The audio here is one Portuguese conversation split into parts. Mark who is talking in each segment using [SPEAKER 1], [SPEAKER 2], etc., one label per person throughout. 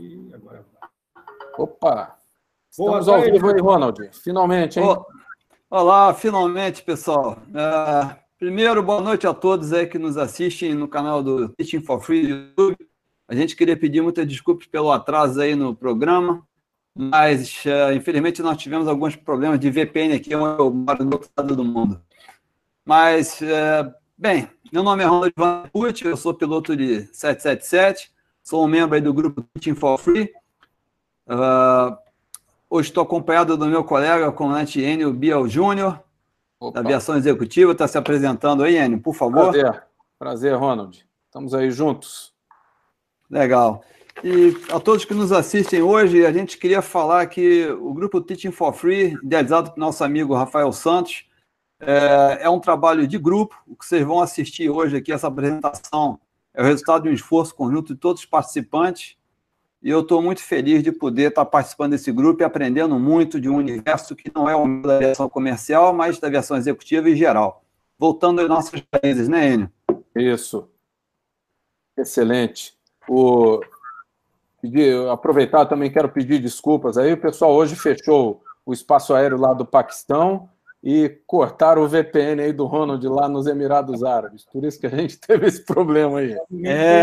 [SPEAKER 1] E agora
[SPEAKER 2] Opa! Estamos Boa, ao vivo aí, Ronald. Finalmente, hein?
[SPEAKER 3] Olá, finalmente, pessoal. Uh, primeiro, boa noite a todos aí que nos assistem no canal do Teaching for Free do YouTube. A gente queria pedir muitas desculpas pelo atraso aí no programa, mas uh, infelizmente nós tivemos alguns problemas de VPN aqui, onde eu moro no outro lado do mundo. Mas, uh, bem, meu nome é Ronald Van Put, eu sou piloto de 777, sou um membro aí do grupo Teaching for Free. Uh, hoje estou acompanhado do meu colega, comandante Enio Biel Júnior, da aviação executiva. Está se apresentando aí, Enio, por favor.
[SPEAKER 2] Prazer, prazer, Ronald. Estamos aí juntos.
[SPEAKER 3] Legal. E a todos que nos assistem hoje, a gente queria falar que o grupo Teaching for Free, idealizado pelo nosso amigo Rafael Santos, é, é, um trabalho de grupo. O que vocês vão assistir hoje aqui, essa apresentação, é o resultado de um esforço conjunto de todos os participantes. E eu estou muito feliz de poder estar participando desse grupo e aprendendo muito de um universo que não é o da aviação comercial, mas da aviação executiva em geral. Voltando às nossas raízes, né, Enio?
[SPEAKER 2] Isso. Excelente. O... Aproveitar também quero pedir desculpas aí. O pessoal hoje fechou o espaço aéreo lá do Paquistão e cortaram o VPN aí do Ronald lá nos Emirados Árabes. Por isso que a gente teve esse problema aí.
[SPEAKER 3] É,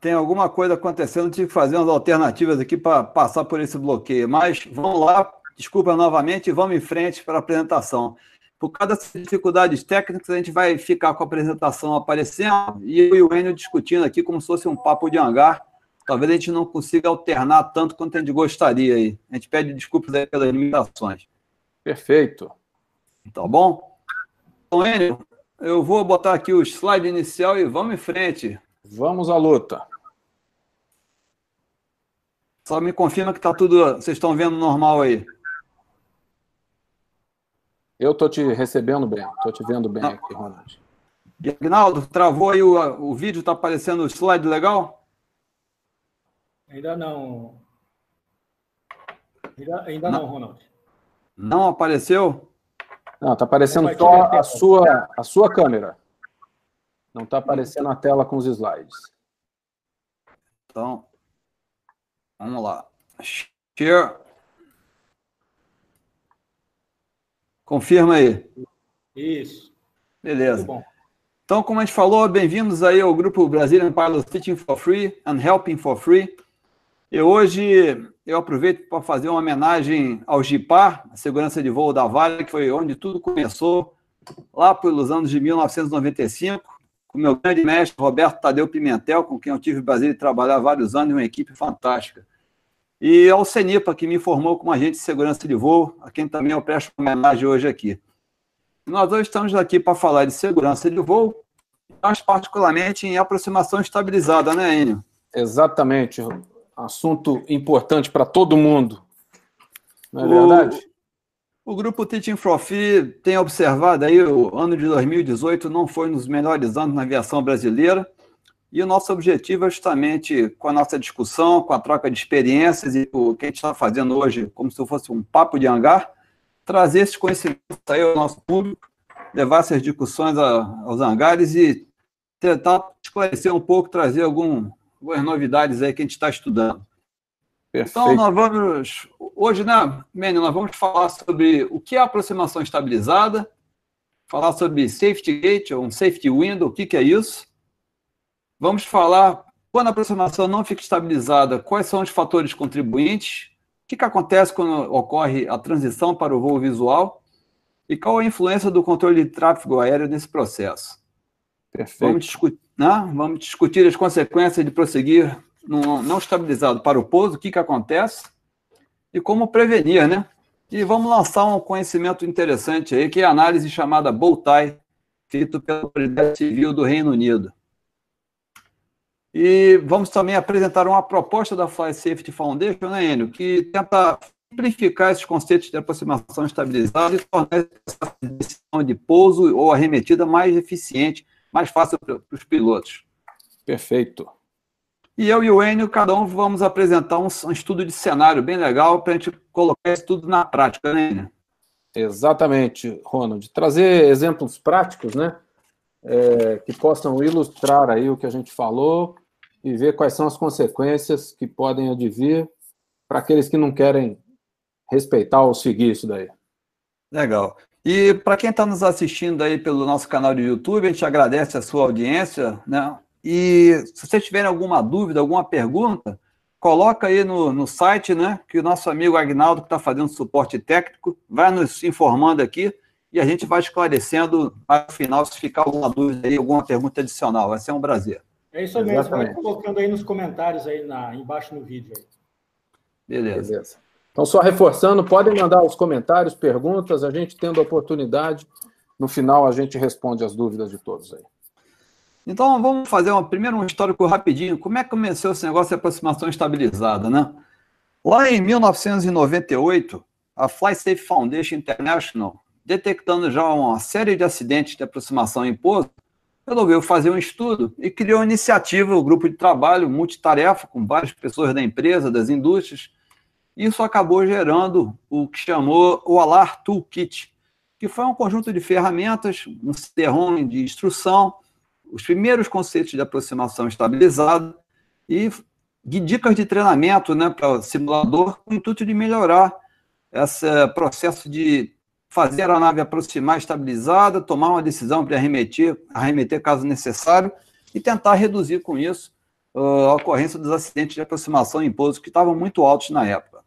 [SPEAKER 3] tem alguma coisa acontecendo, tive que fazer umas alternativas aqui para passar por esse bloqueio. Mas vamos lá, desculpa novamente, e vamos em frente para a apresentação. Por causa dessas dificuldades técnicas, a gente vai ficar com a apresentação aparecendo e eu e o Enio discutindo aqui como se fosse um papo de hangar. Talvez a gente não consiga alternar tanto quanto a gente gostaria aí. A gente pede desculpas aí pelas limitações.
[SPEAKER 2] Perfeito.
[SPEAKER 3] Tá bom? Então, Enio, eu vou botar aqui o slide inicial e vamos em frente.
[SPEAKER 2] Vamos à luta.
[SPEAKER 3] Só me confirma que está tudo. Vocês estão vendo normal aí.
[SPEAKER 2] Eu estou te recebendo bem, estou te vendo bem Não. aqui, Ronald.
[SPEAKER 3] Agnaldo, travou aí o, o vídeo, está aparecendo o slide legal?
[SPEAKER 1] Ainda não. Ainda, ainda não. não, Ronald.
[SPEAKER 3] Não apareceu?
[SPEAKER 2] Não, está aparecendo só a sua, a sua câmera. Não está aparecendo a tela com os slides.
[SPEAKER 3] Então, vamos lá. Share. Confirma aí.
[SPEAKER 1] Isso.
[SPEAKER 3] Beleza. Então, como a gente falou, bem-vindos aí ao grupo Brazilian Pilots Teaching for Free and Helping for Free. E hoje eu aproveito para fazer uma homenagem ao GIPAR, a segurança de voo da Vale, que foi onde tudo começou, lá pelos anos de 1995 com meu grande mestre Roberto Tadeu Pimentel, com quem eu tive o prazer de trabalhar vários anos, uma equipe fantástica. E ao CENIPA, que me formou como agente de segurança de voo, a quem também eu presto homenagem hoje aqui. Nós hoje estamos aqui para falar de segurança de voo, mas particularmente em aproximação estabilizada, né, Enio?
[SPEAKER 2] Exatamente. Assunto importante para todo mundo. Não é verdade?
[SPEAKER 3] O grupo Teaching Free tem observado aí o ano de 2018 não foi um dos melhores anos na aviação brasileira. E o nosso objetivo é justamente, com a nossa discussão, com a troca de experiências e o que a gente está fazendo hoje, como se fosse um papo de hangar, trazer esses conhecimentos aí ao nosso público, levar essas discussões aos hangares e tentar esclarecer um pouco, trazer algum, algumas novidades aí que a gente está estudando. Perfeito. Então, nós vamos. Hoje, né, Menino, nós vamos falar sobre o que é aproximação estabilizada, falar sobre safety gate, ou um safety window, o que, que é isso. Vamos falar, quando a aproximação não fica estabilizada, quais são os fatores contribuintes, o que, que acontece quando ocorre a transição para o voo visual e qual a influência do controle de tráfego aéreo nesse processo. Perfeito. Vamos, discutir, né? Vamos discutir as consequências de prosseguir não, estabilizado para o pouso, o que, que acontece e como prevenir, né? E vamos lançar um conhecimento interessante aí, que é a análise chamada Bowtie, feito pela Autoridade Civil do Reino Unido. E vamos também apresentar uma proposta da Fly Safety Foundation, né, Enio, que tenta simplificar esses conceitos de aproximação estabilizada e tornar essa decisão de pouso ou arremetida mais eficiente, mais fácil para os pilotos.
[SPEAKER 2] Perfeito.
[SPEAKER 3] E eu e o Enio, cada um vamos apresentar um, um estudo de cenário bem legal para a gente colocar isso tudo na prática, né, Enio?
[SPEAKER 2] Exatamente, Ronald. Trazer exemplos práticos, né? É, que possam ilustrar aí o que a gente falou e ver quais são as consequências que podem advir para aqueles que não querem respeitar ou seguir isso daí.
[SPEAKER 3] Legal. E para quem está nos assistindo aí pelo nosso canal de YouTube, a gente agradece a sua audiência, né? E se vocês tiverem alguma dúvida, alguma pergunta, coloca aí no, no site, né? Que o nosso amigo Agnaldo, que está fazendo suporte técnico, vai nos informando aqui e a gente vai esclarecendo no final se ficar alguma dúvida aí, alguma pergunta adicional. Vai ser um prazer.
[SPEAKER 1] É isso mesmo, Exatamente. vai colocando aí nos comentários aí na, embaixo no vídeo. Aí.
[SPEAKER 2] Beleza. Beleza. Então, só reforçando, podem mandar os comentários, perguntas, a gente tendo a oportunidade, no final a gente responde as dúvidas de todos aí.
[SPEAKER 3] Então, vamos fazer uma, primeiro um histórico rapidinho. Como é que começou esse negócio de aproximação estabilizada, né? Lá em 1998, a FlySafe Foundation International, detectando já uma série de acidentes de aproximação em pouso, resolveu fazer um estudo e criou uma iniciativa, um grupo de trabalho multitarefa com várias pessoas da empresa, das indústrias. Isso acabou gerando o que chamou o ALAR Toolkit, que foi um conjunto de ferramentas, um CD-ROM de instrução, os primeiros conceitos de aproximação estabilizada e dicas de treinamento né, para o simulador com o intuito de melhorar esse processo de fazer a aeronave aproximar estabilizada, tomar uma decisão para arremeter, arremeter caso necessário e tentar reduzir com isso uh, a ocorrência dos acidentes de aproximação em pouso que estavam muito altos na época.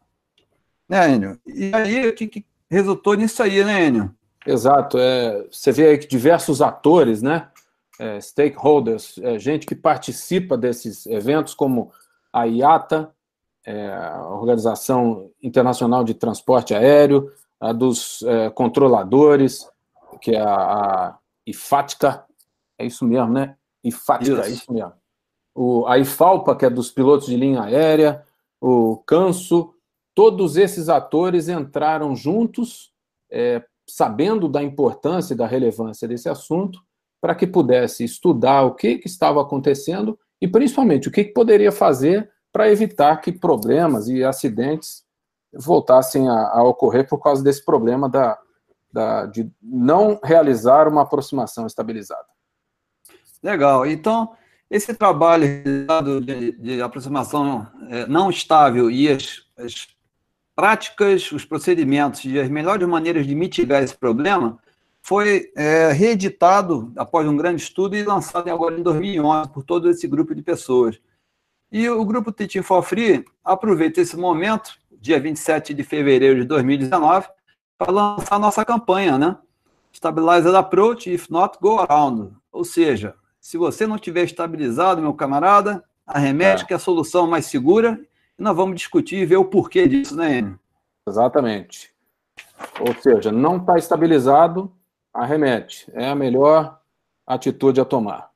[SPEAKER 3] Né, Enio? E aí, o que, que resultou nisso aí, né, Enio?
[SPEAKER 2] Exato. É, você vê aí que diversos atores, né, é, stakeholders, é, gente que participa desses eventos, como a IATA, é, a Organização Internacional de Transporte Aéreo, a dos é, controladores, que é a, a IFATCA, é isso mesmo, né? IFATCA, isso. é isso mesmo. O, a IFALPA, que é dos pilotos de linha aérea, o CANSO, todos esses atores entraram juntos, é, sabendo da importância e da relevância desse assunto, para que pudesse estudar o que, que estava acontecendo e, principalmente, o que, que poderia fazer para evitar que problemas e acidentes voltassem a, a, ocorrer por causa desse problema da, da, de não realizar uma aproximação estabilizada.
[SPEAKER 3] Legal. Então, esse trabalho de, de aproximação é, não estável e as, as práticas, os procedimentos e as melhores maneiras de mitigar esse problema foi é, reeditado após um grande estudo e lançado agora em 2011 por todo esse grupo de pessoas. E o grupo Teaching for Free aproveita esse momento, dia 27 de fevereiro de 2019, para lançar a nossa campanha, né? Stabilized Approach, if not, go around. Ou seja, se você não tiver estabilizado, meu camarada, arremete é. que é a solução mais segura nós vamos discutir e ver o porquê disso, né, Enio?
[SPEAKER 2] Exatamente. Ou seja, não está estabilizado, arremete. É a melhor atitude a tomar.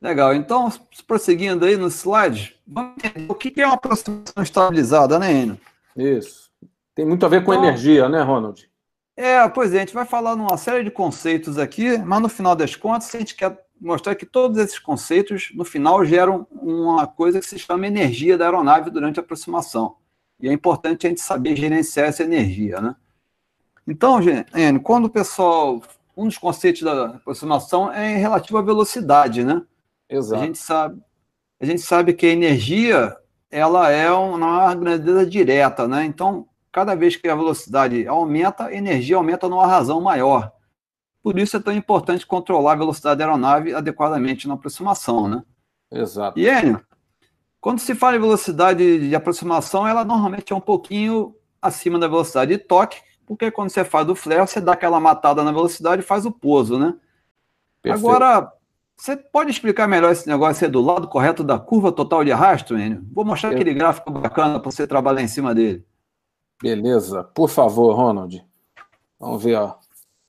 [SPEAKER 3] Legal. Então, prosseguindo aí no slide, vamos entender o que é uma aproximação estabilizada, né, Enio?
[SPEAKER 2] Isso. Tem muito a ver com então, energia, né, Ronald?
[SPEAKER 3] É, pois é, a gente vai falar numa série de conceitos aqui, mas no final das contas, a gente quer mostrar que todos esses conceitos, no final, geram uma coisa que se chama energia da aeronave durante a aproximação. E é importante a gente saber gerenciar essa energia, né? Então, Enio, quando o pessoal. Um dos conceitos da aproximação é relativo à velocidade, né?
[SPEAKER 2] Exato.
[SPEAKER 3] A gente sabe, a gente sabe que a energia ela é uma grandeza direta, né? Então, cada vez que a velocidade aumenta, a energia aumenta numa razão maior. Por isso é tão importante controlar a velocidade da aeronave adequadamente na aproximação, né?
[SPEAKER 2] Exato.
[SPEAKER 3] E, Enio, quando se fala em velocidade de aproximação, ela normalmente é um pouquinho acima da velocidade de toque, porque quando você faz o flare, você dá aquela matada na velocidade e faz o pouso, né? Perfeito. Agora, você pode explicar melhor esse negócio aí do lado correto da curva total de arrasto, Enio? Vou mostrar Eu... aquele gráfico bacana para você trabalhar em cima dele.
[SPEAKER 2] Beleza. Por favor, Ronald. Vamos ver, ó.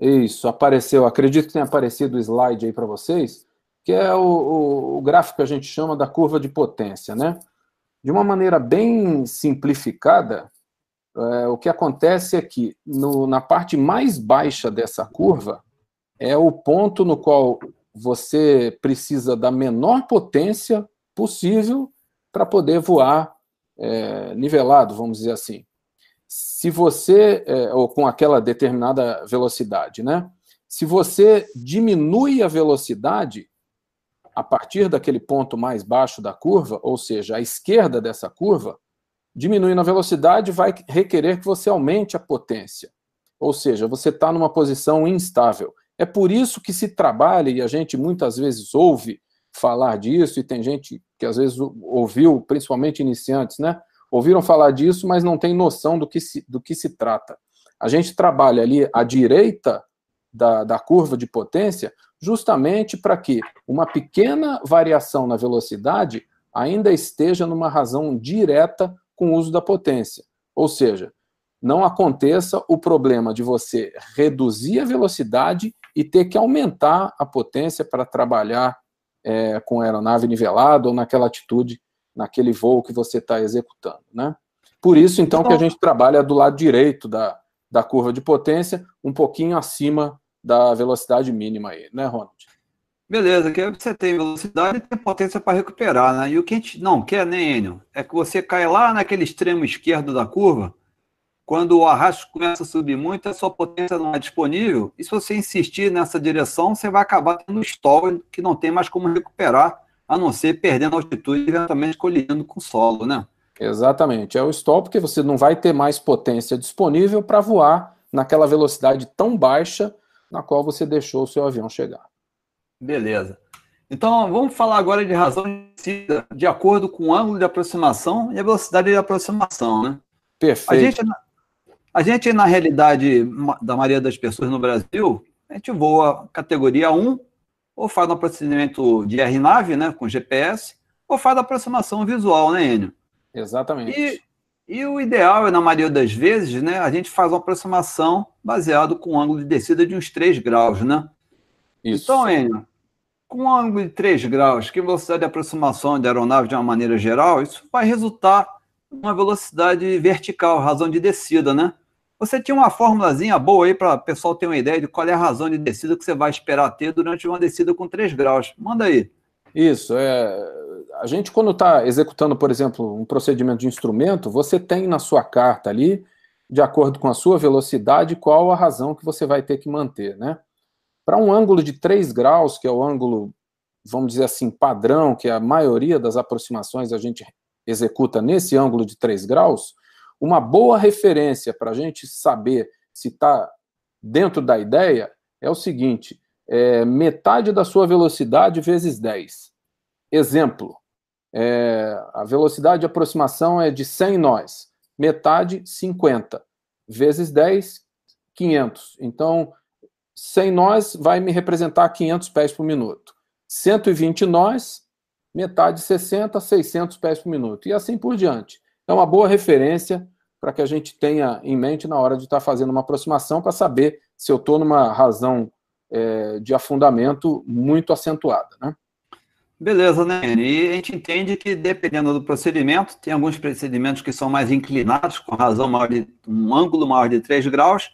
[SPEAKER 2] Isso, apareceu. Acredito que tenha aparecido o slide aí para vocês, que é o, o, o, gráfico que a gente chama da curva de potência, né? De uma maneira bem simplificada, é, o que acontece é que no, na parte mais baixa dessa curva é o ponto no qual você precisa da menor potência possível para poder voar é, nivelado, vamos dizer assim. Se você, é, ou com aquela determinada velocidade, né? Se você diminui a velocidade, a partir daquele ponto mais baixo da curva, ou seja, a esquerda dessa curva, diminuindo a velocidade vai requerer que você aumente a potência. Ou seja, você está numa posição instável. É por isso que se trabalha, e a gente muitas vezes ouve falar disso, e tem gente que às vezes ouviu, principalmente iniciantes, né? Ouviram falar disso, mas não tem noção do que se, do que se trata. A gente trabalha ali à direita da, da curva de potência, justamente para que uma pequena variação na velocidade ainda esteja numa razão direta com o uso da potência. Ou seja, não aconteça o problema de você reduzir a velocidade e ter que aumentar a potência para trabalhar é, com a aeronave nivelada ou naquela atitude, naquele voo que você está executando. Né? Por isso, então, que a gente trabalha do lado direito da, da curva de potência, um pouquinho acima da velocidade mínima aí, né, Ronald?
[SPEAKER 3] Beleza, que você tem velocidade e tem potência para recuperar, né? E o que a gente não quer, né, Enio? É que você cai lá naquele extremo esquerdo da curva, quando o arrasto começa a subir muito, a sua potência não é disponível, e se você insistir nessa direção, você vai acabar tendo stall que não tem mais como recuperar, a não ser perdendo altitude e eventualmente colidindo com o solo, né?
[SPEAKER 2] Exatamente, é o stall porque você não vai ter mais potência disponível para voar naquela velocidade tão baixa na qual você deixou o seu avião chegar.
[SPEAKER 3] Beleza. Então, vamos falar agora de razão de de acordo com o ângulo de aproximação e a velocidade de aproximação, né?
[SPEAKER 2] Perfeito.
[SPEAKER 3] A gente, a gente, na realidade, da maioria das pessoas no Brasil, a gente voa categoria 1, ou faz um procedimento de RNAV, né, com GPS, ou faz a aproximação visual, né, Enio?
[SPEAKER 2] Exatamente.
[SPEAKER 3] E, e o ideal é, na maioria das vezes, né, a gente faz uma aproximação baseado com um ângulo de descida de uns 3 graus, né? Isso. Então, Enio, com um ângulo de 3 graus, que velocidade de aproximação da aeronave de uma maneira geral, isso vai resultar em uma velocidade vertical, razão de descida, né? Você tinha uma formulazinha boa aí para o pessoal ter uma ideia de qual é a razão de descida que você vai esperar ter durante uma descida com 3 graus. Manda aí.
[SPEAKER 2] Isso, é. A gente, quando está executando, por exemplo, um procedimento de instrumento, você tem na sua carta ali, de acordo com a sua velocidade, qual a razão que você vai ter que manter, né? Para um ângulo de 3 graus, que é o ângulo, vamos dizer assim, padrão, que a maioria das aproximações a gente executa nesse ângulo de 3 graus, uma boa referência para a gente saber se está dentro da ideia é o seguinte: é metade da sua velocidade vezes 10. Exemplo: é, a velocidade de aproximação é de 100 nós, metade 50, vezes 10, 500. Então, 100 nós vai me representar 500 pés por minuto. 120 nós, metade 60, 600 pés por minuto. E assim por diante. É uma boa referência para que a gente tenha em mente na hora de estar tá fazendo uma aproximação para saber se eu estou numa razão é, de afundamento muito acentuada. Né?
[SPEAKER 3] Beleza, né? E a gente entende que, dependendo do procedimento, tem alguns procedimentos que são mais inclinados, com razão maior de um ângulo maior de 3 graus,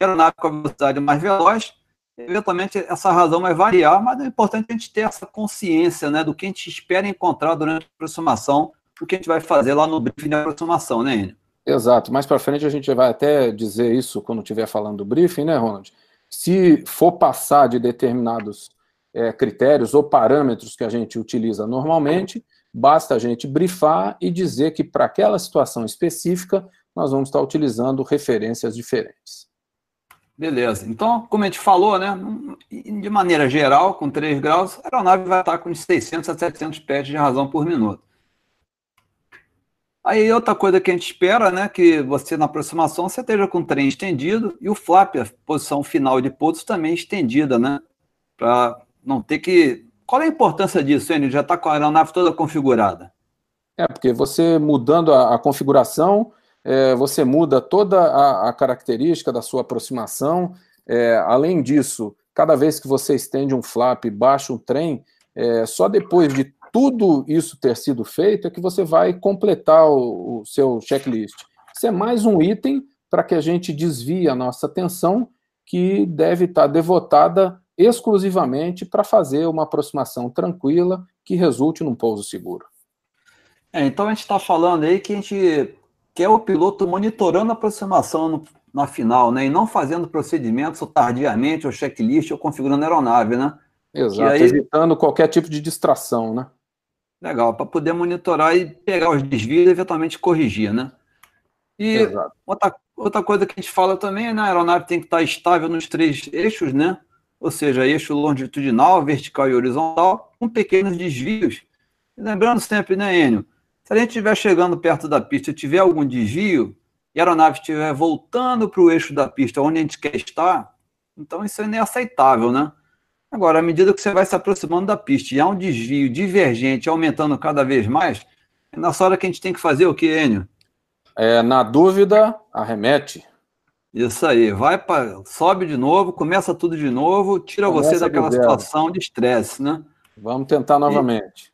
[SPEAKER 3] aeronave com a velocidade mais veloz, eventualmente essa razão vai variar, mas é importante a gente ter essa consciência né, do que a gente espera encontrar durante a aproximação, o que a gente vai fazer lá no briefing de aproximação, né, Enio?
[SPEAKER 2] Exato. Mais para frente a gente vai até dizer isso quando estiver falando do briefing, né, Ronald? Se for passar de determinados é, critérios ou parâmetros que a gente utiliza normalmente, basta a gente brifar e dizer que para aquela situação específica nós vamos estar utilizando referências diferentes.
[SPEAKER 3] Beleza. Então, como a gente falou, né, de maneira geral, com 3 graus, a aeronave vai estar com 600 a 700 pés de razão por minuto. Aí outra coisa que a gente espera, né, que você na aproximação você esteja com o trem estendido e o flap, a posição final de pouso também estendida, né, para não ter que... Qual é a importância disso, Enio? Já está com a aeronave toda configurada?
[SPEAKER 2] É, porque você mudando a, a configuração, é, você muda toda a, a, característica da sua aproximação. É, além disso, cada vez que você estende um flap, baixa um trem, é, só depois de tudo isso ter sido feito é que você vai completar o, o seu checklist. Isso é mais um item para que a gente desvie a nossa atenção, que deve estar devotada exclusivamente para fazer uma aproximação tranquila que resulte num pouso seguro.
[SPEAKER 3] É, então a gente está falando aí que a gente que é o piloto monitorando a aproximação no, na final, né? E não fazendo procedimentos ou tardiamente, ou checklist, ou configurando a aeronave, né?
[SPEAKER 2] Exato, aí... evitando qualquer tipo de distração, né?
[SPEAKER 3] Legal, para poder monitorar e pegar os desvios e eventualmente corrigir, né? E outra, outra coisa que a gente fala também é né, a aeronave tem que estar estável nos três eixos, né? Ou seja, eixo longitudinal, vertical e horizontal, com pequenos desvios. E lembrando sempre, né, Enio? Se a gente estiver chegando perto da pista e tiver algum desvio, e a aeronave estiver voltando para o eixo da pista onde a gente quer estar, então isso é inaceitável, né? Agora, à medida que você vai se aproximando da pista e há um desvio divergente aumentando cada vez mais, é nessa hora que a gente tem que fazer o que, Enio?
[SPEAKER 2] É, na dúvida, arremete.
[SPEAKER 3] Isso aí, vai para, sobe de novo, começa tudo de novo, tira começa você daquela situação de estresse, né?
[SPEAKER 2] Vamos tentar novamente.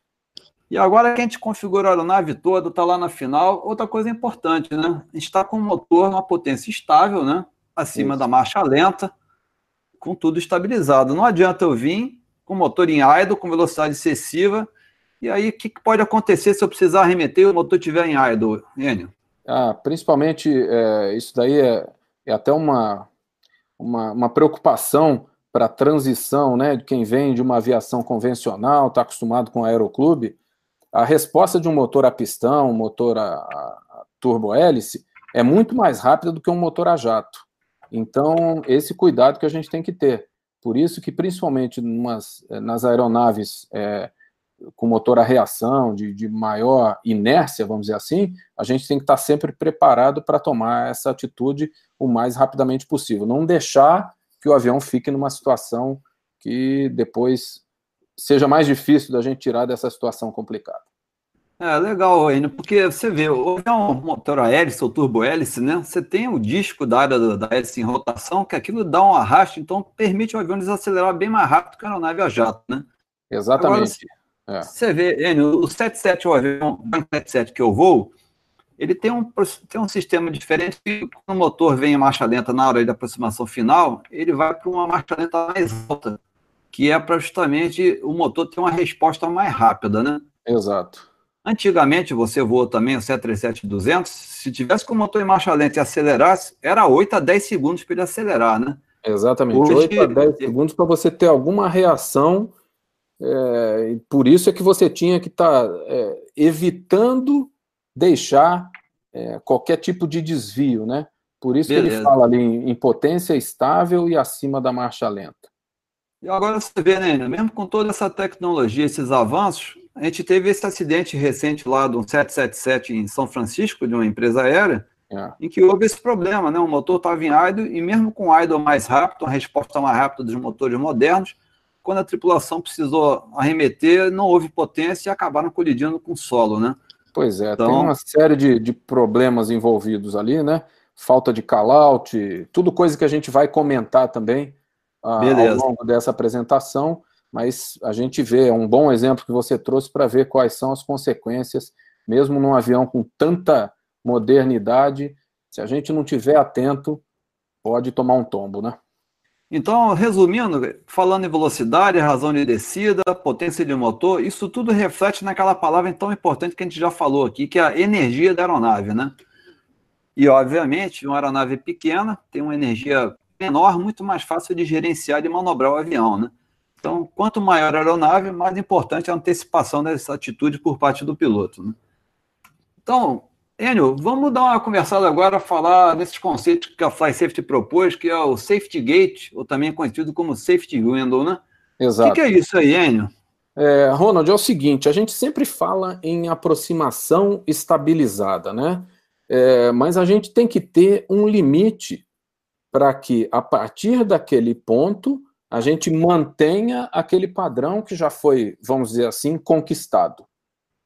[SPEAKER 3] E agora que a gente configura a aeronave toda, está lá na final, outra coisa importante, né? A gente está com o motor numa potência estável, né? Acima Isso. da marcha lenta, com tudo estabilizado. Não adianta eu vir com o motor em idle, com velocidade excessiva, e aí o que, que, pode acontecer se eu precisar arremeter e o motor estiver em idle, Enio?
[SPEAKER 2] Ah, principalmente, é, isso daí é, é até uma, uma, uma preocupação para a transição, né, de quem vem de uma aviação convencional, está acostumado com aeroclube, a resposta de um motor a pistão, um motor a, a turbo-hélice, é muito mais rápida do que um motor a jato. Então, esse cuidado que a gente tem que ter. Por isso que, principalmente numas, eh, nas aeronaves é, com motor a reação, de, de, maior inércia, vamos dizer assim, a gente tem que estar sempre preparado para tomar essa atitude o mais rapidamente possível. Não deixar que o avião fique numa situação que depois seja mais difícil da gente tirar dessa situação complicada.
[SPEAKER 3] É legal, Enio, porque você vê, o avião motor a hélice ou turbo hélice, né? Você tem o disco da área da hélice em rotação, que aquilo dá um arrasto, então permite o avião desacelerar bem mais rápido que a aeronave a jato, né?
[SPEAKER 2] Exatamente.
[SPEAKER 3] Agora, é. Você vê, Enio, o 77, o avião 77 que eu vou, ele tem um, tem um sistema diferente que quando o motor vem em marcha lenta na hora de aproximação final, ele vai para uma marcha lenta mais alta que é para justamente o motor ter uma resposta mais rápida, né?
[SPEAKER 2] Exato.
[SPEAKER 3] Antigamente, você voou também o 737-200, se tivesse com o motor em marcha lenta e acelerasse, era 8 a 10 segundos para ele acelerar, né?
[SPEAKER 2] Exatamente, Hoje, 8 a 10 segundos para você ter alguma reação, é, por isso é que você tinha que estar tá, é, evitando deixar é, qualquer tipo de desvio, né? Por isso Beleza. que ele fala ali em, em potência estável e acima da marcha lenta.
[SPEAKER 3] E agora você vê, né, mesmo com toda essa tecnologia, esses avanços, a gente teve esse acidente recente lá do 777 em São Francisco, de uma empresa aérea, é. em que houve esse problema, né? O motor estava em idle e mesmo com idle mais rápido, a resposta mais rápida dos motores modernos, quando a tripulação precisou arremeter, não houve potência e acabaram colidindo com o solo, né?
[SPEAKER 2] Pois é, então, tem uma série de, de problemas envolvidos ali, né? Falta de call-out, tudo coisa que a gente vai comentar também ao longo dessa apresentação, mas a gente vê, é um bom exemplo que você trouxe para ver quais são as consequências, mesmo num avião com tanta modernidade, se a gente não tiver atento, pode tomar um tombo, né?
[SPEAKER 3] Então, resumindo, falando em velocidade, razão de descida, potência de motor, isso tudo reflete naquela palavra tão importante que a gente já falou aqui, que é a energia da aeronave, né? E, obviamente, uma aeronave pequena tem uma energia menor, muito mais fácil de gerenciar e manobrar o avião, né? Então, quanto maior a aeronave, mais importante a antecipação dessa atitude por parte do piloto. Né? Então, Enio, vamos dar uma conversada agora, falar desses conceitos que a Fly Safety propôs, que é o Safety Gate, ou também conhecido como Safety Window, né?
[SPEAKER 2] Exato.
[SPEAKER 3] O que, que é isso aí, Enio?
[SPEAKER 2] É, Ronald, é o seguinte, a gente sempre fala em aproximação estabilizada, né? É, mas a gente tem que ter um limite para que, a partir daquele ponto, a gente mantenha aquele padrão que já foi, vamos dizer assim, conquistado.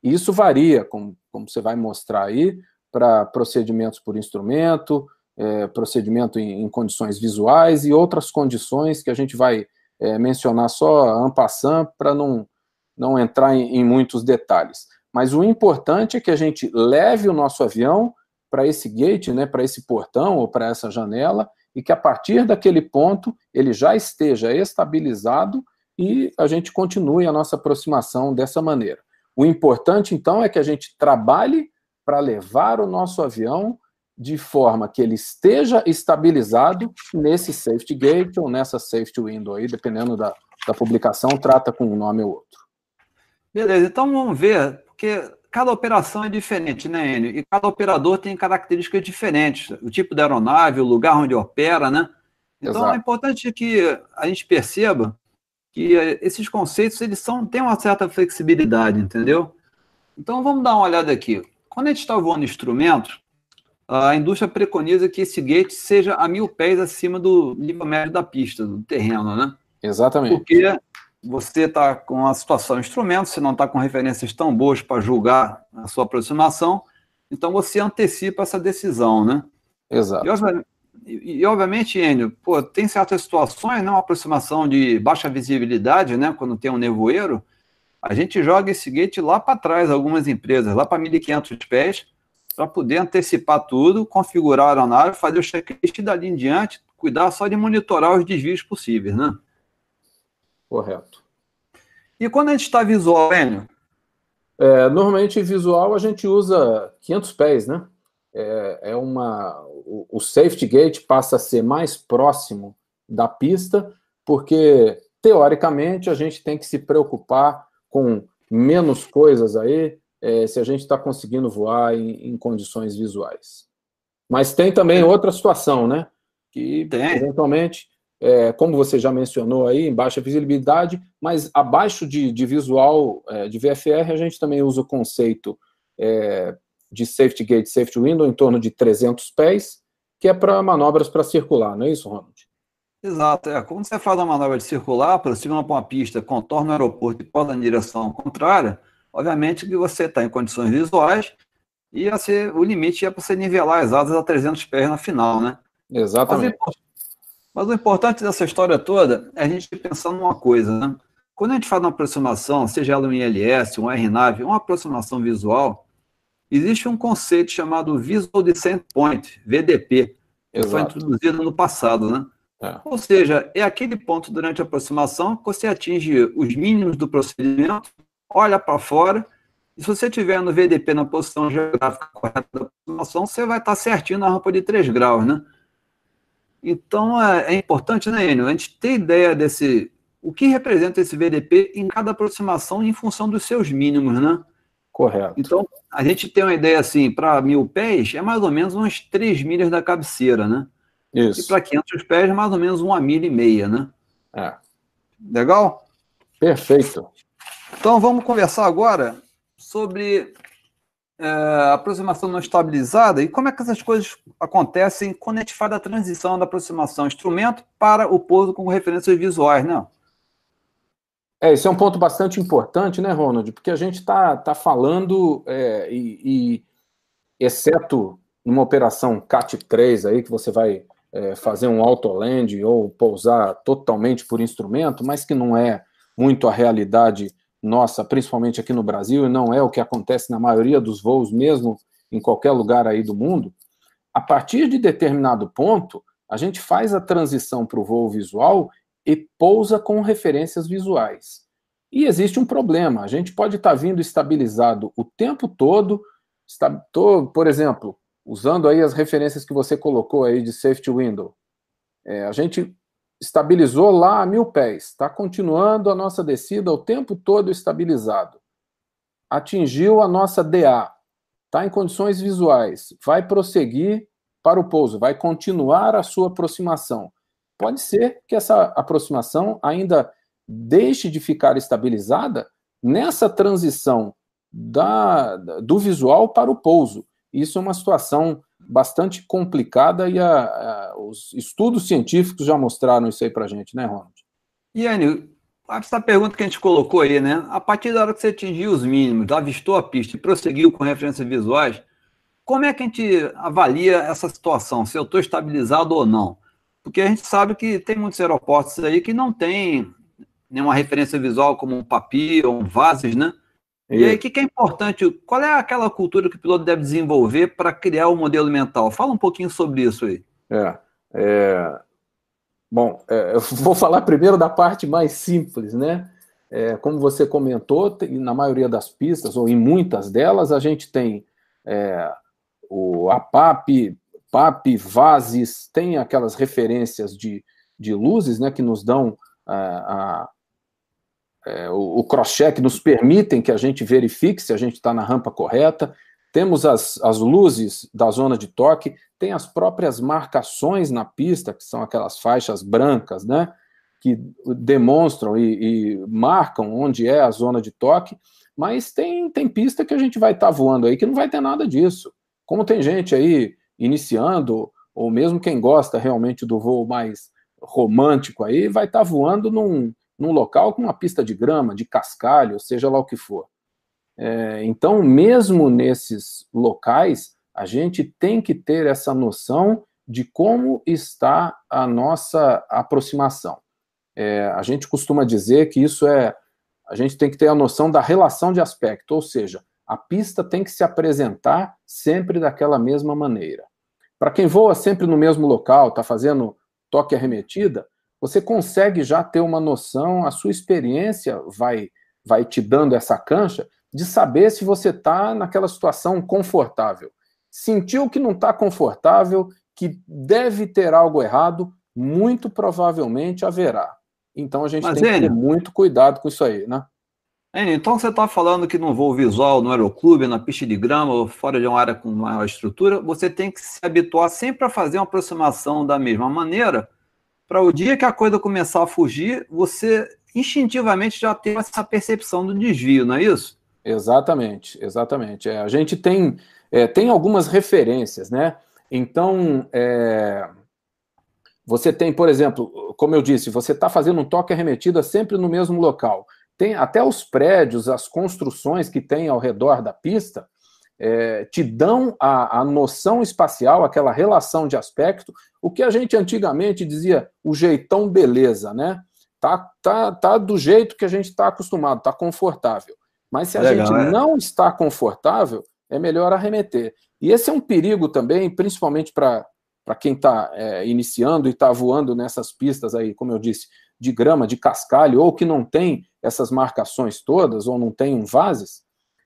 [SPEAKER 2] Isso varia, como, como você vai mostrar aí, para procedimentos por instrumento, é, procedimento em, em, condições visuais e outras condições que a gente vai é, mencionar só en passant para não, não entrar em, em muitos detalhes. Mas o importante é que a gente leve o nosso avião para esse gate, né, para esse portão ou para essa janela, e que a partir daquele ponto ele já esteja estabilizado e a gente continue a nossa aproximação dessa maneira. O importante, então, é que a gente trabalhe para levar o nosso avião de forma que ele esteja estabilizado nesse safety gate ou nessa safety window aí, dependendo da, da publicação trata com um nome ou outro.
[SPEAKER 3] Beleza, então vamos ver, porque cada operação é diferente, né, Enio? E cada operador tem características diferentes. O tipo da aeronave, o lugar onde opera, né? Então é Exato. é importante que a gente perceba que eh, esses conceitos eles são, têm uma certa flexibilidade, entendeu? Então vamos dar uma olhada aqui. Quando a gente está voando instrumento, a indústria preconiza que esse gate seja a mil pés acima do nível médio da pista, do terreno, né?
[SPEAKER 2] Exatamente.
[SPEAKER 3] Porque você está com a situação instrumento, você não está com referências tão boas para julgar a sua aproximação, então você antecipa essa decisão, né?
[SPEAKER 2] Exato.
[SPEAKER 3] E, e obviamente, Enio, pô, tem certas situações, né, uma aproximação de baixa visibilidade, né, quando tem um nevoeiro, a gente joga esse gate lá para trás, algumas empresas, lá para 1.500 pés, para poder antecipar tudo, configurar a aeronave, fazer o checklist e dali em diante, cuidar só de monitorar os desvios possíveis, né?
[SPEAKER 2] Correto.
[SPEAKER 3] E quando a gente está visual, Enio?
[SPEAKER 2] É, normalmente visual a gente usa 500 pés, né? É, é uma o, o safety gate passa a ser mais próximo da pista, porque teoricamente a gente tem que se preocupar com menos coisas aí é, se a gente está conseguindo voar em, em, condições visuais. Mas tem também outra situação, né? Que tem. eventualmente é, como você já mencionou aí, em baixa visibilidade, mas abaixo de, de visual é, de VFR, a gente também usa o conceito é, de safety gate, safety window, em torno de 300 pés, que é para manobras para circular, não é isso, Ronald?
[SPEAKER 3] Exato, é. Quando você faz uma manobra de circular, aproxima para uma pista, contorna o aeroporto e pode na direção contrária, obviamente que você está em condições visuais e ser, o limite é para você nivelar as asas a 300 pés na final, né?
[SPEAKER 2] Exatamente.
[SPEAKER 3] Mas o importante dessa história toda é a gente pensar numa coisa, né? Quando a gente faz uma aproximação, seja ela um ILS, um RNAV, uma aproximação visual, existe um conceito chamado Visual Descent Point, VDP, que Exato. foi introduzido no passado, né? É. Ou seja, é aquele ponto durante a aproximação que você atinge os mínimos do procedimento, olha para fora, e se você estiver no VDP na posição geográfica correta da aproximação, você vai estar certinho na rampa de 3 graus, né? Então, é, é importante, né, Enio, a gente ter ideia desse, o que representa esse VDP em cada aproximação em função dos seus mínimos, né?
[SPEAKER 2] Correto.
[SPEAKER 3] Então, a gente tem uma ideia assim, para mil pés, é mais ou menos umas 3 milhas da cabeceira, né?
[SPEAKER 2] Isso.
[SPEAKER 3] E para 500 pés, mais ou menos uma milha e meia, né?
[SPEAKER 2] É.
[SPEAKER 3] Legal?
[SPEAKER 2] Perfeito.
[SPEAKER 3] Então, vamos conversar agora sobre é, aproximação não estabilizada e como é que essas coisas acontecem quando a gente faz a transição da aproximação instrumento para o pouso com referências visuais, né?
[SPEAKER 2] É, esse é um ponto bastante importante, né, Ronald? Porque a gente está tá falando, é, e, e, exceto numa operação CAT-3 aí, que você vai é, fazer um autoland ou pousar totalmente por instrumento, mas que não é muito a realidade nossa, principalmente aqui no Brasil, e não é o que acontece na maioria dos voos, mesmo em qualquer lugar aí do mundo, a partir de determinado ponto, a gente faz a transição para o voo visual e pousa com referências visuais. E existe um problema, a gente pode estar tá vindo estabilizado o tempo todo, está, tô, por exemplo, usando aí as referências que você colocou aí de safety window, é, a gente estabilizou lá a mil pés, está continuando a nossa descida o tempo todo estabilizado. Atingiu a nossa DA, está em condições visuais, vai prosseguir para o pouso, vai continuar a sua aproximação. Pode ser que essa aproximação ainda deixe de ficar estabilizada nessa transição da, do visual para o pouso. Isso é uma situação bastante complicada e a, a, os estudos científicos já mostraram isso aí para gente, né, Ronald?
[SPEAKER 3] E, Anil, essa pergunta que a gente colocou aí, né? A partir da hora que você atingiu os mínimos, avistou a pista e prosseguiu com referências visuais, como é que a gente avalia essa situação, se eu estou estabilizado ou não? Porque a gente sabe que tem muitos aeroportos aí que não tem nenhuma referência visual como um papi ou um vases, né? E aí, o que, que, é importante? Qual é aquela cultura que o piloto deve desenvolver para criar o um modelo mental? Fala um pouquinho sobre isso aí.
[SPEAKER 2] É, é... Bom, é, eu vou falar primeiro da parte mais simples, né? É, como você comentou, na maioria das pistas, ou em muitas delas, a gente tem é, o APAP, PAP, VASES, tem aquelas referências de, de luzes né, que nos dão a, a é, o, o cross-check nos permitem que a gente verifique se a gente está na rampa correta. Temos as, as luzes da zona de toque, tem as próprias marcações na pista, que são aquelas faixas brancas, né? Que demonstram e, e marcam onde é a zona de toque, mas tem, tem pista que a gente vai estar tá voando aí que não vai ter nada disso. Como tem gente aí iniciando, ou mesmo quem gosta realmente do voo mais romântico aí, vai estar tá voando num, num local com uma pista de grama, de cascalho, seja lá o que for. É, então, mesmo nesses locais, a gente tem que ter essa noção de como está a nossa aproximação. É, a gente costuma dizer que isso é. A gente tem que ter a noção da relação de aspecto, ou seja, a pista tem que se apresentar sempre daquela mesma maneira. Para quem voa sempre no mesmo local, está fazendo toque arremetida, você consegue já ter uma noção, a sua experiência vai, vai te dando essa cancha de saber se você está naquela situação confortável. Sentiu que não está confortável, que deve ter algo errado, muito provavelmente haverá. Então a gente Mas, tem que ter muito cuidado com isso aí, né?
[SPEAKER 3] então você está falando que no voo visual, no aeroclube, na pista de grama ou fora de uma área com maior estrutura, você tem que se habituar sempre a fazer uma aproximação da mesma maneira para o dia que a coisa começar a fugir, você instintivamente já tem essa percepção do desvio, não é isso?
[SPEAKER 2] Exatamente, exatamente. É, a gente tem, é, tem algumas referências, né? Então, é, você tem, por exemplo, como eu disse, você está fazendo um toque arremetida sempre no mesmo local. Tem até os prédios, as construções que tem ao redor da pista, é, te dão a, a noção espacial, aquela relação de aspecto, o que a gente antigamente dizia o jeitão beleza, né? Tá, tá, tá do jeito que a gente está acostumado, tá confortável. Mas se a Legal, gente é. não está confortável, é melhor arremeter. E esse é um perigo também, principalmente para quem está é, iniciando e está voando nessas pistas aí, como eu disse, de grama, de cascalho, ou que não tem essas marcações todas, ou não tem um vases,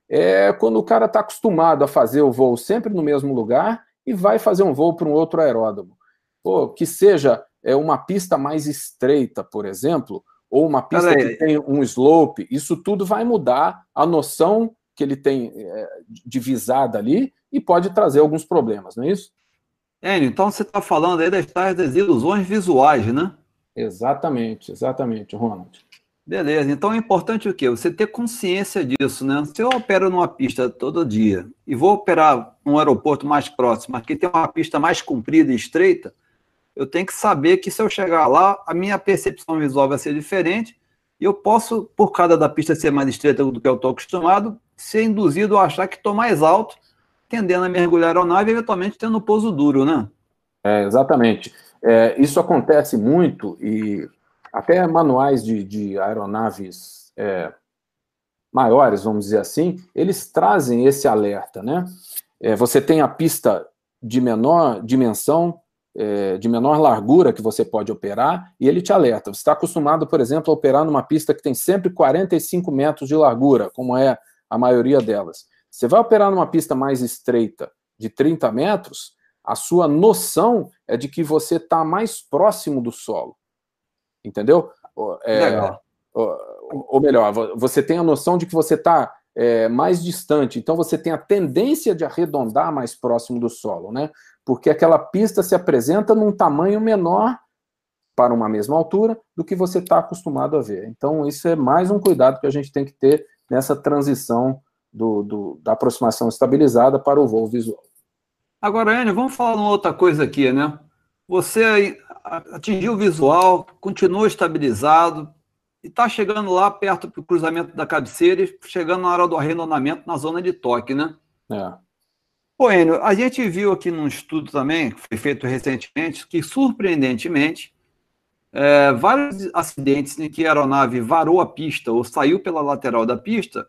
[SPEAKER 2] é quando o cara está acostumado a fazer o voo sempre no mesmo lugar e vai fazer um voo para um outro aeródromo. Pô, que seja é, uma pista mais estreita, por exemplo, ou uma pista que tem um slope, isso tudo vai mudar a noção que ele tem é, de visada ali e pode trazer alguns problemas, não é isso?
[SPEAKER 3] Enio, então você está falando aí das tais das ilusões visuais, né?
[SPEAKER 2] Exatamente, exatamente, Ronald.
[SPEAKER 3] Beleza, então é importante o quê? Você ter consciência disso, né? Se eu opero numa pista todo dia e vou operar num aeroporto mais próximo, aqui tem uma pista mais comprida e estreita, eu tenho que saber que se eu chegar lá, a minha percepção visual vai ser diferente e eu posso, por causa da pista ser mais estreita do que eu estou acostumado, ser induzido a achar que estou mais alto, tendendo a mergulhar a aeronave e eventualmente tendo um pouso duro, né?
[SPEAKER 2] É, exatamente. É, isso acontece muito e até manuais de, de aeronaves é, maiores, vamos dizer assim, eles trazem esse alerta, né? É, você tem a pista de menor dimensão, é, de menor largura que você pode operar, e ele te alerta. Você está acostumado, por exemplo, a operar numa pista que tem sempre 45 metros de largura, como é a maioria delas. Você vai operar numa pista mais estreita, de 30 metros, a sua noção é de que você está mais próximo do solo entendeu? É, ou, ou, melhor, você tem a noção de que você está é, mais distante, então você tem a tendência de arredondar mais próximo do solo, né? Porque aquela pista se apresenta num tamanho menor para uma mesma altura do que você está acostumado a ver. Então, isso é mais um cuidado que a gente tem que ter nessa transição do, do, da aproximação estabilizada para o voo visual.
[SPEAKER 3] Agora, Enio, vamos falar uma outra coisa aqui, né? Você atingiu o visual, continuou estabilizado e está chegando lá perto do cruzamento da cabeceira e chegando na hora do arredondamento na zona de toque, né? É. Pô, Enio, a gente viu aqui num estudo também, que foi feito recentemente, que surpreendentemente, é, vários acidentes em que a aeronave varou a pista ou saiu pela lateral da pista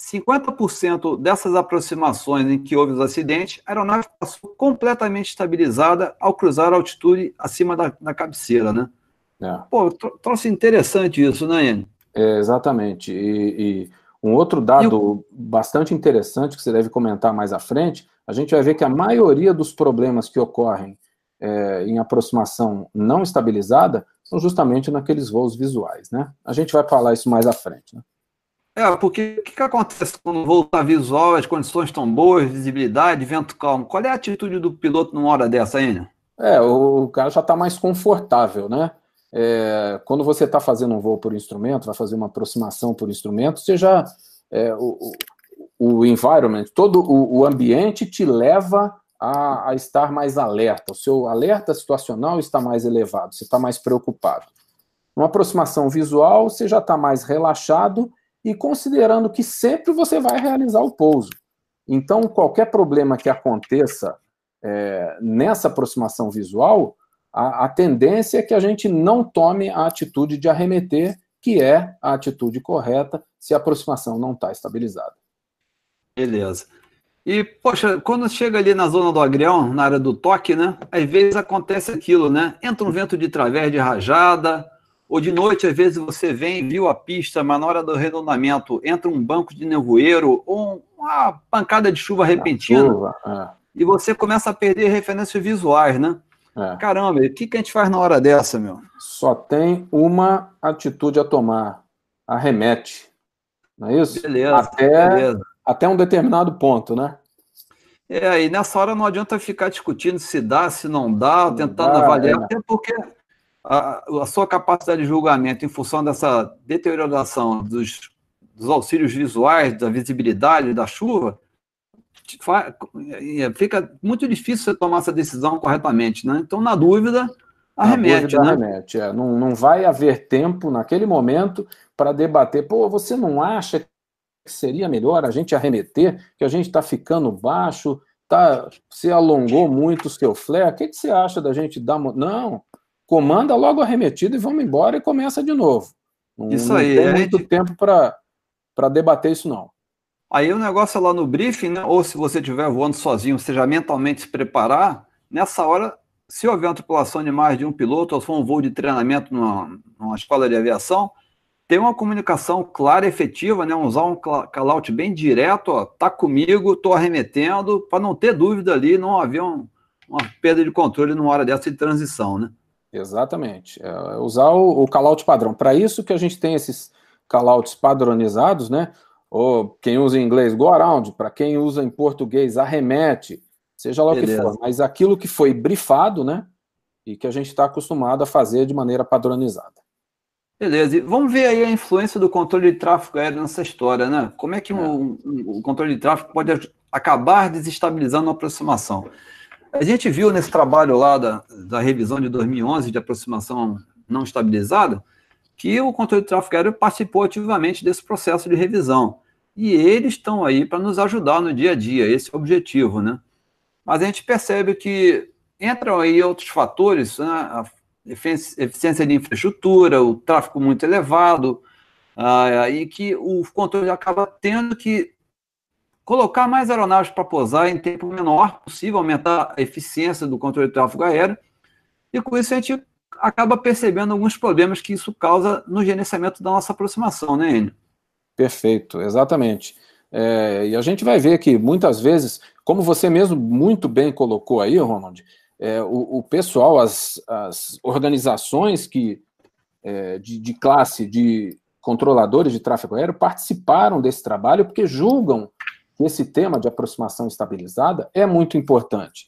[SPEAKER 3] 50% dessas aproximações em que houve os acidentes, a aeronave passou completamente estabilizada ao cruzar a altitude acima da, da cabeceira, né? É. Pô, trouxe interessante isso, né, Ian?
[SPEAKER 2] É, exatamente. E, e, um outro dado eu... bastante interessante que você deve comentar mais à frente, a gente vai ver que a maioria dos problemas que ocorrem é, em aproximação não estabilizada são justamente naqueles voos visuais, né? A gente vai falar isso mais à frente, né?
[SPEAKER 3] É, porque o que, que, acontece quando voo está visual, as condições estão boas, visibilidade, vento calmo? Qual é a atitude do piloto numa hora dessa né?
[SPEAKER 2] É, o, o cara já está mais confortável, né? É, quando você está fazendo um voo por instrumento, vai fazer uma aproximação por instrumento, você já. É, o, o environment, todo o, o ambiente te leva a, a, estar mais alerta. O seu alerta situacional está mais elevado, você está mais preocupado. Uma aproximação visual, você já está mais relaxado e considerando que sempre você vai realizar o pouso. Então, qualquer problema que aconteça é, nessa aproximação visual, a, a tendência é que a gente não tome a atitude de arremeter, que é a atitude correta se a aproximação não está estabilizada.
[SPEAKER 3] Beleza. E, poxa, quando chega ali na zona do agrião, na área do toque, né? Às vezes acontece aquilo, né? Entra um vento de través de rajada, ou de noite, às vezes você vem, viu a pista, mas na hora do arredondamento entra um banco de nevoeiro ou uma pancada de chuva repentina. Chuva, é. E você começa a perder referências visuais, né? É. Caramba, o que, que a gente faz na hora dessa, meu?
[SPEAKER 2] Só tem uma atitude a tomar: arremete. Não é isso?
[SPEAKER 3] Beleza.
[SPEAKER 2] Até,
[SPEAKER 3] beleza.
[SPEAKER 2] até um determinado ponto, né?
[SPEAKER 3] É, e nessa hora não adianta ficar discutindo se dá, se não dá, tentando dá, avaliar, é. até porque a, a, sua capacidade de julgamento em função dessa deterioração dos, dos auxílios visuais, da visibilidade, da chuva, fica muito difícil você tomar essa decisão corretamente, né? Então, na dúvida, arremete,
[SPEAKER 2] na dúvida, né? Arremete, é. não, não vai haver tempo naquele momento para debater, pô, você não acha que seria melhor a gente arremeter, que a gente está ficando baixo, tá, você alongou muito o seu flare, o que, que você acha da gente dar... Não, comanda logo arremetido e vamos embora e começa de novo. Não,
[SPEAKER 3] isso aí.
[SPEAKER 2] Não tem muito gente... tempo para debater isso, não.
[SPEAKER 3] Aí o negócio é lá no briefing, né? ou se você estiver voando sozinho, seja mentalmente se preparar, nessa hora, se houver uma tripulação de mais de um piloto, ou se for um voo de treinamento numa, numa escola de aviação, ter uma comunicação clara e efetiva, né? usar um call-out bem direto, ó, tá comigo, tô arremetendo, para não ter dúvida ali, não haver um, uma perda de controle numa hora dessa de transição, né?
[SPEAKER 2] Exatamente. É usar o, o call-out padrão. Para isso que a gente tem esses call-outs padronizados, né? Ou quem usa em inglês, go around. Para quem usa em português, arremete. Seja lá Beleza. o que for. Mas aquilo que foi brifado, né? E que a gente está acostumado a fazer de maneira padronizada.
[SPEAKER 3] Beleza. E vamos ver aí a influência do controle de tráfego aéreo nessa história, né? Como é que é. Um, um, o controle de tráfego pode acabar desestabilizando a aproximação? A gente viu nesse trabalho lá da, da revisão de 2011 de aproximação não estabilizada que o controle de tráfego aéreo participou ativamente desse processo de revisão. E eles estão aí para nos ajudar no dia a dia, esse é o objetivo, né? Mas a gente percebe que entram aí outros fatores, né? a eficiência de infraestrutura, o tráfego muito elevado, uh, e que o controle acaba tendo que colocar mais aeronaves para pousar em tempo menor possível, aumentar a eficiência do controle de tráfego aéreo, e com isso a gente acaba percebendo alguns problemas que isso causa no gerenciamento da nossa aproximação, né, Enio?
[SPEAKER 2] Perfeito, exatamente. É, e a gente vai ver que muitas vezes, como você mesmo muito bem colocou aí, Ronald, é, o, o, pessoal, as, as organizações que é, de, de classe de controladores de tráfego aéreo participaram desse trabalho porque julgam esse tema de aproximação estabilizada é muito importante.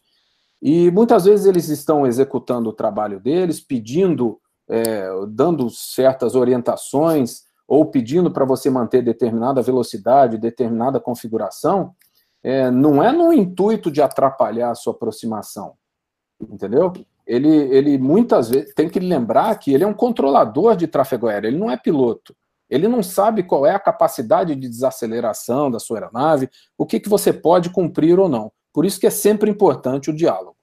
[SPEAKER 2] E muitas vezes eles estão executando o trabalho deles, pedindo, é, dando certas orientações, ou pedindo para você manter determinada velocidade, determinada configuração, é, não é no intuito de atrapalhar a sua aproximação, entendeu? Ele, ele muitas vezes tem que lembrar que ele é um controlador de tráfego aéreo, ele não é piloto. Ele não sabe qual é a capacidade de desaceleração da sua aeronave, o que, que você pode cumprir ou não. Por isso que é sempre importante o diálogo.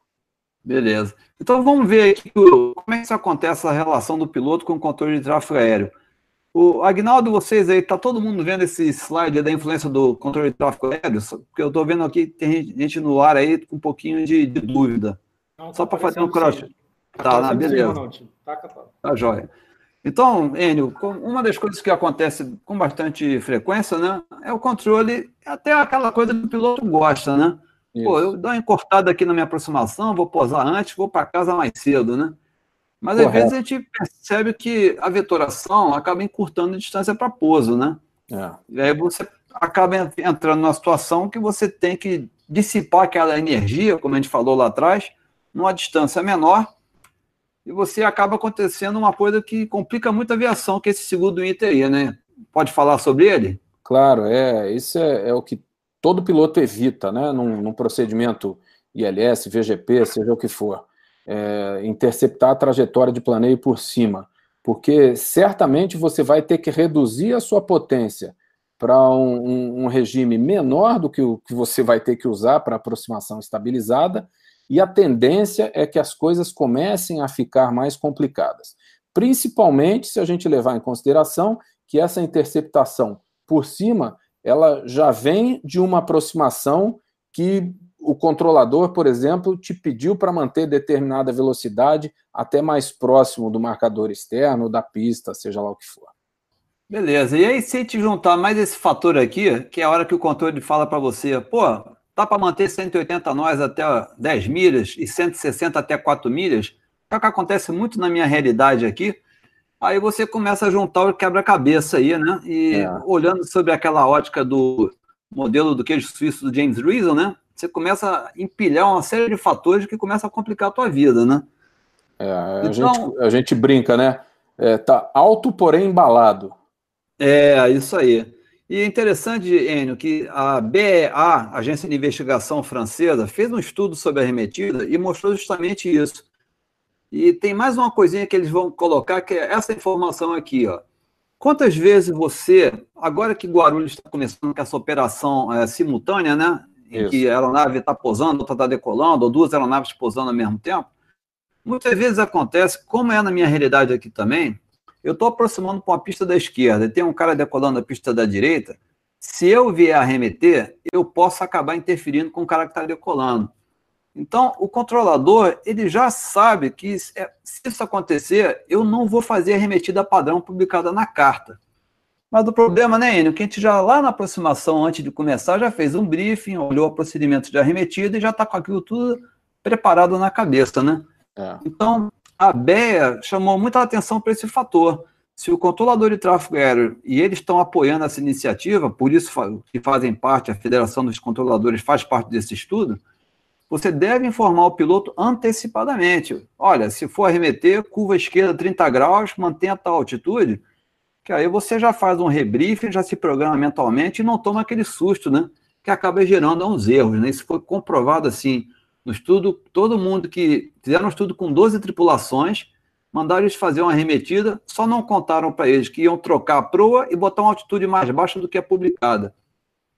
[SPEAKER 3] Beleza. Então vamos ver aqui como é que isso acontece a relação do piloto com o controle de tráfego aéreo. O Agnaldo, vocês aí, tá todo mundo vendo esse slide da influência do controle de tráfego aéreo? Porque eu estou vendo aqui tem gente no ar aí com um pouquinho de, de dúvida. Não, Só tá para fazer um cross. Tá, tá, beleza. Tá, tá jóia. Então, Enio, uma das coisas que acontece com bastante frequência, né, é o controle, até aquela coisa que o piloto gosta, né? Pô, eu dou uma encurtada aqui na minha aproximação, vou posar antes, vou para casa mais cedo, né? Mas Correto. às vezes a gente percebe que a vetoração acaba encurtando a distância para pouso, né? É. E aí você acaba entrando numa situação que você tem que dissipar aquela energia, como a gente falou lá atrás, numa distância menor, e você acaba acontecendo uma coisa que complica muito a aviação, que é esse segundo item aí, né? Pode falar sobre ele?
[SPEAKER 2] Claro, é. Isso é, é o que todo piloto evita, né? Num, num procedimento ILS, VGP, seja o que for é, interceptar a trajetória de planeio por cima, porque certamente você vai ter que reduzir a sua potência para um, um, um, regime menor do que o que você vai ter que usar para aproximação estabilizada, e a tendência é que as coisas comecem a ficar mais complicadas. Principalmente se a gente levar em consideração que essa interceptação por cima, ela já vem de uma aproximação que o controlador, por exemplo, te pediu para manter determinada velocidade até mais próximo do marcador externo, da pista, seja lá o que for.
[SPEAKER 3] Beleza. E aí, se te juntar mais esse fator aqui, que é a hora que o controle fala para você, pô, dá para manter 180 nós até 10 milhas e 160 até 4 milhas, é o que acontece muito na minha realidade aqui. Aí você começa a juntar o quebra-cabeça aí, né? E é. olhando sobre aquela ótica do modelo do queijo suíço do James Reason, né? você começa a empilhar uma série de fatores que começam a complicar a tua vida, né?
[SPEAKER 2] É, a, então, gente, a gente brinca, né? É, tá alto, porém embalado.
[SPEAKER 3] É, isso aí. E é interessante, Enio, que a BEA, Agência de Investigação Francesa, fez um estudo sobre a arremetida e mostrou justamente isso. E tem mais uma coisinha que eles vão colocar, que é essa informação aqui, ó. Quantas vezes você, agora que Guarulhos está começando com essa operação é, simultânea, né? em que a aeronave está posando, outra está decolando, ou duas aeronaves posando ao mesmo tempo, muitas vezes acontece, como é na minha realidade aqui também, eu estou aproximando para uma pista da esquerda e tem um cara decolando a pista da direita, se eu vier arremeter, eu posso acabar interferindo com o cara que está decolando. Então, o controlador, ele já sabe que se isso acontecer, eu não vou fazer a arremetida padrão publicada na carta. Mas o problema, né, Enio, que a gente já lá na aproximação, antes de começar, já fez um briefing, olhou o procedimento de arremetida e já está com aquilo tudo preparado na cabeça, né? É. Então, a BEA chamou muita atenção para esse fator. Se o controlador de tráfego aéreo e eles estão apoiando essa iniciativa, por isso que fazem parte, a Federação dos Controladores faz parte desse estudo, você deve informar o piloto antecipadamente. Olha, se for arremeter, curva esquerda 30 graus, mantenha tal altitude, que aí você já faz um rebriefing, já se programa mentalmente e não toma aquele susto, né? Que acaba gerando uns erros, né? Isso foi comprovado assim no estudo, todo mundo que fizeram um estudo com 12 tripulações, mandaram eles fazer uma arremetida, só não contaram para eles que iam trocar a proa e botar uma altitude mais baixa do que a publicada.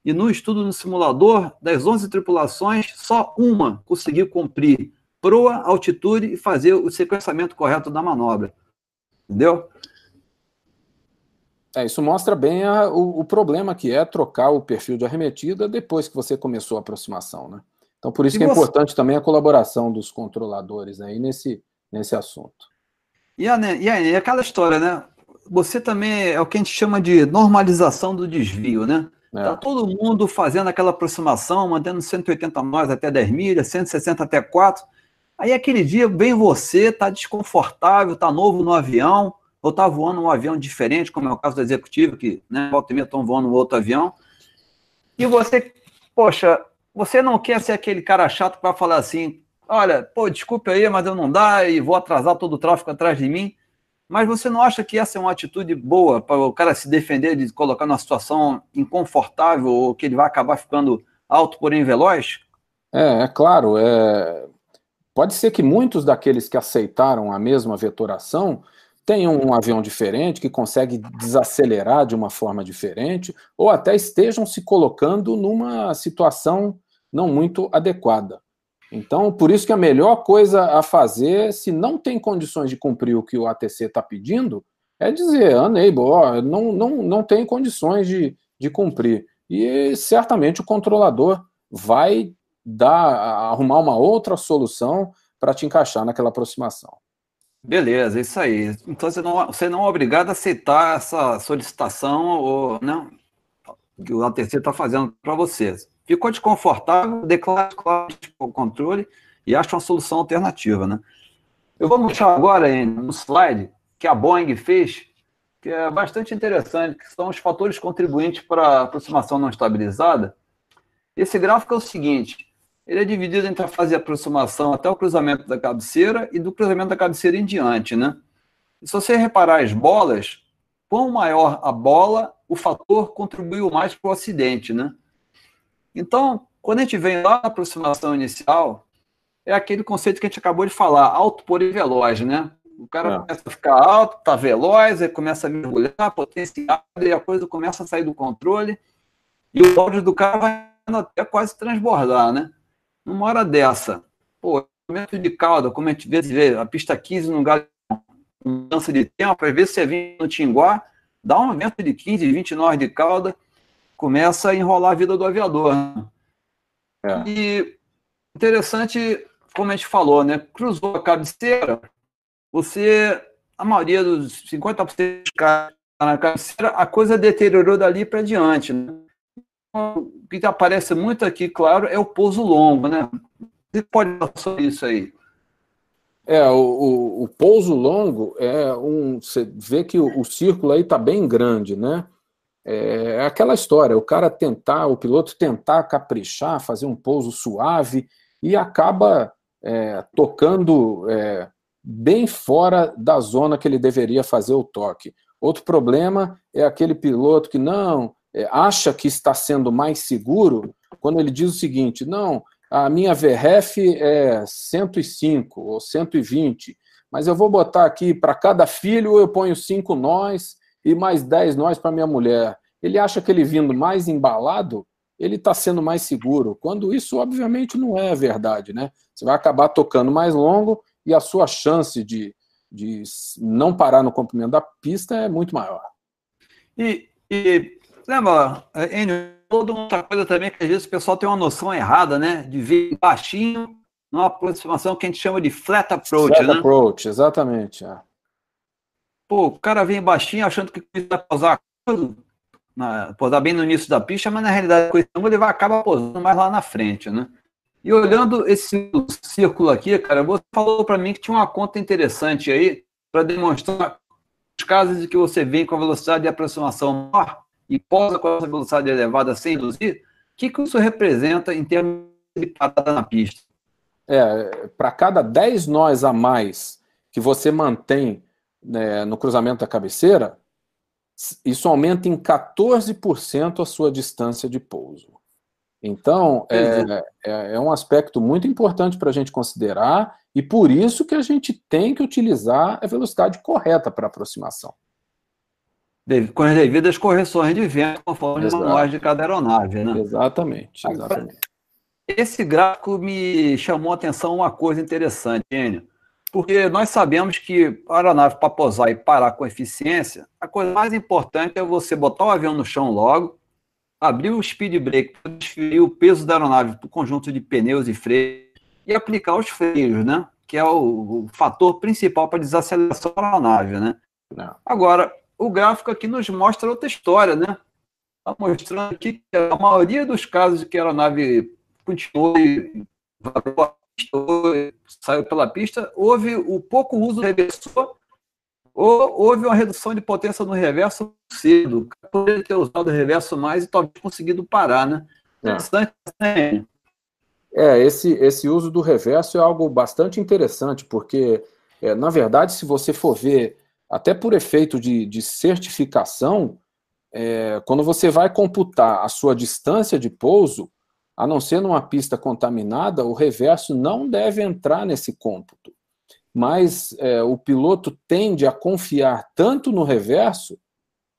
[SPEAKER 3] E no estudo no simulador, das 11 tripulações, só uma conseguiu cumprir proa, altitude e fazer o sequenciamento correto da manobra. Entendeu?
[SPEAKER 2] É, isso mostra bem a, o, o, problema que é trocar o perfil de arremetida depois que você começou a aproximação, né? Então, por isso e que é importante também a colaboração dos controladores aí nesse, nesse assunto.
[SPEAKER 3] E, a, e, a, e aquela história, né? Você também é o que a gente chama de normalização do desvio, né? É. Tá todo mundo fazendo aquela aproximação, mantendo 180 nós até 10 milhas, 160 até 4. Aí aquele dia vem você, tá desconfortável, tá novo no avião, ou está voando um avião diferente, como é o caso do executivo, que né, volta e meia estão voando um outro avião, e você, poxa, você não quer ser aquele cara chato que vai falar assim, olha, pô, desculpe aí, mas eu não dá e vou atrasar todo o tráfego atrás de mim, mas você não acha que essa é uma atitude boa para o cara se defender de colocar numa situação inconfortável ou que ele vai acabar ficando alto, porém veloz?
[SPEAKER 2] É, é claro. É... Pode ser que muitos daqueles que aceitaram a mesma vetoração tem um avião diferente, que consegue desacelerar de uma forma diferente, ou até estejam se colocando numa situação não muito adequada. Então, por isso que a melhor coisa a fazer, se não tem condições de cumprir o que o ATC está pedindo, é dizer, unable, ó, não, não, não tem condições de, de cumprir. E certamente o controlador vai dar, arrumar uma outra solução para te encaixar naquela aproximação.
[SPEAKER 3] Beleza, isso aí. Então você não, você não é obrigado a aceitar essa solicitação ou não, que o ATC está fazendo para você. ficou desconfortável, declara o controle e acha uma solução alternativa, né? Eu vou mostrar agora no slide que a Boeing fez, que é bastante interessante, que são os fatores contribuintes para a aproximação não estabilizada. Esse gráfico é o seguinte, ele é dividido entre a fase de aproximação até o cruzamento da cabeceira e do cruzamento da cabeceira em diante, né? E se você reparar as bolas, quanto maior a bola, o fator contribuiu mais para o acidente, né? Então, quando a gente vem lá na aproximação inicial, é aquele conceito que a gente acabou de falar, alto, por e veloz, né? O cara é. começa a ficar alto, tá veloz, aí começa a mergulhar, potenciado, e a coisa começa a sair do controle, e o áudio do cara vai até quase transbordar, né? Numa hora dessa, pô, momento de cauda, como a gente vê, a pista 15 no galho, mudança de tempo, às vezes você vem no Tinguá, dá um vento de 15, 20 nós de cauda, começa a enrolar a vida do aviador. Né? É. E interessante, como a gente falou, né? Cruzou a cabeceira, você, a maioria dos 50% dos caras na cabeceira, a coisa deteriorou dali para diante. Né? O que aparece muito aqui, claro, é o pouso longo, né? Você pode falar sobre isso aí?
[SPEAKER 2] É, o, o, o pouso longo é um. Você vê que o, o círculo aí está bem grande, né? É, é aquela história, o cara tentar, o piloto tentar caprichar, fazer um pouso suave e acaba é, tocando é, bem fora da zona que ele deveria fazer o toque. Outro problema é aquele piloto que não, acha que está sendo mais seguro quando ele diz o seguinte: não, a minha VRF é 105 ou 120, mas eu vou botar aqui para cada filho eu ponho cinco nós e mais 10 nós para minha mulher. Ele acha que ele vindo mais embalado, ele está sendo mais seguro, quando isso obviamente não é verdade, né? Você vai acabar tocando mais longo e a sua chance de, de não parar no comprimento da pista é muito maior.
[SPEAKER 3] E, e Lembra, Enio, toda outra coisa também que às vezes o pessoal tem uma noção errada, né? De vir baixinho numa aproximação que a gente chama de flat approach, flat
[SPEAKER 2] né? approach, exatamente. É.
[SPEAKER 3] Pô, o cara vem baixinho achando que vai posar na, posar bem no início da pista, mas na realidade com ele vai acabar posando mais lá na frente, né? E olhando esse círculo aqui, cara, você falou para mim que tinha uma conta interessante aí para demonstrar os casos em que você vem com a velocidade de aproximação maior e posa com essa velocidade elevada sem induzir, o que, que isso representa em termos de parada na pista?
[SPEAKER 2] É, para cada 10 nós a mais que você mantém né, no cruzamento da cabeceira, isso aumenta em 14% a sua distância de pouso. Então, é, é, é um aspecto muito importante para a gente considerar e por isso que a gente tem que utilizar a velocidade correta para aproximação
[SPEAKER 3] com as devidas correções de vento, conforme os manuais de cada aeronave. Né?
[SPEAKER 2] Exatamente, exatamente.
[SPEAKER 3] Esse gráfico me chamou a atenção uma coisa interessante, Enio, porque nós sabemos que a aeronave para pousar e parar com eficiência, a coisa mais importante é você botar o avião no chão logo, abrir o speed brake para transferir o peso da aeronave para o conjunto de pneus e freios e aplicar os freios, né? Que é o, o fator principal para desaceleração da aeronave, né? Não. Agora, o gráfico aqui nos mostra outra história, né? Está mostrando aqui que a maioria dos casos que a aeronave continuou e saiu pela pista, houve o pouco uso do reversor ou houve uma redução de potência no reverso cedo. Poderia ter usado o reverso mais e talvez conseguido parar, né?
[SPEAKER 2] É. né? É, esse, esse uso do reverso é algo bastante interessante, porque, é, na verdade, se você for ver até por efeito de, de certificação, é, quando você vai computar a sua distância de pouso, a não ser numa pista contaminada, o reverso não deve entrar nesse cômputo. Mas é, o piloto tende a confiar tanto no reverso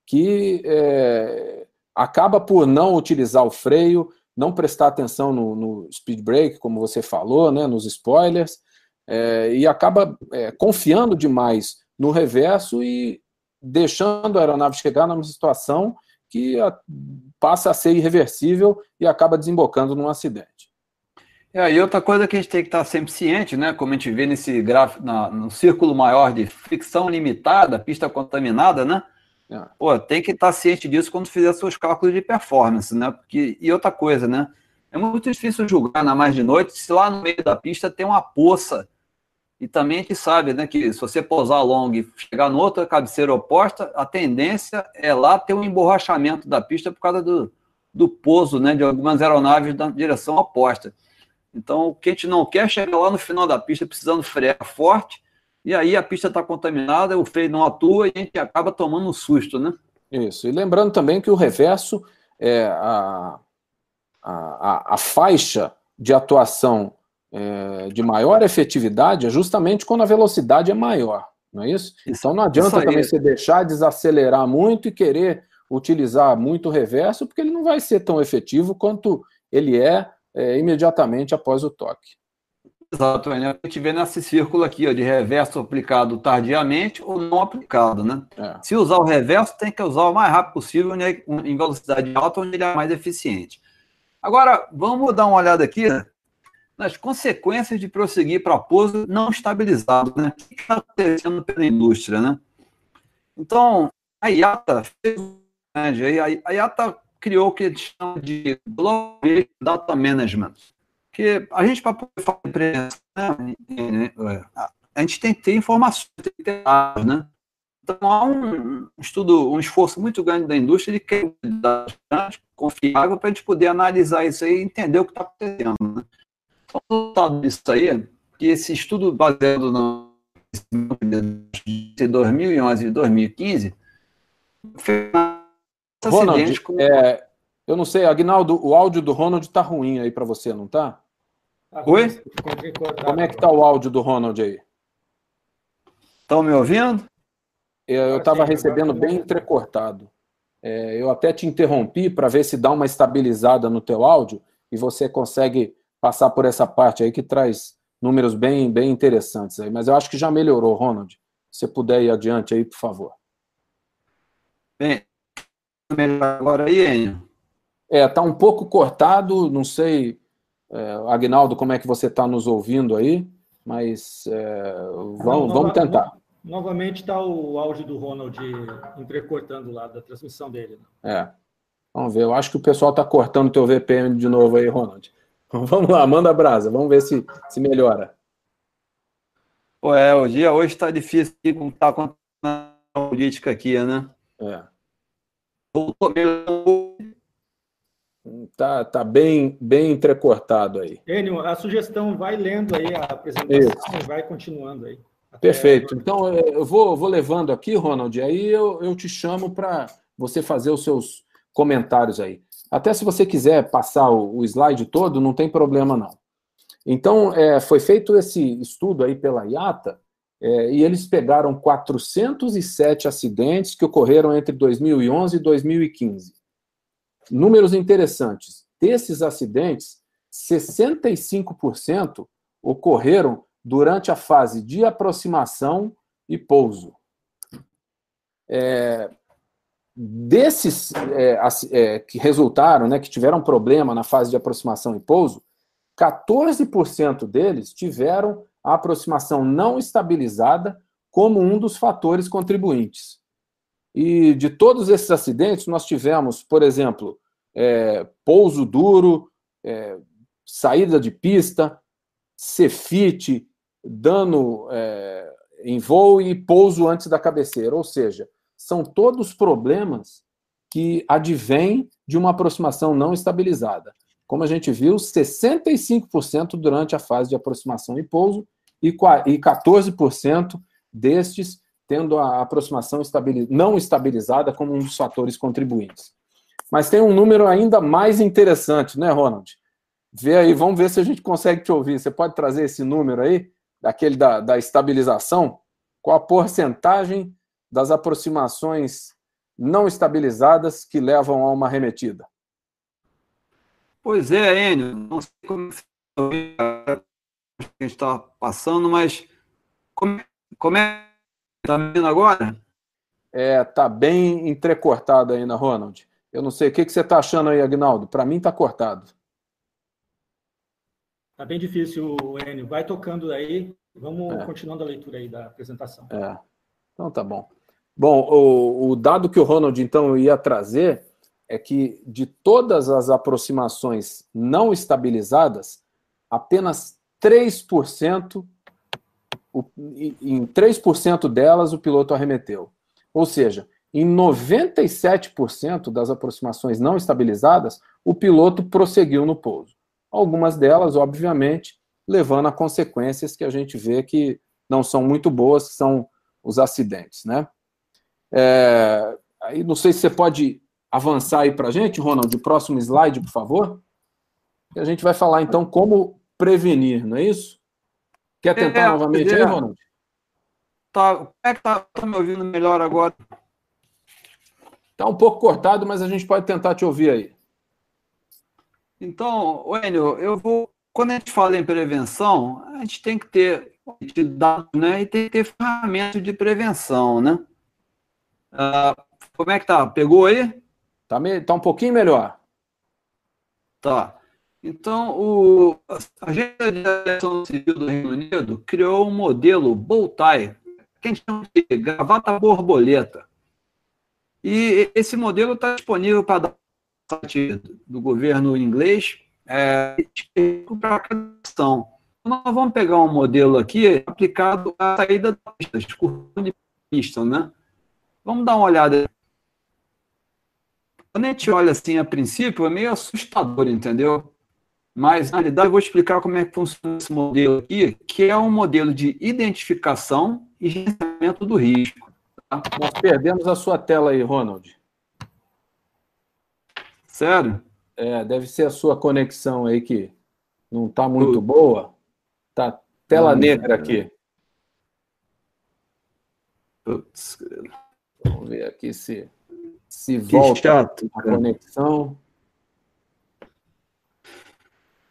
[SPEAKER 2] que é, acaba por não utilizar o freio, não prestar atenção no, no speed brake, como você falou, né, nos spoilers, é, e acaba é, confiando demais no reverso e deixando a aeronave chegar numa situação que passa a ser irreversível e acaba desembocando num acidente.
[SPEAKER 3] É, e outra coisa que a gente tem que estar sempre ciente, né, como a gente vê nesse gráfico, na, no círculo maior de fricção limitada, pista contaminada, né? É. Pô, tem que estar ciente disso quando fizer seus cálculos de performance, né? Porque, e outra coisa, né? É muito difícil julgar na mais de noite se lá no meio da pista tem uma poça. E também a gente sabe né, que se você pousar long e chegar no outra cabeceira oposta, a tendência é lá ter um emborrachamento da pista por causa do, do pouso né, de algumas aeronaves na direção oposta. Então, o que a gente não quer é chegar lá no final da pista precisando frear forte, e aí a pista está contaminada, o freio não atua e a gente acaba tomando um susto, né?
[SPEAKER 2] Isso. E lembrando também que o reverso, é a, a, a faixa de atuação é, de maior efetividade é justamente quando a velocidade é maior, não é isso? isso então não adianta também você deixar desacelerar muito e querer utilizar muito o reverso, porque ele não vai ser tão efetivo quanto ele é, é imediatamente após o toque.
[SPEAKER 3] Exato, né? a gente vê nesse círculo aqui ó, de reverso aplicado tardiamente ou não aplicado, né? É. Se usar o reverso, tem que usar o mais rápido possível né, em velocidade alta, onde ele é mais eficiente. Agora, vamos dar uma olhada aqui nas consequências de prosseguir para pouso não estabilizado, né? O que está acontecendo pela indústria, né? Então, a IATA fez a IATA criou o que eles chamam de Global Data Management, que a gente, para poder fazer prevenção, né, a gente tem que ter informações, tem que ter dados, né? Então, há um estudo, um esforço muito grande da indústria de criar dados confiável para a gente poder analisar isso aí e entender o que está acontecendo. Né? Resultado disso aí é que esse estudo baseado no de 2011 e 2015
[SPEAKER 2] fez Ronald, com... é, eu não sei, Agnaldo, o áudio do Ronald está ruim aí para você, não está?
[SPEAKER 3] Oi?
[SPEAKER 2] Como é que está o áudio do Ronald aí?
[SPEAKER 3] Estão me ouvindo?
[SPEAKER 2] Eu estava recebendo bem entrecortado. É, eu até te interrompi para ver se dá uma estabilizada no teu áudio e você consegue passar por essa parte aí que traz números bem, bem interessantes aí. Mas eu acho que já melhorou, Ronald. Se você puder ir adiante aí, por favor.
[SPEAKER 3] Bem, melhor agora aí, Enio?
[SPEAKER 2] É, tá um pouco cortado, não sei, é, Agnaldo, como é que você está nos ouvindo aí, mas é, vamos, não, vamos tentar.
[SPEAKER 1] Novamente está o áudio do Ronald entrecortando lá da transmissão dele.
[SPEAKER 2] Né? É. Vamos ver. Eu acho que o pessoal está cortando o teu VPN de novo aí, Ronald. Vamos lá, manda brasa. Vamos ver se, se melhora.
[SPEAKER 3] Pô, é, o dia hoje está difícil como está acontecendo a política aqui, né?
[SPEAKER 2] É. Voltou Tá, tá bem, bem entrecortado aí.
[SPEAKER 1] Enio, a sugestão vai lendo aí a apresentação Isso. e vai continuando aí.
[SPEAKER 2] Perfeito. Então, é, eu vou, vou levando aqui, Ronald, aí eu, eu te chamo para você fazer os seus comentários aí. Até se você quiser passar o, slide todo, não tem problema não. Então, é, foi feito esse estudo aí pela IATA, é, e eles pegaram 407 acidentes que ocorreram entre 2011 e 2015. Números interessantes. Desses acidentes, 65% ocorreram durante a fase de aproximação e pouso. É, desses é, é, que resultaram, né, que tiveram problema na fase de aproximação e pouso, 14% deles tiveram a aproximação não estabilizada como um dos fatores contribuintes. E de todos esses acidentes, nós tivemos, por exemplo, é, pouso duro, é, saída de pista, cefite, dano é, em voo e pouso antes da cabeceira. Ou seja, são todos problemas que advêm de uma aproximação não estabilizada. Como a gente viu, 65% durante a fase de aproximação e pouso e 14% destes tendo a aproximação não estabilizada como um dos fatores contribuintes. Mas tem um número ainda mais interessante, né, Ronald? Vê aí, vamos ver se a gente consegue te ouvir. Você pode trazer esse número aí? daquele da, da estabilização, qual a porcentagem das aproximações não estabilizadas que levam a uma remetida?
[SPEAKER 3] Pois é, Enio, não sei como a gente está passando, mas como, como é está vendo agora?
[SPEAKER 2] É, tá bem entrecortado ainda, Ronald. Eu não sei, o que, que você está achando aí, Agnaldo? Para mim está cortado.
[SPEAKER 1] Tá bem difícil, Enio. Vai tocando aí. Vamos é. continuando a leitura aí da apresentação.
[SPEAKER 2] É. Então tá bom. Bom, o, o, dado que o Ronald então ia trazer é que de todas as aproximações não estabilizadas, apenas 3%, em 3% delas o piloto arremeteu. Ou seja, em 97% das aproximações não estabilizadas, o piloto prosseguiu no pouso. Algumas delas, obviamente, levando a consequências que a gente vê que não são muito boas, que são os acidentes, né? É, aí não sei se você pode avançar aí para a gente, Ronald, próximo slide, por favor. E a gente vai falar então como prevenir, não é isso? Quer tentar é, novamente é. aí, Ronald?
[SPEAKER 3] Tá, como é que tá, tá me ouvindo melhor agora?
[SPEAKER 2] Tá um pouco cortado, mas a gente pode tentar te ouvir aí.
[SPEAKER 3] Então, Enio, eu vou. Quando a gente fala em prevenção, a gente tem que ter dados, né? E tem que ter ferramentas de prevenção, né? Ah, como é que tá? Pegou aí?
[SPEAKER 2] Tá, me... tá um pouquinho melhor.
[SPEAKER 3] Tá. Então, o, a Agência de Aviação Civil do Reino Unido criou um modelo Bowtie, que a gente chama de gravata borboleta. E esse modelo está disponível para site do governo inglês é, para ação. Nós vamos pegar um modelo aqui aplicado à saída da pista, de pista, né? Vamos dar uma olhada. Quando a gente olha assim a princípio, é meio assustador, entendeu? Mas, na realidade, eu vou explicar como é que funciona esse modelo aqui, que é um modelo de identificação e gerenciamento do risco.
[SPEAKER 2] Tá? Nós perdemos a sua tela aí, Ronald.
[SPEAKER 3] Sério?
[SPEAKER 2] É, deve ser a sua conexão aí que não está muito boa. Tá tela negra aqui. Putz. Vamos ver aqui se, se volta chato, a conexão.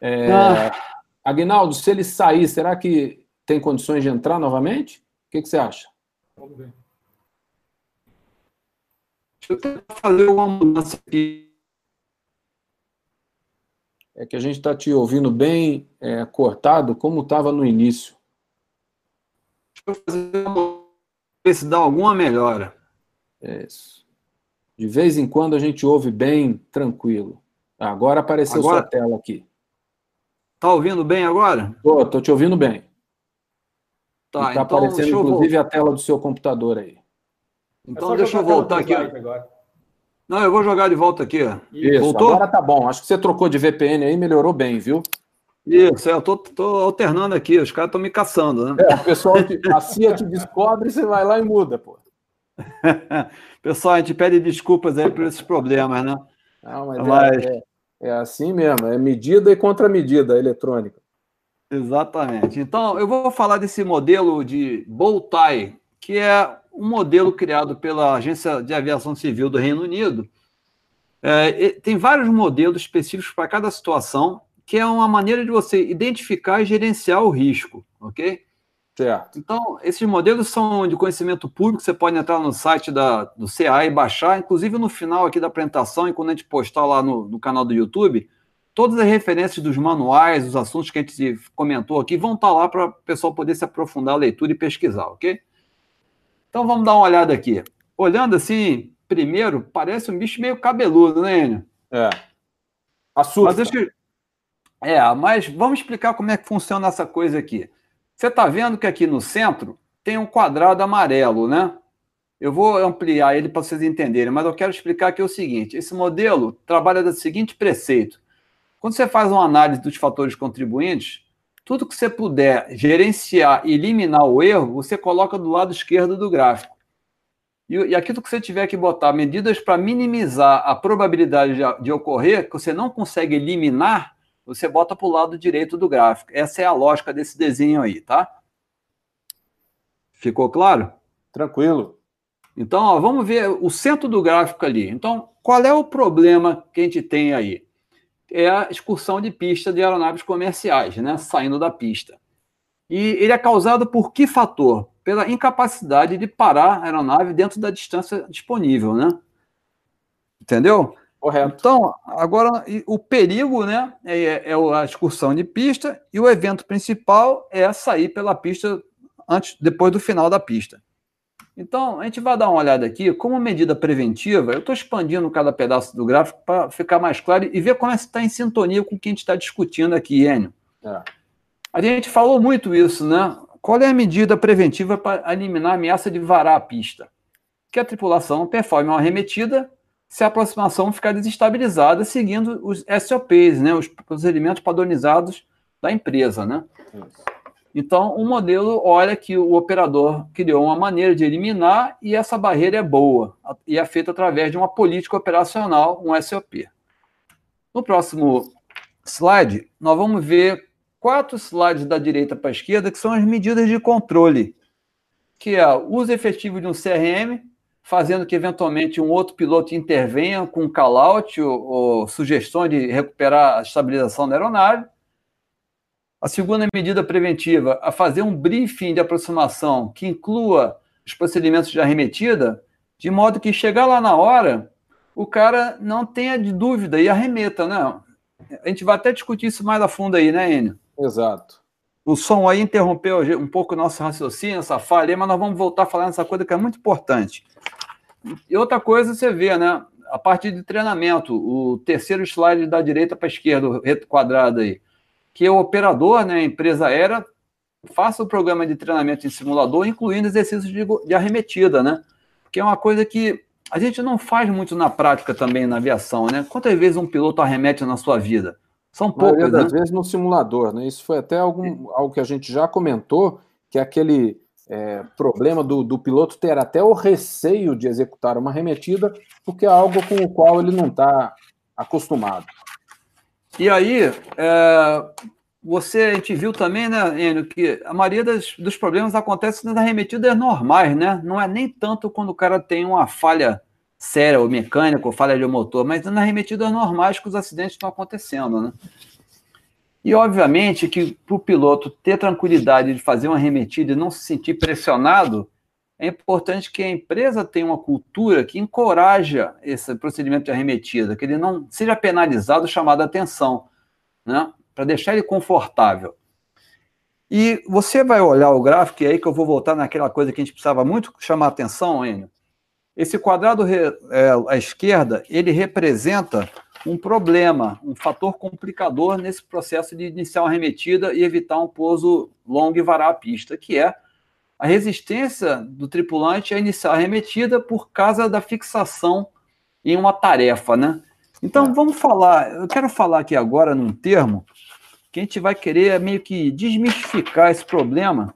[SPEAKER 2] É, ah. Agnaldo, se ele sair, será que tem condições de entrar novamente? O que, que você acha? Vamos ver.
[SPEAKER 3] Deixa eu tentar fazer uma mudança aqui.
[SPEAKER 2] É que a gente está te ouvindo bem é, cortado, como estava no início.
[SPEAKER 3] Deixa eu fazer uma... ver se dá alguma melhora.
[SPEAKER 2] É isso. De vez em quando a gente ouve bem tranquilo. Agora apareceu agora... sua tela aqui.
[SPEAKER 3] Tá ouvindo bem agora?
[SPEAKER 2] Tô, tô te ouvindo bem. Tá, tá então, aparecendo, inclusive, a tela do seu computador aí.
[SPEAKER 3] Então, é deixa eu voltar aqui. Agora. Não, eu vou jogar de volta aqui.
[SPEAKER 2] Isso, Voltou? agora tá bom. Acho que você trocou de VPN aí, melhorou bem, viu?
[SPEAKER 3] Isso, é, eu tô, tô alternando aqui, os caras estão me caçando, né?
[SPEAKER 2] É, o pessoal, te, a CIA te descobre, você vai lá e muda, pô.
[SPEAKER 3] pessoal, a gente pede desculpas aí por esses problemas, né?
[SPEAKER 2] Não, mas, mas... É, é assim mesmo, é medida e contramedida eletrônica.
[SPEAKER 3] Exatamente. Então, eu vou falar desse modelo de Bowtie, que é um modelo criado pela Agência de Aviação Civil do Reino Unido. É, tem vários modelos específicos para cada situação, que é uma maneira de você identificar e gerenciar o risco, ok?
[SPEAKER 2] Certo.
[SPEAKER 3] Então, esses modelos são de conhecimento público, você pode entrar no site da, do CA e baixar, inclusive no final aqui da apresentação, e quando a gente postar lá no, no canal do YouTube, todas as referências dos manuais, os assuntos que a gente comentou aqui, vão estar lá para o pessoal poder se aprofundar a leitura e pesquisar, ok? Então vamos dar uma olhada aqui. Olhando assim, primeiro, parece um bicho meio cabeludo, né, Enio?
[SPEAKER 2] É. Assusta.
[SPEAKER 3] Mas deixa... É, mas vamos explicar como é que funciona essa coisa aqui. Você está vendo que aqui no centro tem um quadrado amarelo, né? Eu vou ampliar ele para vocês entenderem, mas eu quero explicar aqui o seguinte: esse modelo trabalha do seguinte preceito. Quando você faz uma análise dos fatores contribuintes, tudo que você puder gerenciar e eliminar o erro, você coloca do lado esquerdo do gráfico. E, e aquilo que você tiver que botar medidas para minimizar a probabilidade de, de ocorrer, que você não consegue eliminar, você bota para o lado direito do gráfico. Essa é a lógica desse desenho aí, tá? Ficou claro?
[SPEAKER 2] Tranquilo.
[SPEAKER 3] Então, ó, vamos ver o centro do gráfico ali. Então, qual é o problema que a gente tem aí? É a excursão de pista de aeronaves comerciais, né? Saindo da pista. E ele é causado por que fator? Pela incapacidade de parar a aeronave dentro da distância disponível, né? Entendeu?
[SPEAKER 2] Correto.
[SPEAKER 3] Então, agora, o perigo né, é, é a excursão de pista e o evento principal é sair pela pista antes, depois do final da pista. Então, a gente vai dar uma olhada aqui, como medida preventiva, eu estou expandindo cada pedaço do gráfico para ficar mais claro e ver como é que está em sintonia com o que a gente está discutindo aqui, Enio. É. A gente falou muito isso, né? Qual é a medida preventiva para eliminar a ameaça de varar a pista? Que a tripulação performe uma arremetida se a aproximação ficar desestabilizada, seguindo os SOPs, né? os procedimentos padronizados da empresa, né? Isso. Então, o modelo olha que o operador criou uma maneira de eliminar e essa barreira é boa e é feita através de uma política operacional, um SOP. No próximo slide, nós vamos ver quatro slides da direita para a esquerda que são as medidas de controle, que é o uso efetivo de um CRM, fazendo que eventualmente um outro piloto intervenha com um call-out ou, ou sugestões de recuperar a estabilização da aeronave, a segunda medida preventiva, a fazer um briefing de aproximação que inclua os procedimentos de arremetida, de modo que chegar lá na hora, o cara não tenha de dúvida e arremeta, né? A gente vai até discutir isso mais a fundo aí, né, Enio?
[SPEAKER 2] Exato.
[SPEAKER 3] O som aí interrompeu um pouco o nosso raciocínio, essa falha, mas nós vamos voltar a falar nessa coisa que é muito importante. E outra coisa você vê, né? A parte de treinamento, o terceiro slide da direita para a esquerda, o quadrado aí que o operador, né, a empresa aérea, faça o programa de treinamento em simulador, incluindo exercícios de, de arremetida, né? Que é uma coisa que a gente não faz muito na prática também na aviação, né? Quantas vezes um piloto arremete na sua vida?
[SPEAKER 2] São poucas, né? vezes no simulador, né? Isso foi até algum, algo que a gente já comentou, que é aquele é, problema do, do, piloto ter até o receio de executar uma arremetida, porque é algo com o qual ele não está acostumado.
[SPEAKER 3] E aí, é, você, a gente viu também, né, Enio, que a maioria das, dos problemas acontece nas arremetidas normais, né? Não é nem tanto quando o cara tem uma falha séria, ou mecânica, ou falha de motor, mas nas arremetidas normais que os acidentes estão acontecendo, né? E, obviamente, que para o piloto ter tranquilidade de fazer uma arremetida e não se sentir pressionado, é importante que a empresa tenha uma cultura que encoraja esse procedimento de arremetida, que ele não seja penalizado, chamado a atenção, né? para deixar ele confortável. E você vai olhar o gráfico, e é aí que eu vou voltar naquela coisa que a gente precisava muito chamar atenção, Enio. Esse quadrado é, à esquerda, ele representa um problema, um fator complicador nesse processo de iniciar uma arremetida e evitar um pouso longo e varar a pista, que é a resistência do tripulante a iniciar a arremetida por causa da fixação em uma tarefa, né? Então é. vamos falar, eu quero falar aqui agora num termo que a gente vai querer meio que desmistificar esse problema,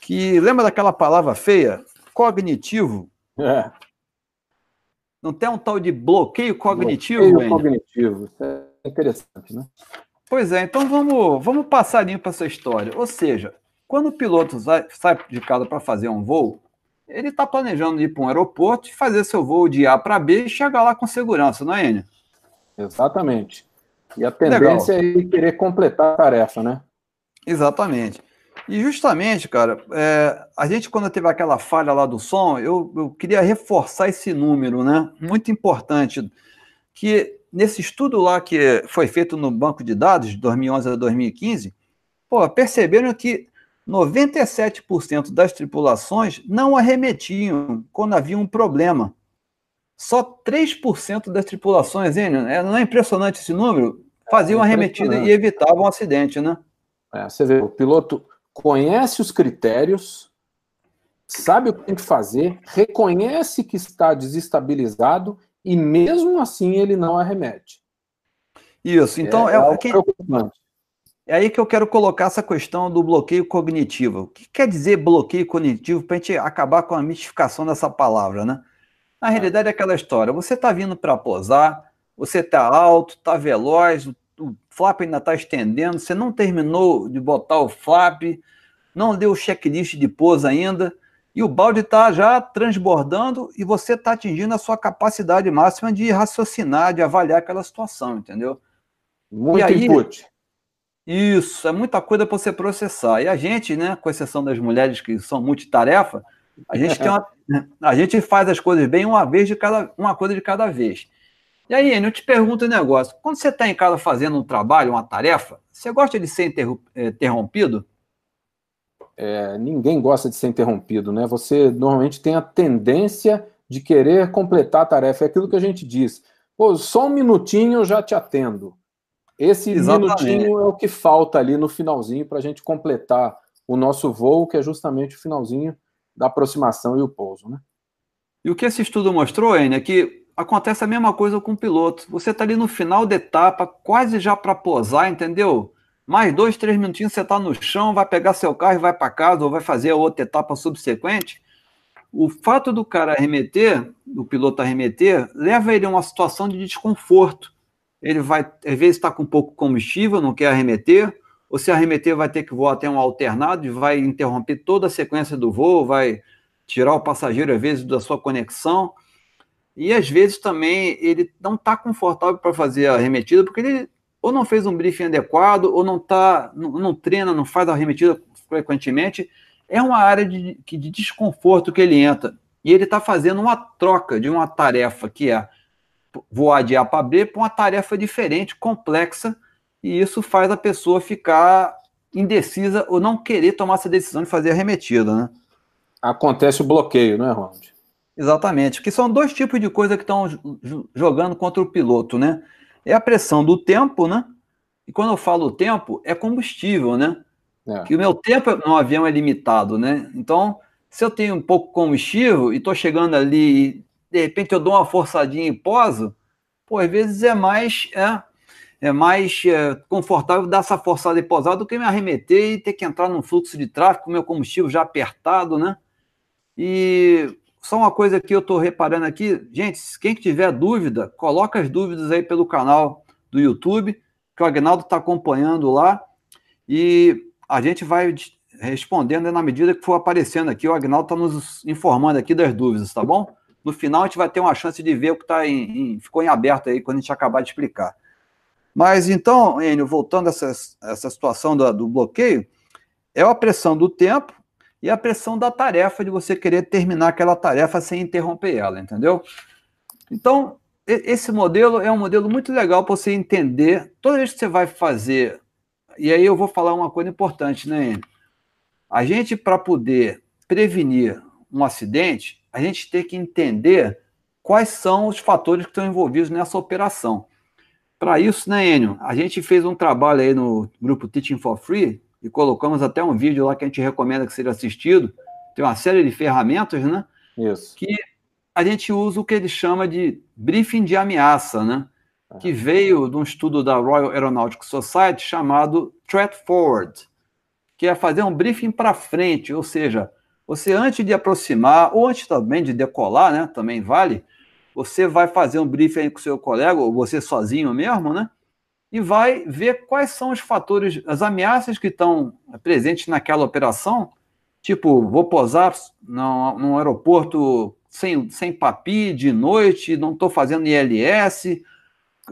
[SPEAKER 3] que lembra daquela palavra feia? Cognitivo. É. Não tem um tal de bloqueio cognitivo?
[SPEAKER 2] Bloqueio cognitivo, isso é interessante, né?
[SPEAKER 3] Pois é, então vamos, vamos passar limpo essa história. Ou seja, quando o piloto sai de casa para fazer um voo, ele está planejando ir para um aeroporto e fazer seu voo de A para B e chegar lá com segurança, não é, Enio?
[SPEAKER 2] Exatamente. E a tendência Legal. é querer completar a tarefa, né?
[SPEAKER 3] Exatamente. E justamente, cara, é, a gente, quando teve aquela falha lá do som, eu, eu queria reforçar esse número, né? Muito importante, que nesse estudo lá que foi feito no banco de dados, de 2011 a 2015, pô, perceberam que 97% das tripulações não arremetiam quando havia um problema. Só 3% das tripulações, hein, é, não é impressionante esse número? Faziam é arremetida e evitavam um acidente, né?
[SPEAKER 2] É, você vê, o piloto conhece os critérios, sabe o que tem que fazer, reconhece que está desestabilizado e mesmo assim ele não arremete.
[SPEAKER 3] Isso, então é, é, é preocupante. É aí que eu quero colocar essa questão do bloqueio cognitivo. O que quer dizer bloqueio cognitivo para a gente acabar com a mistificação dessa palavra, né? Na realidade é aquela história, você está vindo para posar, você está alto, está veloz, o flap ainda está estendendo, você não terminou de botar o flap, não deu o checklist de pouso ainda, e o balde está já transbordando e você está atingindo a sua capacidade máxima de raciocinar, de avaliar aquela situação, entendeu?
[SPEAKER 2] Muito aí, input.
[SPEAKER 3] Isso, é muita coisa para você processar. E a gente, né, com exceção das mulheres que são multitarefa, a gente tem uma, a gente faz as coisas bem uma vez de cada, uma coisa de cada vez. E aí, Enio, eu te pergunto um negócio. Quando você está em casa fazendo um trabalho, uma tarefa, você gosta de ser eh, interrompido?
[SPEAKER 2] é, ninguém gosta de ser interrompido, né? Você normalmente tem a tendência de querer completar a tarefa. É aquilo que a gente diz. Pô, só um minutinho eu já te atendo. Esse Exatamente. minutinho é o que falta ali no finalzinho para a gente completar o nosso voo, que é justamente o finalzinho da aproximação e o pouso, né?
[SPEAKER 3] E o que esse estudo mostrou, Enio, é que acontece a mesma coisa com o piloto. Você está ali no final da etapa, quase já para posar, entendeu? Mais dois, três minutinhos você está no chão, vai pegar seu carro e vai para casa, ou vai fazer a outra etapa subsequente. O fato do cara arremeter, do piloto arremeter, leva ele a uma situação de desconforto. Ele vai, às vezes, está com pouco combustível, não quer arremeter, ou se arremeter, vai ter que voar até um alternado e vai interromper toda a sequência do voo, vai tirar o passageiro, às vezes, da sua conexão. E às vezes também ele não está confortável para fazer a arremetida, porque ele ou não fez um briefing adequado, ou não tá, não, não treina, não faz a arremetida frequentemente. É uma área de, de desconforto que ele entra. E ele está fazendo uma troca de uma tarefa que é voar de A para B para uma tarefa diferente, complexa, e isso faz a pessoa ficar indecisa ou não querer tomar essa decisão de fazer a arremetida, né?
[SPEAKER 2] Acontece o bloqueio, não é, Ronald?
[SPEAKER 3] Exatamente, que são dois tipos de coisa que estão jogando contra o piloto, né? É a pressão do tempo, né? E quando eu falo tempo, é combustível, né? É. Que o meu tempo no avião é limitado, né? Então, se eu tenho um pouco de combustível e estou chegando ali e de repente eu dou uma forçadinha e poso, pô, às vezes é mais é, é mais é, confortável dar essa forçada e posar do que me arremeter e ter que entrar num fluxo de tráfego com meu combustível já apertado, né? E só uma coisa que eu estou reparando aqui, gente, quem tiver dúvida, coloca as dúvidas aí pelo canal do YouTube, que o Agnaldo está acompanhando lá, e a gente vai respondendo na medida que for aparecendo aqui. O Agnaldo está nos informando aqui das dúvidas, tá bom? No final a gente vai ter uma chance de ver o que tá em, em, ficou em aberto aí quando a gente acabar de explicar. Mas então, Enio, voltando a essa, essa situação do, do bloqueio, é a pressão do tempo e a pressão da tarefa de você querer terminar aquela tarefa sem interromper ela, entendeu? Então, esse modelo é um modelo muito legal para você entender. Toda vez que você vai fazer, e aí eu vou falar uma coisa importante, né, Enio? A gente, para poder prevenir um acidente, a gente tem que entender quais são os fatores que estão envolvidos nessa operação. Para isso, né, Enio, a gente fez um trabalho aí no grupo Teaching for Free, e colocamos até um vídeo lá que a gente recomenda que seja assistido. Tem uma série de ferramentas, né?
[SPEAKER 2] Isso.
[SPEAKER 3] Que a gente usa o que ele chama de briefing de ameaça, né? Que veio de um estudo da Royal Aeronautical Society chamado Threat Forward, que é fazer um briefing para frente, ou seja, você antes de aproximar, ou antes também de decolar, né? Também vale, você vai fazer um briefing com o seu colega, ou você sozinho mesmo, né? E vai ver quais são os fatores, as ameaças que estão presentes naquela operação. Tipo, vou posar num aeroporto sem, sem papi, de noite, não estou fazendo ILS.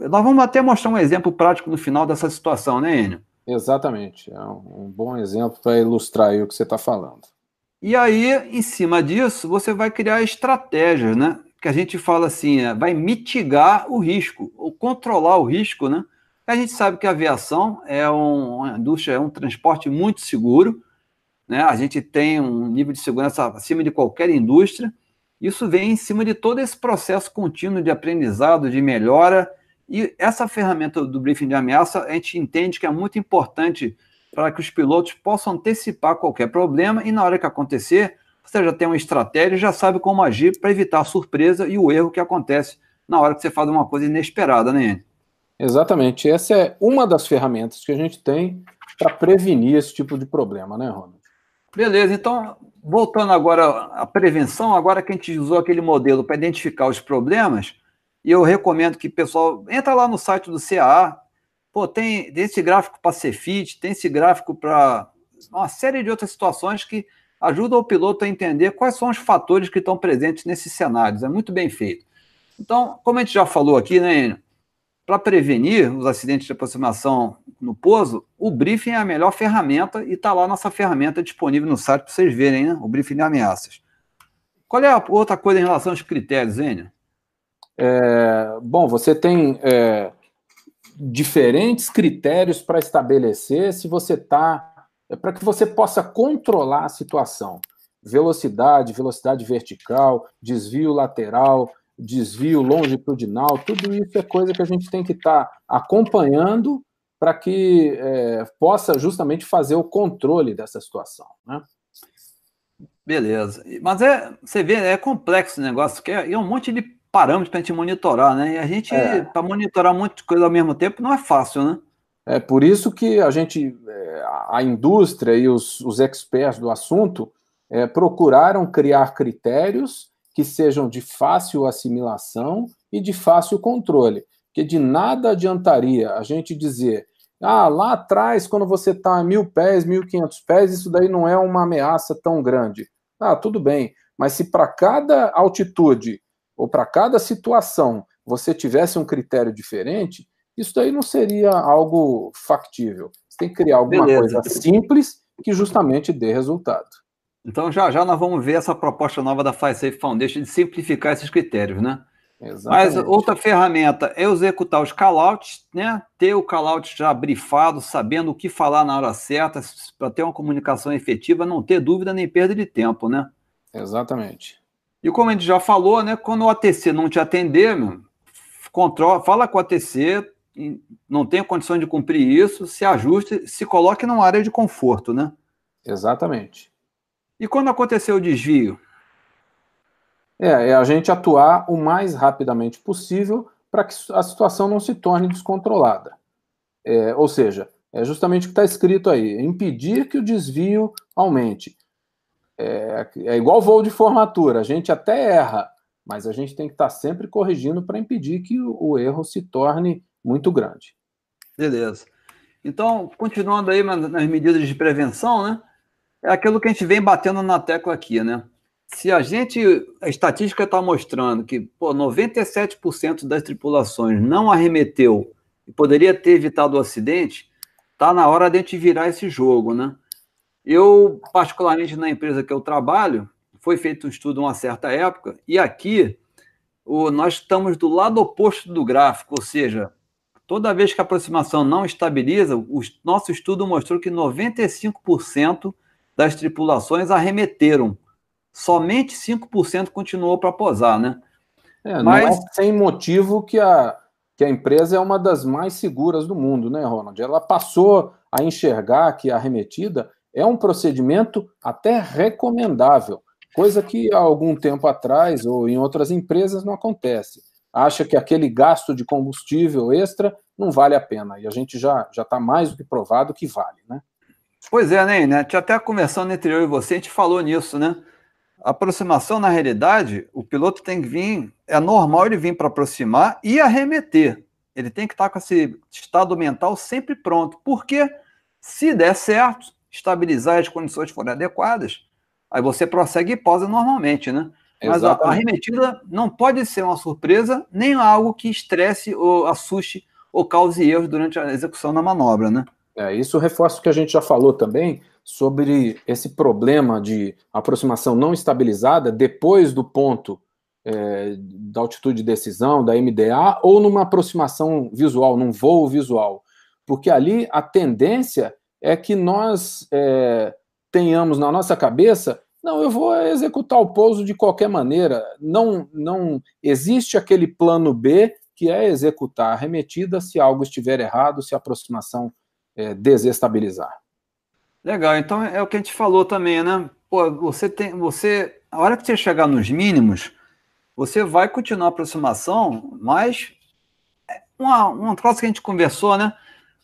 [SPEAKER 3] Nós vamos até mostrar um exemplo prático no final dessa situação, né, Enio?
[SPEAKER 2] Exatamente. É um, bom exemplo para ilustrar aí o que você está falando.
[SPEAKER 3] E aí, em cima disso, você vai criar estratégias, né? Que a gente fala assim, é, vai mitigar o risco, ou controlar o risco, né? A gente sabe que a aviação é um, uma indústria, é um transporte muito seguro, né? A gente tem um nível de segurança acima de qualquer indústria. Isso vem em cima de todo esse processo contínuo de aprendizado, de melhora. E essa ferramenta do briefing de ameaça, a gente entende que é muito importante para que os pilotos possam antecipar qualquer problema e na hora que acontecer, você já tem uma estratégia e já sabe como agir para evitar a surpresa e o erro que acontece na hora que você faz uma coisa inesperada, né,
[SPEAKER 2] Exatamente. Essa é uma das ferramentas que a gente tem para prevenir esse tipo de problema, né, Ronald?
[SPEAKER 3] Beleza, então, voltando agora à prevenção, agora que a gente usou aquele modelo para identificar os problemas, eu recomendo que o pessoal entra lá no site do CAA, pô, tem, tem esse gráfico para Cefit, tem esse gráfico para uma série de outras situações que ajudam o piloto a entender quais são os fatores que estão presentes nesses cenários. É muito bem feito. Então, como a gente já falou aqui, né, Enio? Para prevenir os acidentes de aproximação no pouso, o briefing é a melhor ferramenta e está lá nossa ferramenta disponível no site para vocês verem, né? o briefing de ameaças. Qual é a outra coisa em relação aos critérios, Enio?
[SPEAKER 2] É, bom, você tem é, diferentes critérios para estabelecer se você está é para que você possa controlar a situação. Velocidade, velocidade vertical, desvio lateral, desvio longitudinal, tudo isso é coisa que a gente tem que estar tá acompanhando para que é, possa justamente fazer o controle dessa situação. Né?
[SPEAKER 3] Beleza. Mas é, você vê, é complexo o negócio, que é, é um monte de parâmetros para a gente monitorar, né? E a gente, é. para monitorar de coisa ao mesmo tempo, não é fácil, né?
[SPEAKER 2] É por isso que a gente, é, a indústria e os, os experts do assunto é, procuraram criar critérios que sejam de fácil assimilação e de fácil controle. Que de nada adiantaria a gente dizer, ah, lá atrás, quando você está a mil pés, mil quinhentos pés, isso daí não é uma ameaça tão grande. Ah, tudo bem, mas se para cada altitude ou para cada situação você tivesse um critério diferente, isso daí não seria algo factível. Você tem que criar alguma Beleza. coisa simples que justamente dê resultado.
[SPEAKER 3] Então, já já nós vamos ver essa proposta nova da FiSafe Foundation de simplificar esses critérios, né? Exatamente. Mas outra ferramenta é executar os callouts, né? Ter o callout já brifado, sabendo o que falar na hora certa, para ter uma comunicação efetiva, não ter dúvida nem perda de tempo, né?
[SPEAKER 2] Exatamente.
[SPEAKER 3] E como a gente já falou, né? Quando o ATC não te atender, meu, controla, fala com o ATC, não tem condição de cumprir isso, se ajuste, se coloque numa área de conforto, né?
[SPEAKER 2] Exatamente.
[SPEAKER 3] E quando aconteceu o desvio?
[SPEAKER 2] É, é a gente atuar o mais rapidamente possível para que a situação não se torne descontrolada. É, ou seja, é justamente o que está escrito aí: impedir que o desvio aumente. É, é igual voo de formatura, a gente até erra, mas a gente tem que estar tá sempre corrigindo para impedir que o, o erro se torne muito grande.
[SPEAKER 3] Beleza. Então, continuando aí nas medidas de prevenção, né? É aquilo que a gente vem batendo na tecla aqui, né? Se a gente, a estatística está mostrando que pô, 97% das tripulações não arremeteu e poderia ter evitado o acidente, tá na hora de a gente virar esse jogo, né? Eu, particularmente na empresa que eu trabalho, foi feito um estudo uma certa época, e aqui o, nós estamos do lado oposto do gráfico, ou seja, toda vez que a aproximação não estabiliza, o nosso estudo mostrou que 95% das tripulações arremeteram. Somente 5% continuou para posar, né?
[SPEAKER 2] É, Mas... Não é sem motivo que a, que a empresa é uma das mais seguras do mundo, né, Ronald? Ela passou a enxergar que a arremetida é um procedimento até recomendável, coisa que há algum tempo atrás ou em outras empresas não acontece. Acha que aquele gasto de combustível extra não vale a pena. E a gente já está mais do que provado que vale, né?
[SPEAKER 3] Pois é, né? né? Tinha até conversando entre eu e você, a gente falou nisso, né? A aproximação, na realidade, o piloto tem que vir, é normal ele vir para aproximar e arremeter. Ele tem que estar com esse estado mental sempre pronto, porque se der certo, estabilizar as condições forem adequadas, aí você prossegue e posa normalmente, né? Mas a, a arremetida não pode ser uma surpresa, nem algo que estresse ou assuste ou cause erros durante a execução da manobra, né?
[SPEAKER 2] É, isso reforça o que a gente já falou também sobre esse problema de aproximação não estabilizada depois do ponto é, da altitude de decisão, da MDA, ou numa aproximação visual, num voo visual. Porque ali a tendência é que nós é, tenhamos na nossa cabeça, não, eu vou executar o pouso de qualquer maneira. Não, não existe aquele plano B que é executar a remetida se algo estiver errado, se a aproximação é, desestabilizar.
[SPEAKER 3] Legal, então é o que a gente falou também, né? Pô, você tem, você, a hora que você chegar nos mínimos, você vai continuar a aproximação, mas é uma, uma troça que a gente conversou, né?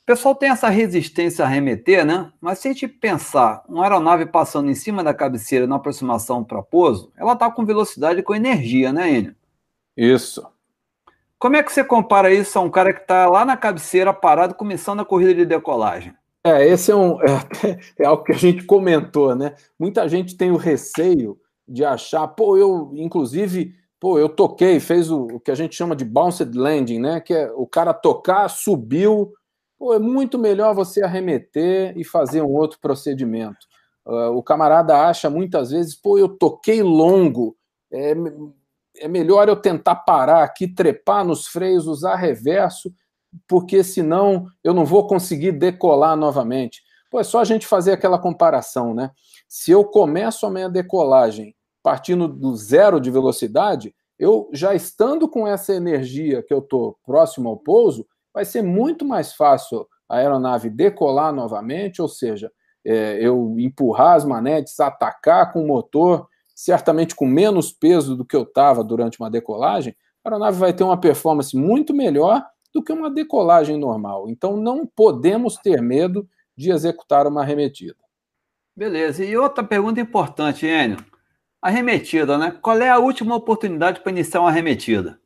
[SPEAKER 3] O pessoal tem essa resistência a remeter, né? Mas se a gente pensar uma aeronave passando em cima da cabeceira na aproximação para pouso, ela está com velocidade e com energia, né, Enio?
[SPEAKER 2] Isso.
[SPEAKER 3] Como é que você compara isso a um cara que está lá na cabeceira parado começando a corrida de decolagem?
[SPEAKER 2] É, esse é, um, é, é, algo que a gente comentou, né? Muita gente tem o receio de achar, pô, eu, inclusive, pô, eu toquei, fez o, o que a gente chama de bounced landing, né? Que é o cara tocar, subiu. Pô, é muito melhor você arremeter e fazer um outro procedimento. Uh, o camarada acha muitas vezes, pô, eu toquei longo, é, é melhor eu tentar parar aqui, trepar nos freios, usar reverso, porque senão eu não vou conseguir decolar novamente. Pô, é só a gente fazer aquela comparação, né? Se eu começo a minha decolagem partindo do zero de velocidade, eu já estando com essa energia que eu estou próximo ao pouso, vai ser muito mais fácil a aeronave decolar novamente, ou seja, é, eu empurrar as manetes, atacar com o motor, certamente com menos peso do que eu estava durante uma decolagem, a aeronave vai ter uma performance muito melhor do que uma decolagem normal. Então, não podemos ter medo de executar uma arremetida.
[SPEAKER 3] Beleza. E outra pergunta importante, Enio. Arremetida, né? Qual é a última oportunidade para iniciar uma arremetida?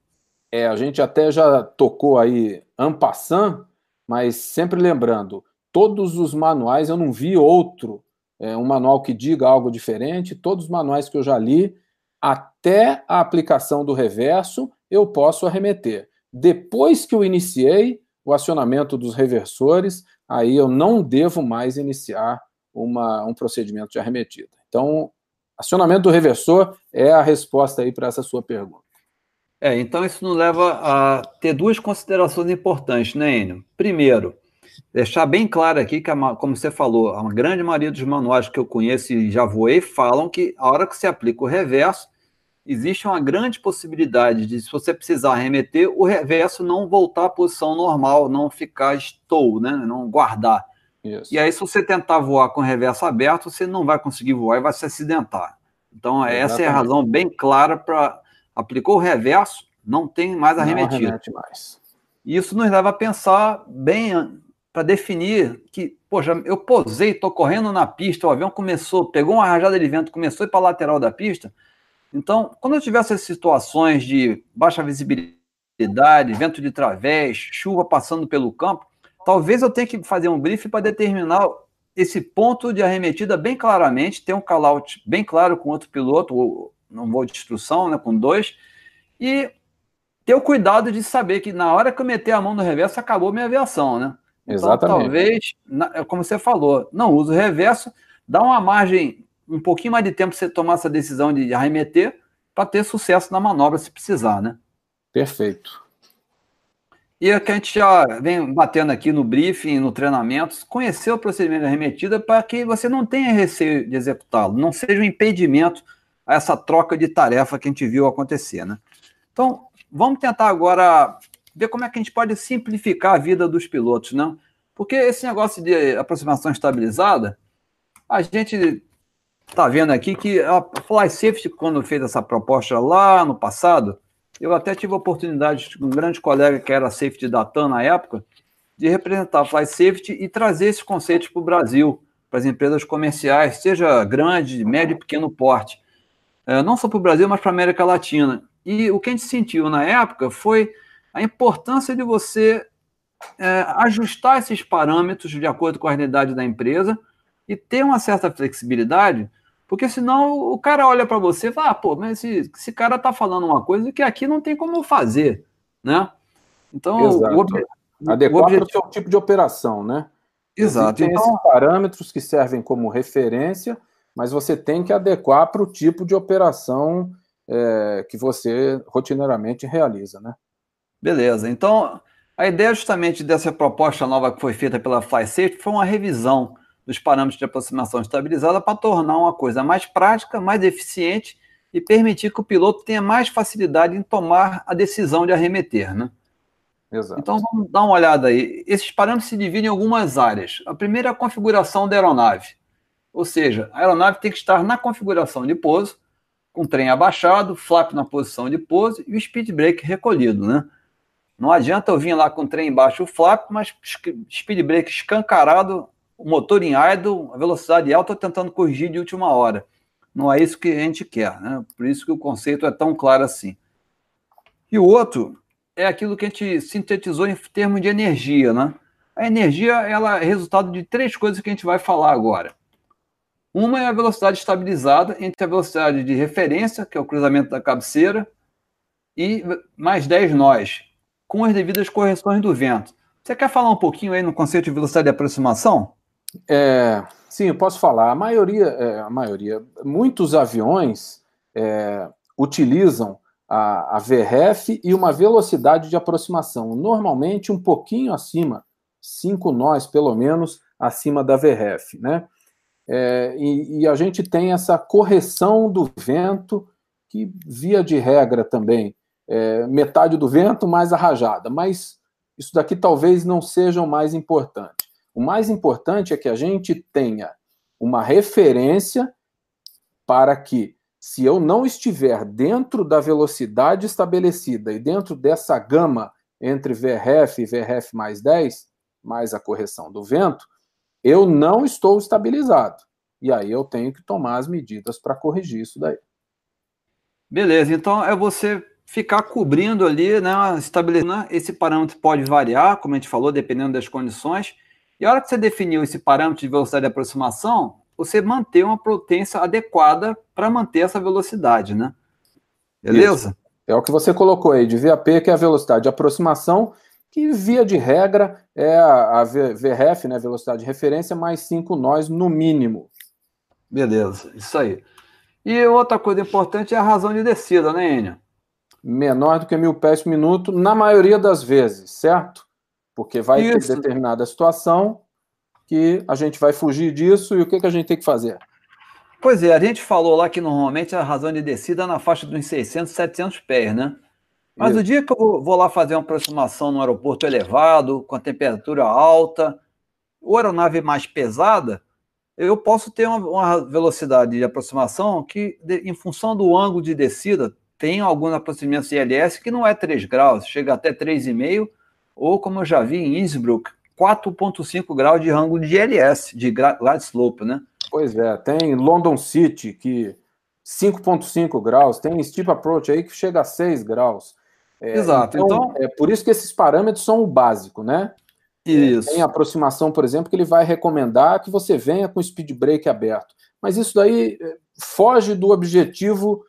[SPEAKER 2] É, a gente até já tocou aí ampassant, mas sempre lembrando, todos os manuais, eu não vi outro, é, um manual que diga algo diferente, todos os manuais que eu já li, até a aplicação do reverso, eu posso arremeter. Depois que eu iniciei o acionamento dos reversores, aí eu não devo mais iniciar uma, um procedimento de arremetida. Então, acionamento do reversor é a resposta aí para essa sua pergunta.
[SPEAKER 3] É, então isso nos leva a ter duas considerações importantes, né, Enio? Primeiro, deixar bem claro aqui que, como você falou, a grande maioria dos manuais que eu conheço e já voei falam que a hora que você aplica o reverso, existe uma grande possibilidade de, se você precisar remeter, o reverso não voltar à posição normal, não ficar estou, né? não guardar. Isso. E aí, se você tentar voar com o reverso aberto, você não vai conseguir voar e vai se acidentar. Então, Exatamente. essa é a razão bem clara para. Aplicou o reverso, não tem mais arremetido. Não mais. Isso nos leva a pensar bem para definir que, poxa, eu posei, estou correndo na pista, o avião começou, pegou uma rajada de vento, começou a ir para a lateral da pista. Então, quando eu tiver essas situações de baixa visibilidade, vento de través, chuva passando pelo campo, talvez eu tenha que fazer um briefing para determinar esse ponto de arremetida bem claramente, ter um call-out bem claro com outro piloto, ou num voo de instrução, né, com dois, e ter o cuidado de saber que na hora que eu meter a mão no reverso, acabou minha aviação, né? Então,
[SPEAKER 2] Exatamente.
[SPEAKER 3] talvez, como você falou, não uso o reverso, dá uma margem, um pouquinho mais de tempo para você tomar essa decisão de arremeter, para ter sucesso na manobra se precisar, né?
[SPEAKER 2] Perfeito.
[SPEAKER 3] E é que a gente já vem batendo aqui no briefing, no treinamento, conhecer o procedimento de arremetida para que você não tenha receio de executá-lo, não seja um impedimento a essa troca de tarefa que a gente viu acontecer, né? Então, vamos tentar agora ver como é que a gente pode simplificar a vida dos pilotos, né? Porque esse negócio de aproximação estabilizada, a gente está vendo aqui que a Fly Safety, quando fez essa proposta lá no passado, eu até tive a oportunidade, um grande colega que era safety da TAM na época, de representar a Fly Safety e trazer esses conceitos para o Brasil, para as empresas comerciais, seja grande, médio e pequeno porte. É, não só para o Brasil, mas para a América Latina. E o que a gente sentiu na época foi a importância de você é, ajustar esses parâmetros de acordo com a realidade da empresa e ter uma certa flexibilidade porque senão o cara olha para você e fala, ah, pô, mas esse, esse cara tá falando uma coisa que aqui não tem como fazer, né?
[SPEAKER 2] Então, o, ob... adequar o objetivo... ao seu tipo de operação, né?
[SPEAKER 3] Exato.
[SPEAKER 2] Existem então... esses parâmetros que servem como referência, mas você tem que adequar para o tipo de operação é, que você rotineiramente realiza, né?
[SPEAKER 3] Beleza. Então, a ideia justamente dessa proposta nova que foi feita pela FlySafe foi uma revisão dos parâmetros de aproximação estabilizada para tornar uma coisa mais prática, mais eficiente e permitir que o piloto tenha mais facilidade em tomar a decisão de arremeter, né? Exato. Então vamos dar uma olhada aí. Esses parâmetros se dividem em algumas áreas. A primeira é a configuração da aeronave. Ou seja, a aeronave tem que estar na configuração de pouso, com o trem abaixado, flap na posição de pouso e o speed brake recolhido, né? Não adianta eu vir lá com o trem embaixo o flap, mas speed brake escancarado o motor em idle, a velocidade alta, tentando corrigir de última hora. Não é isso que a gente quer, né? Por isso que o conceito é tão claro assim. E o outro é aquilo que a gente sintetizou em termos de energia, né? A energia ela é resultado de três coisas que a gente vai falar agora. Uma é a velocidade estabilizada entre a velocidade de referência, que é o cruzamento da cabeceira, e mais 10 nós, com as devidas correções do vento. Você quer falar um pouquinho aí no conceito de velocidade de aproximação?
[SPEAKER 2] É, sim, eu posso falar. A maioria, é, a maioria, muitos aviões é, utilizam a, a VRF e uma velocidade de aproximação, normalmente um pouquinho acima, 5 nós pelo menos, acima da VRF, né? É, e, e, a gente tem essa correção do vento, que via de regra também, é, metade do vento mais a rajada, mas isso daqui talvez não seja o mais importante. O mais importante é que a gente tenha uma referência para que, se eu não estiver dentro da velocidade estabelecida e dentro dessa gama entre VRF e VRF mais 10, mais a correção do vento, eu não estou estabilizado. E aí eu tenho que tomar as medidas para corrigir isso daí.
[SPEAKER 3] Beleza, então é você ficar cobrindo ali, né, estabelecendo, né, esse parâmetro pode variar, como a gente falou, dependendo das condições, e a hora que você definiu esse parâmetro de velocidade de aproximação, você manter uma potência adequada para manter essa velocidade, né? Beleza? Isso.
[SPEAKER 2] É o que você colocou aí, de VAP, que é a velocidade de aproximação, que via de regra é a, a VRF, né, velocidade de referência, mais 5 nós no mínimo.
[SPEAKER 3] Beleza, isso aí. E outra coisa importante é a razão de descida, né, Enio?
[SPEAKER 2] Menor do que mil pés por minuto, na maioria das vezes, certo? Porque vai isso. ter determinada situação que a gente vai fugir disso e o que, que a gente tem que fazer?
[SPEAKER 3] Pois é, a gente falou lá que normalmente a razão de descida é na faixa dos 600, 700 pés, né? Mas Isso. o dia que eu vou lá fazer uma aproximação no aeroporto elevado, com a temperatura alta, ou aeronave mais pesada, eu posso ter uma, uma velocidade de aproximação que, de, em função do ângulo de descida, tem alguns aproximamentos de ILS que não é 3 graus, chega até 3,5, ou como eu já vi em Innsbruck, 4,5 graus de ângulo de ILS, de glide slope, né?
[SPEAKER 2] Pois é, tem London City que 5,5 graus, tem Steep Approach aí que chega a 6 graus.
[SPEAKER 3] É, Exato.
[SPEAKER 2] Então, então, é por isso que esses parâmetros são o básico, né? É, isso. Tem aproximação, por exemplo, que ele vai recomendar que você venha com o speed brake aberto. Mas isso daí é, foge do objetivo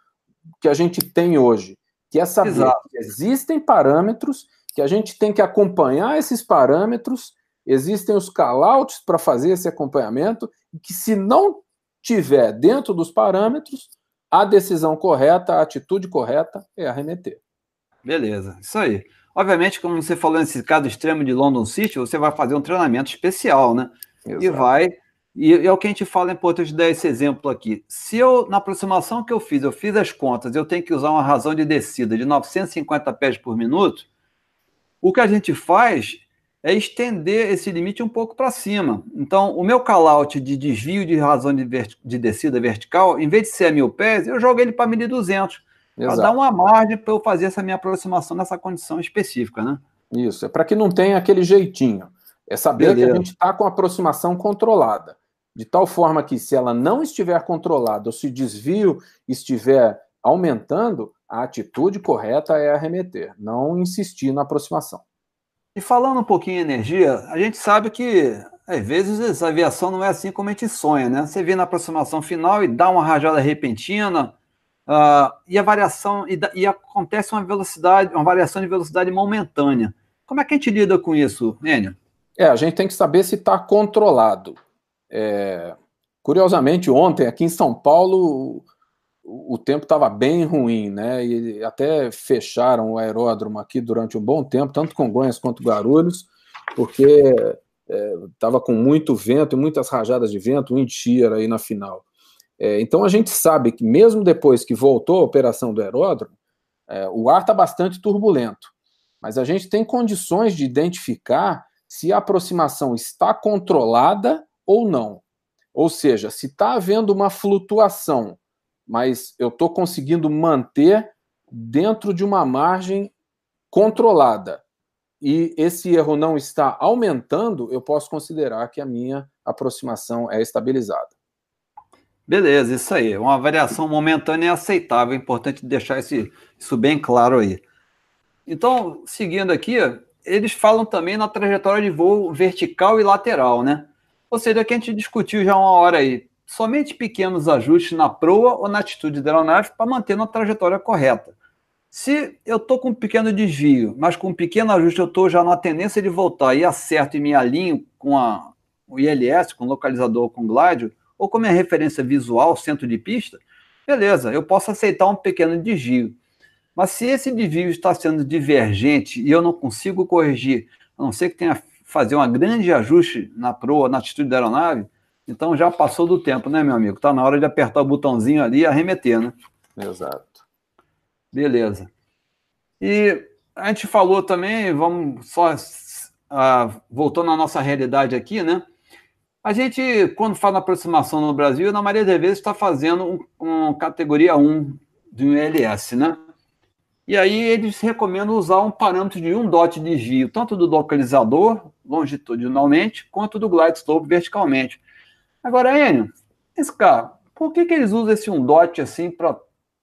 [SPEAKER 2] que a gente tem hoje, que é saber Exato. que existem parâmetros, que a gente tem que acompanhar esses parâmetros, existem os callouts para fazer esse acompanhamento, e que se não tiver dentro dos parâmetros, a decisão correta, a atitude correta é arremeter.
[SPEAKER 3] Beleza, isso aí. Obviamente, como você falou nesse caso extremo de London City, você vai fazer um treinamento especial, né? Exato. E vai. E, é o que a gente fala, é importante dar esse exemplo aqui. Se eu, na aproximação que eu fiz, eu fiz as contas, eu tenho que usar uma razão de descida de 950 pés por minuto, o que a gente faz é estender esse limite um pouco para cima. Então, o meu callout de desvio de razão de, de descida vertical, em vez de ser a mil pés, eu jogo ele para 1.200 para dar uma margem para eu fazer essa minha aproximação nessa condição específica, né?
[SPEAKER 2] Isso, é para que não tenha aquele jeitinho. É saber Beleza. que a gente está com a aproximação controlada. De tal forma que, se ela não estiver controlada ou se o desvio estiver aumentando, a atitude correta é arremeter, não insistir na aproximação.
[SPEAKER 3] E falando um pouquinho em energia, a gente sabe que às vezes a aviação não é assim como a gente sonha, né? Você vê na aproximação final e dá uma rajada repentina, Uh, e a variação e, e, acontece uma velocidade, uma variação de velocidade momentânea. Como é que a gente lida com isso, Enio?
[SPEAKER 2] É, a gente tem que saber se está controlado. É, curiosamente, ontem aqui em São Paulo o, tempo estava bem ruim, né? E até fecharam o aeródromo aqui durante um bom tempo, tanto Congonhas quanto Guarulhos, porque estava é, com muito vento e muitas rajadas de vento, wind shear aí na final. É, então a gente sabe que mesmo depois que voltou a operação do aeródromo, é, o ar está bastante turbulento. Mas a gente tem condições de identificar se a aproximação está controlada ou não. Ou seja, se está havendo uma flutuação, mas eu estou conseguindo manter dentro de uma margem controlada e esse erro não está aumentando, eu posso considerar que a minha aproximação é estabilizada.
[SPEAKER 3] Beleza, isso aí. Uma variação momentânea é aceitável. É importante deixar esse, isso bem claro aí. Então, seguindo aqui, eles falam também na trajetória de voo vertical e lateral, né? Ou seja, que a gente discutiu já uma hora aí. Somente pequenos ajustes na proa ou na atitude da aeronave para manter uma trajetória correta. Se eu estou com um pequeno desvio, mas com um pequeno ajuste eu estou já na tendência de voltar e acerto e me alinho com a, o ILS, com o localizador, com o glide, ou como é referência visual, centro de pista, beleza, eu posso aceitar um pequeno desvio. Mas se esse desvio está sendo divergente e eu não consigo corrigir, a não ser que tenha fazer um grande ajuste na proa, na atitude da aeronave, então já passou do tempo, né, meu amigo? Está na hora de apertar o botãozinho ali e arremeter, né?
[SPEAKER 2] Exato.
[SPEAKER 3] Beleza. E a gente falou também, vamos só uh, voltando à nossa realidade aqui, né? A gente, quando fala aproximação no Brasil, na maioria das vezes está fazendo um, um, categoria 1 de um ILS, né? E aí eles recomendam usar um parâmetro de um dot de desvio, tanto do localizador, longitudinalmente, quanto do glide slope verticalmente. Agora, Enio, esse cara, por que, que eles usam esse um dot assim para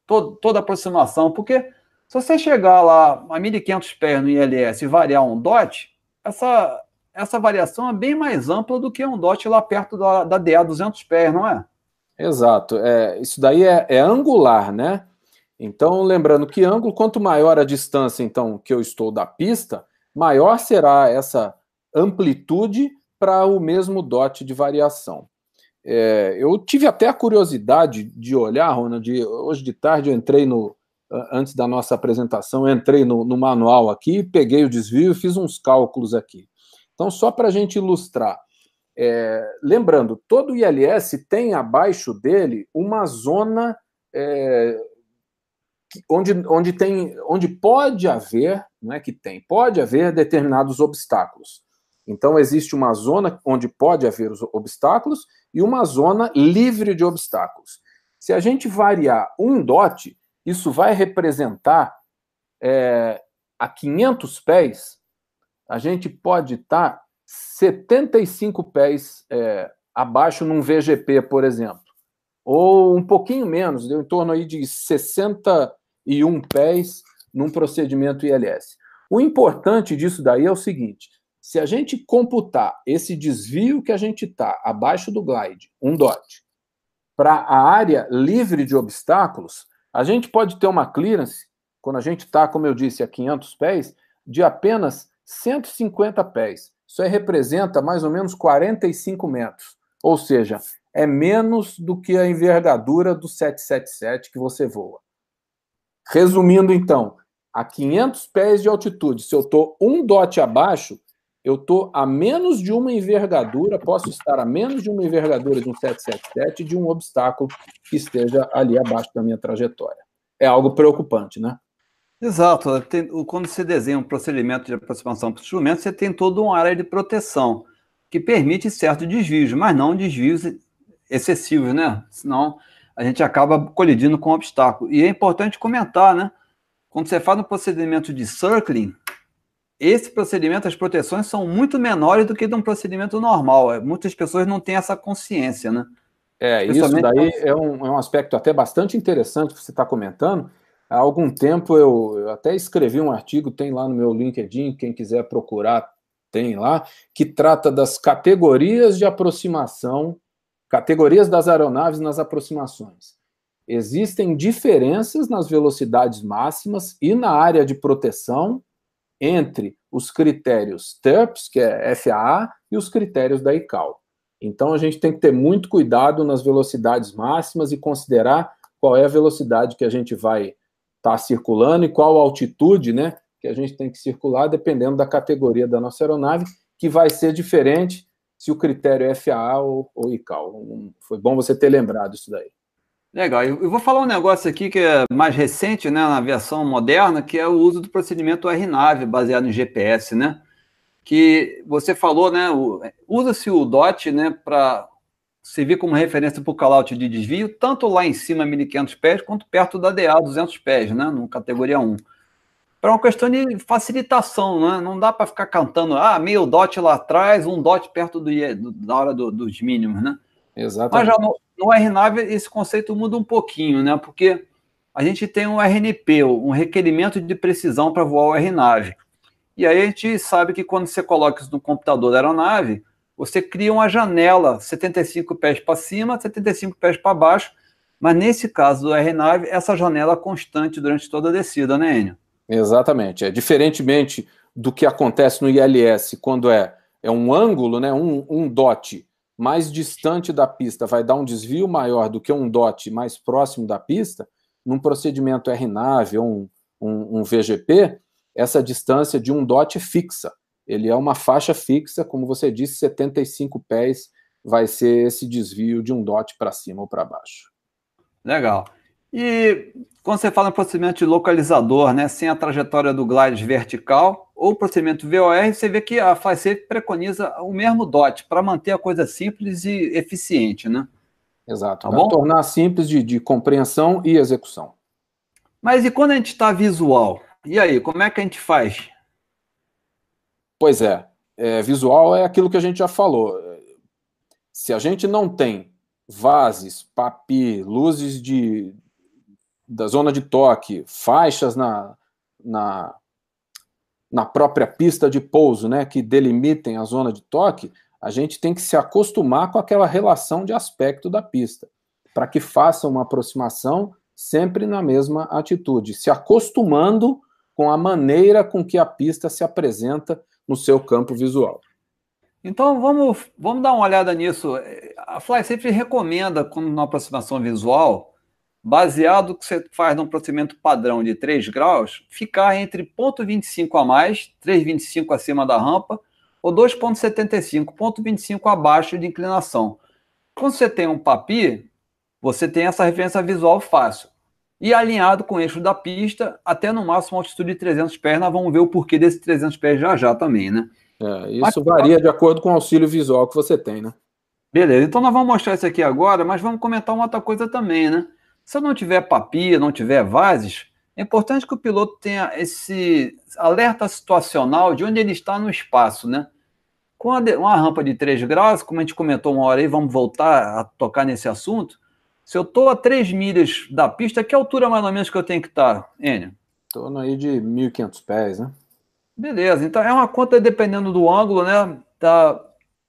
[SPEAKER 3] toda aproximação? Porque se você chegar lá a 1.500 pés no ILS e variar um dot, essa, essa variação é bem mais ampla do que um dot lá perto da, da DA 200 pés, não é?
[SPEAKER 2] Exato. É, isso daí é, é angular, né? Então, lembrando que ângulo, quanto maior a distância, então, que eu estou da pista, maior será essa amplitude para o mesmo dot de variação. É, eu tive até a curiosidade de olhar, Ronald, hoje de tarde eu entrei no, antes da nossa apresentação, entrei no, no manual aqui, peguei o desvio e fiz uns cálculos aqui. Então, só para a gente ilustrar, é, lembrando, todo ILS tem abaixo dele uma zona é, onde, onde, tem, onde pode haver, não é que tem, pode haver determinados obstáculos. Então, existe uma zona onde pode haver os obstáculos e uma zona livre de obstáculos. Se a gente variar um dot, isso vai representar é, a 500 pés, a gente pode estar tá 75 pés é, abaixo num VGP, por exemplo. Ou um pouquinho menos, deu em torno aí de 60 e um pés num procedimento ILS. O importante disso daí é o seguinte: se a gente computar esse desvio que a gente está abaixo do glide, um dot, para a área livre de obstáculos, a gente pode ter uma clearance, quando a gente está, como eu disse, a 500 pés, de apenas 150 pés. Isso aí representa mais ou menos 45 metros. Ou seja, é menos do que a envergadura do 777 que você voa. Resumindo, então, a 500 pés de altitude, se eu estou um dot abaixo, eu estou a menos de uma envergadura, posso estar a menos de uma envergadura de um 777 de um obstáculo que esteja ali abaixo da minha trajetória. É algo preocupante, né?
[SPEAKER 3] Exato. Tem, quando você desenha um procedimento de aproximação para o instrumento, você tem toda uma área de proteção que permite certo desvios, mas não desvios excessivos, né? Senão a gente acaba colidindo com o obstáculo. E é importante comentar, né? Quando você faz um procedimento de circling, esse procedimento, as proteções são muito menores do que de um procedimento normal. É, muitas pessoas não têm essa consciência, né?
[SPEAKER 2] É, isso daí é um, é um aspecto até bastante interessante que você está comentando. Há algum tempo eu, eu, até escrevi um artigo, tem lá no meu LinkedIn, quem quiser procurar, tem lá, que trata das categorias de aproximação Categorias das aeronaves nas aproximações. Existem diferenças nas velocidades máximas e na área de proteção entre os critérios TERPS, que é FAA, e os critérios da ICAO. Então a gente tem que ter muito cuidado nas velocidades máximas e considerar qual é a velocidade que a gente vai estar tá circulando e qual a altitude, né, que a gente tem que circular dependendo da categoria da nossa aeronave, que vai ser diferente se o critério é FAA ou, ou ICAO. Foi bom você ter lembrado isso daí.
[SPEAKER 3] Legal. Eu vou falar um negócio aqui que é mais recente, né, na aviação moderna, que é o uso do procedimento RNAV baseado em GPS, né? Que você falou, né? Usa-se o DOT, né, para servir como referência para o callout de desvio, tanto lá em cima, 1.500 pés, quanto perto da DA, 200 pés, né, no categoria 1 para uma questão de facilitação, né? Não dá para ficar cantando, ah, meio dot lá atrás, um dot perto do, da hora do, dos mínimos, né?
[SPEAKER 2] Exatamente.
[SPEAKER 3] Mas já no, no RNAV esse conceito muda um pouquinho, né? Porque a gente tem um RNP, um requerimento de precisão para voar o RNAV. E aí a gente sabe que quando você coloca isso no computador da aeronave, você cria uma janela 75 pés para cima, 75 pés para baixo, mas nesse caso do RNAV, essa janela é constante durante toda a descida, né, Enio?
[SPEAKER 2] Exatamente. É diferentemente do que acontece no ILS, quando é, é um ângulo, né, um, um dot mais distante da pista vai dar um desvio maior do que um dot mais próximo da pista, num procedimento RNAV ou um, um, um VGP, essa distância de um dot fixa. ele é uma faixa fixa, como você disse, 75 pés vai ser esse desvio de um dot para cima ou para baixo.
[SPEAKER 3] Legal. E quando você fala em procedimento de localizador, né, sem a trajetória do glide vertical ou procedimento VOR, você vê que a FlySafe preconiza o mesmo DOT para manter a coisa simples e eficiente, né?
[SPEAKER 2] Exato, tá bom? tornar simples de, de compreensão e execução.
[SPEAKER 3] Mas e quando a gente está visual? E aí, como é que a gente faz?
[SPEAKER 2] Pois é, é, visual é aquilo que a gente já falou. Se a gente não tem vases, papi, luzes de, da zona de toque, faixas na, na, na própria pista de pouso, né, que delimitem a zona de toque, a gente tem que se acostumar com aquela relação de aspecto da pista, para que faça uma aproximação sempre na mesma atitude, se acostumando com a maneira com que a pista se apresenta no seu campo visual.
[SPEAKER 3] Então vamos, vamos dar uma olhada nisso. A FlySafe recomenda, como na aproximação visual, baseado no que você faz num procedimento padrão de 3 graus, ficar entre 0,25 a mais, 3,25 acima da rampa, ou 2,75, 0,25 abaixo de inclinação. Quando você tem um papi, você tem essa referência visual fácil. E alinhado com o eixo da pista, até no máximo altitude de 300 pés, nós vamos ver o porquê desses 300 pés já já também, né?
[SPEAKER 2] É, isso mas, varia de acordo com o auxílio visual que você tem, né?
[SPEAKER 3] Beleza, então nós vamos mostrar isso aqui agora, mas vamos comentar uma outra coisa também, né? Se eu não tiver papia, não tiver vases, é importante que o piloto tenha esse alerta situacional de onde ele está no espaço, né? Com uma rampa de 3 graus, como a gente comentou uma hora aí, vamos voltar a tocar nesse assunto. Se eu estou a 3 milhas da pista, que altura mais ou menos que eu tenho que estar, Enio?
[SPEAKER 2] Em torno aí de 1.500 pés, né?
[SPEAKER 3] Beleza, então é uma conta dependendo do ângulo, né? Tá,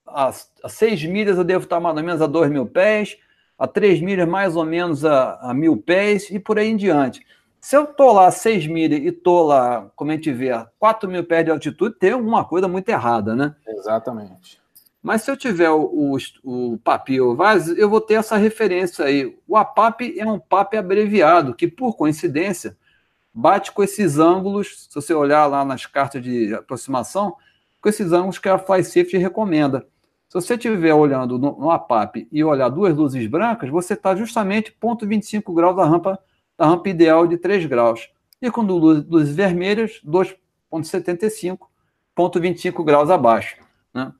[SPEAKER 3] a, a 6 milhas eu devo estar mais ou menos a 2 mil pés, a 3 milhas mais ou menos a, a mil pés e por aí em diante. Se eu estou lá a 6 milhas e estou lá, como a gente vê, a 4 mil pés de altitude, tem alguma coisa muito errada, né?
[SPEAKER 2] Exatamente.
[SPEAKER 3] Mas se eu tiver o, o, o PAP VAS, eu vou ter essa referência aí. O APAP é um PAP abreviado, que por coincidência bate com esses ângulos, se você olhar lá nas cartas de aproximação, com esses ângulos que a FlySafe recomenda. Se você estiver olhando no, APAP e olhar duas luzes brancas, você está justamente 0,25 graus da rampa, da rampa ideal de 3 graus. E com luzes, luzes vermelhas, 2,75, 0,25 graus abaixo. Né?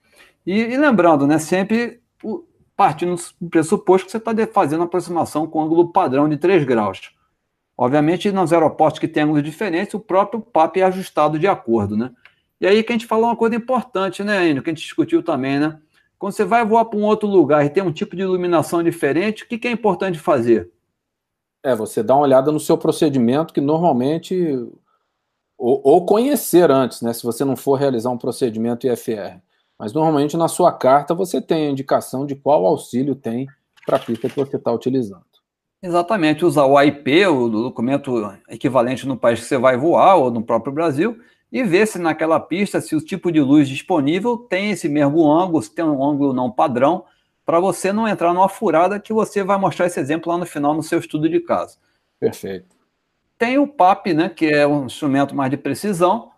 [SPEAKER 3] E, e, lembrando, né, sempre o, partindo do pressuposto que você está fazendo aproximação com ângulo padrão de 3 graus. Obviamente, nos aeroportos que tem ângulos diferentes, o próprio PAP é ajustado de acordo, né? E aí que a gente falou uma coisa importante, né, Enio, que a gente discutiu também, né? Quando você vai voar para um outro lugar e tem um tipo de iluminação diferente, o que, que é importante fazer?
[SPEAKER 2] É, você dá uma olhada no seu procedimento, que normalmente. Ou, ou, conhecer antes, né? Se você não for realizar um procedimento IFR. Mas normalmente na sua carta você tem a indicação de qual auxílio tem para a pista que você está utilizando.
[SPEAKER 3] Exatamente, usar o AIP, o documento equivalente no país que você vai voar ou no próprio Brasil, e ver se naquela pista, se o tipo de luz disponível tem esse mesmo ângulo, se tem um ângulo não padrão, para você não entrar numa furada que você vai mostrar esse exemplo lá no final no seu estudo de caso.
[SPEAKER 2] Perfeito.
[SPEAKER 3] Tem o PAP, né, que é um instrumento mais de precisão,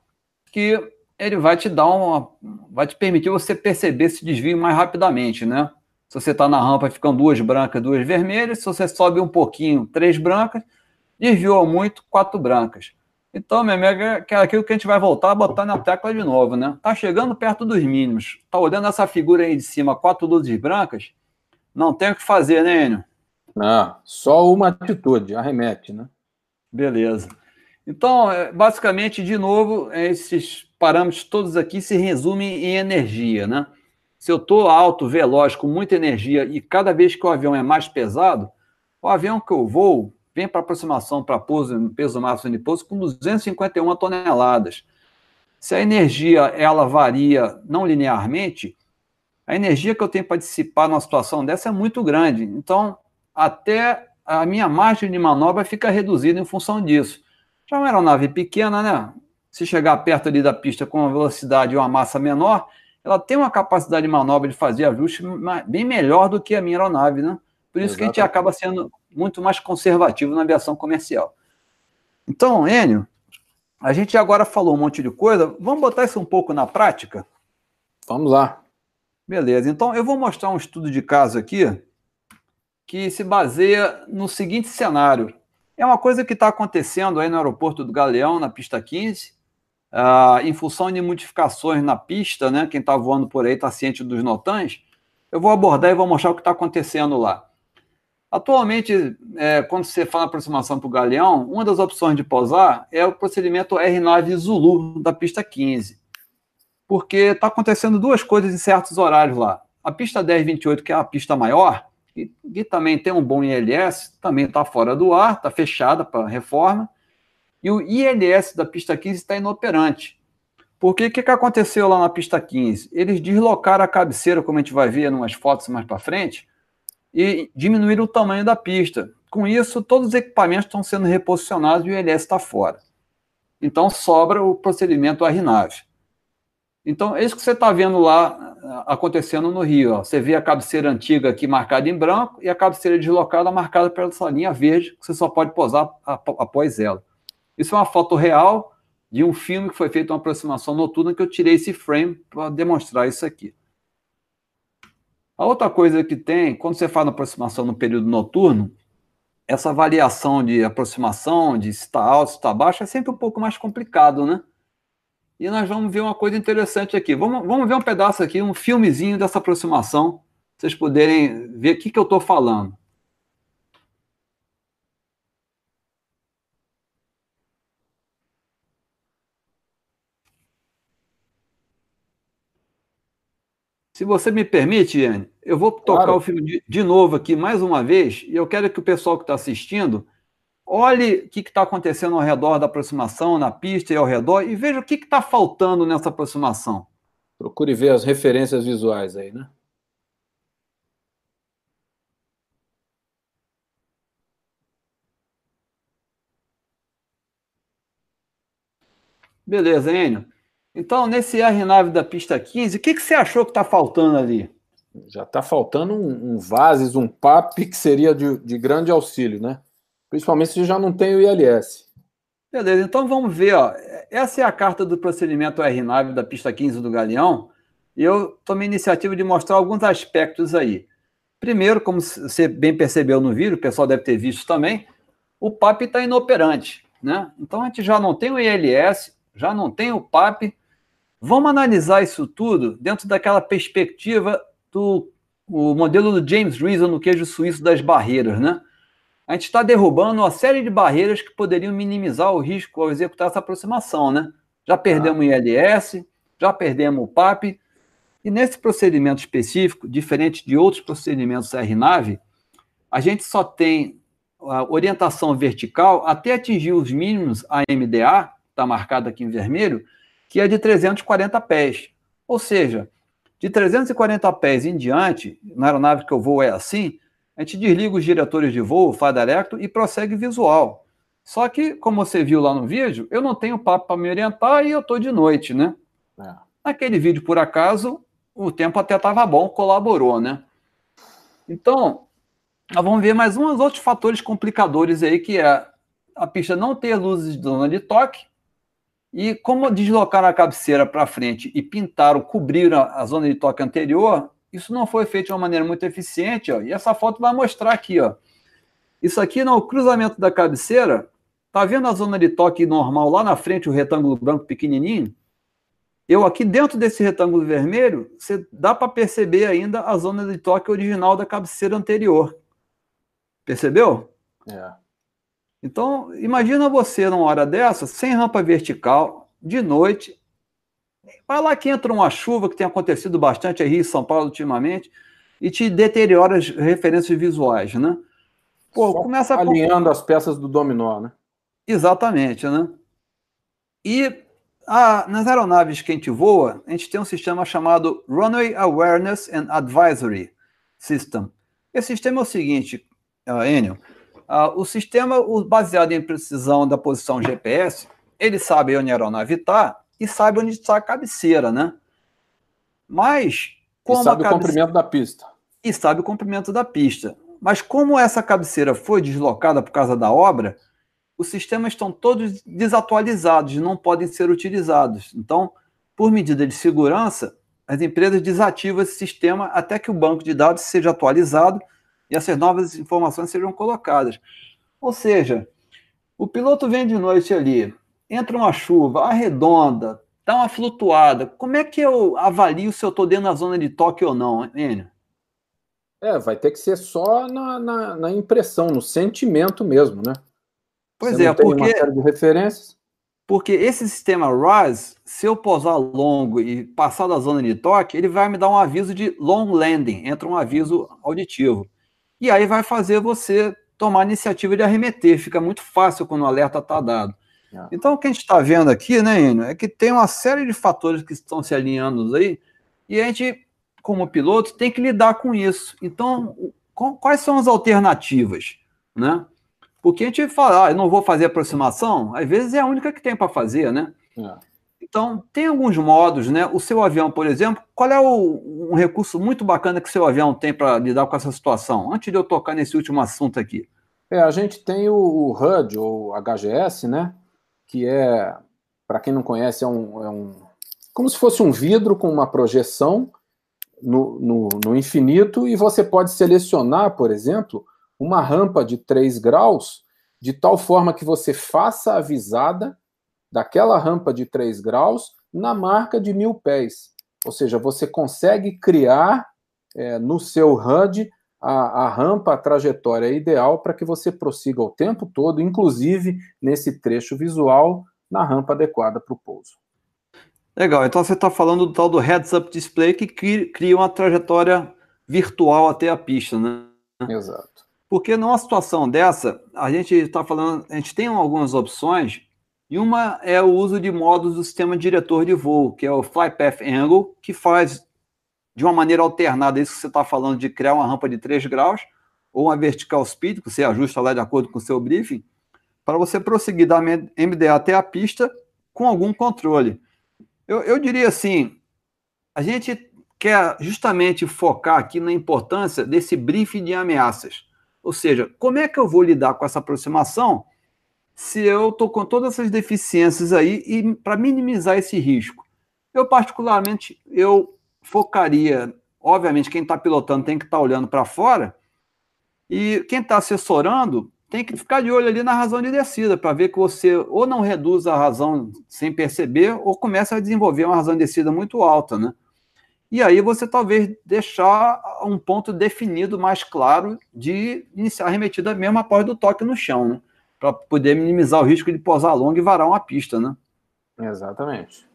[SPEAKER 3] que ele vai te dar uma, vai te permitir você perceber esse desvio mais rapidamente, né? Se você está na rampa, ficam duas brancas, duas vermelhas. Se você sobe um pouquinho, três brancas. Desviou muito, quatro brancas. Então, meu amigo, é aquilo que a gente vai voltar a botar na tecla de novo, né? Tá chegando perto dos mínimos. Tá olhando essa figura aí de cima, quatro luzes brancas? Não tem o que fazer, né, Enio?
[SPEAKER 2] Não, só uma atitude, arremete, né?
[SPEAKER 3] Beleza. Então, é, basicamente, de novo, esses parâmetros todos aqui se resumem em energia, né? Se eu estou alto, veloz, com muita energia e cada vez que o avião é mais pesado, o avião que eu vou vem para aproximação para pouso, peso máximo de pouso com 251 toneladas. Se a energia ela varia não linearmente, a energia que eu tenho para dissipar numa situação dessa é muito grande. Então, até a minha margem de manobra fica reduzida em função disso. Já uma aeronave pequena, né? Se chegar perto ali da pista com uma velocidade e uma massa menor, ela tem uma capacidade de manobra de fazer ajuste bem melhor do que a minha aeronave, né? Por isso Exatamente. que a gente acaba sendo muito mais conservativo na aviação comercial. Então, Enio, a gente agora falou um monte de coisa, vamos botar isso um pouco na prática?
[SPEAKER 2] Vamos lá.
[SPEAKER 3] Beleza, então eu vou mostrar um estudo de caso aqui que se baseia no seguinte cenário. É uma coisa que está acontecendo aí no aeroporto do Galeão, na pista 15, uh, ah, em função de modificações na pista, né? Quem está voando por aí está ciente dos notãs. Eu vou abordar e vou mostrar o que está acontecendo lá. Atualmente, é, quando você fala aproximação para o Galeão, uma das opções de pousar é o procedimento R9 Zulu da pista 15. Porque está acontecendo duas coisas em certos horários lá. A pista 1028, que é a pista maior, e, e também tem um bom ILS, também está fora do ar, está fechada para reforma. E o ILS da pista 15 está inoperante. Porque o que, que aconteceu lá na pista 15? Eles deslocaram a cabeceira, como a gente vai ver em umas fotos mais para frente, e diminuíram o tamanho da pista. Com isso, todos os equipamentos estão sendo reposicionados e o ILS está fora. Então, sobra o procedimento RNAV. Então, é isso que você está vendo lá acontecendo no Rio. Ó. Você vê a cabeceira antiga aqui marcada em branco e a cabeceira deslocada marcada pela essa linha verde, que você só pode posar após ela. Isso é uma foto real de um filme que foi feito uma aproximação noturna que eu tirei esse frame para demonstrar isso aqui. A outra coisa que tem, quando você faz aproximação no período noturno, essa variação de aproximação, de se está alto, se está baixo, é sempre um pouco mais complicado, né? E nós vamos ver uma coisa interessante aqui. Vamos, vamos ver um pedaço aqui, um filmezinho dessa aproximação, vocês poderem ver o que, que eu estou falando. Se você me permite, Iane, eu vou tocar claro. o filme de, de, novo aqui mais uma vez, e eu quero que o pessoal que está assistindo olhe o que está acontecendo ao redor da aproximação, na pista e ao redor, e veja o que está faltando nessa aproximação.
[SPEAKER 2] Procure ver as referências visuais aí, né?
[SPEAKER 3] Beleza, Enio. Então, nesse R9 da pista 15, o que, que você achou que está faltando ali?
[SPEAKER 2] Já está faltando um, um Vases, um PAP, que seria de, de grande auxílio, né? Principalmente se já não tem o ILS.
[SPEAKER 3] Beleza, então vamos ver. Ó. Essa é a carta do procedimento R9 da pista 15 do Galeão. E eu tomei a iniciativa de mostrar alguns aspectos aí. Primeiro, como você bem percebeu no vídeo, o pessoal deve ter visto também, o PAP está inoperante. Né? Então a gente já não tem o ILS, já não tem o PAP. Vamos analisar isso tudo dentro daquela perspectiva do o modelo do James Reason no queijo suíço das barreiras, né? a gente está derrubando uma série de barreiras que poderiam minimizar o risco ao executar essa aproximação, né? Já perdemos o ILS, já perdemos o PAP, e nesse procedimento específico, diferente de outros procedimentos RNAV, a gente só tem a orientação vertical até atingir os mínimos AMDA, está marcado aqui em vermelho, que é de 340 pés. Ou seja, de 340 pés em diante, na aeronave que eu vou é assim, a gente desliga os diretores de voo, faz directo e prossegue visual. Só que, como você viu lá no vídeo, eu não tenho papo para me orientar e eu estou de noite, né? É. Naquele vídeo, por acaso, o tempo até estava bom, colaborou, né? Então, nós vamos ver mais uns outros fatores complicadores aí, que é a pista não ter luzes de zona de toque, e como deslocaram a cabeceira para frente e pintaram, cobriram a zona de toque anterior, isso não foi feito de uma maneira muito eficiente, ó, e essa foto vai mostrar aqui, ó. Isso aqui no cruzamento da cabeceira, tá vendo a zona de toque normal lá na frente, o retângulo branco pequenininho? Eu aqui dentro desse retângulo vermelho, você dá para perceber ainda a zona de toque original da cabeceira anterior. Percebeu?
[SPEAKER 2] É.
[SPEAKER 3] Então, imagina você numa hora dessa, sem rampa vertical, de noite, Vai lá que entra uma chuva que tem acontecido bastante aí em São Paulo ultimamente e te deteriora as referências visuais, né?
[SPEAKER 2] Pô, Só começa a... alinhando as peças do dominó, né?
[SPEAKER 3] Exatamente, né? E a, nas aeronaves que a gente voa, a gente tem um sistema chamado Runway Awareness and Advisory System. Esse sistema é o seguinte, uh, Enio, uh, o sistema baseado em precisão da posição GPS, ele sabe onde a aeronave está e sabe onde está a cabeceira, né? Mas
[SPEAKER 2] como e sabe o comprimento da pista.
[SPEAKER 3] E sabe o comprimento da pista. Mas como essa cabeceira foi deslocada por causa da obra, os sistemas estão todos desatualizados, não podem ser utilizados. Então, por medida de segurança, as empresas desativam esse sistema até que o banco de dados seja atualizado e essas novas informações sejam colocadas. Ou seja, o piloto vem de noite ali, entra uma chuva, arredonda, dá uma flutuada. Como é que eu avalio se eu estou dentro da zona de toque ou não, Enio?
[SPEAKER 2] É, vai ter que ser só na, na, na impressão, no sentimento mesmo, né?
[SPEAKER 3] Pois Você é, porque. Uma
[SPEAKER 2] série de referências.
[SPEAKER 3] Porque esse sistema RAS, se eu pousar longo e passar da zona de toque, ele vai me dar um aviso de long landing, entra um aviso auditivo. E aí vai fazer você tomar a iniciativa de arremeter. Fica muito fácil quando o alerta está dado. É. Então, o que a gente está vendo aqui, né, Enio, é que tem uma série de fatores que estão se alinhando aí, e a gente, como piloto, tem que lidar com isso. Então, quais são as alternativas? Né? Porque a gente fala, ah, eu não vou fazer aproximação, às vezes é a única que tem para fazer, né? É. Então, tem alguns modos, né? O seu avião, por exemplo, qual é o, um recurso muito bacana que o seu avião tem para lidar com essa situação? Antes de eu tocar nesse último assunto aqui.
[SPEAKER 2] É, a gente tem o, o HUD, ou HGS, né? Que é, para quem não conhece, é um, é um, como se fosse um vidro com uma projeção no, no, no infinito, e você pode selecionar, por exemplo, uma rampa de 3 graus, de tal forma que você faça a visada daquela rampa de 3 graus na marca de mil pés. Ou seja, você consegue criar é, no seu HUD a, a, rampa, a trajetória ideal para que você prossiga o tempo todo, inclusive nesse trecho visual, na rampa adequada para o pouso.
[SPEAKER 3] Legal, então você está falando do tal do heads-up display que cria uma trajetória virtual até a pista, né?
[SPEAKER 2] Exato.
[SPEAKER 3] Porque numa situação dessa, a gente está falando, a gente tem algumas opções, e uma é o uso de modos do sistema diretor de voo, que é o Fly Path Angle, que faz de uma maneira alternada isso que você está falando de criar uma rampa de 3 graus, ou uma vertical speed, que você ajusta lá de acordo com o seu briefing, para você prosseguir da MDA até a pista com algum controle. Eu, eu diria assim, a gente quer justamente focar aqui na importância desse briefing de ameaças. Ou seja, como é que eu vou lidar com essa aproximação se eu estou com todas essas deficiências aí e para minimizar esse risco? Eu, particularmente, eu focaria, obviamente, quem está pilotando tem que estar tá olhando para fora e quem está assessorando tem que ficar de olho ali na razão de descida para ver que você ou não reduz a razão sem perceber ou começa a desenvolver uma razão de descida muito alta, né? E aí você talvez deixar um ponto definido mais claro de iniciar a arremetida mesmo após do toque no chão, né? Para poder minimizar o risco de posar longo e varar uma pista, né?
[SPEAKER 2] Exatamente.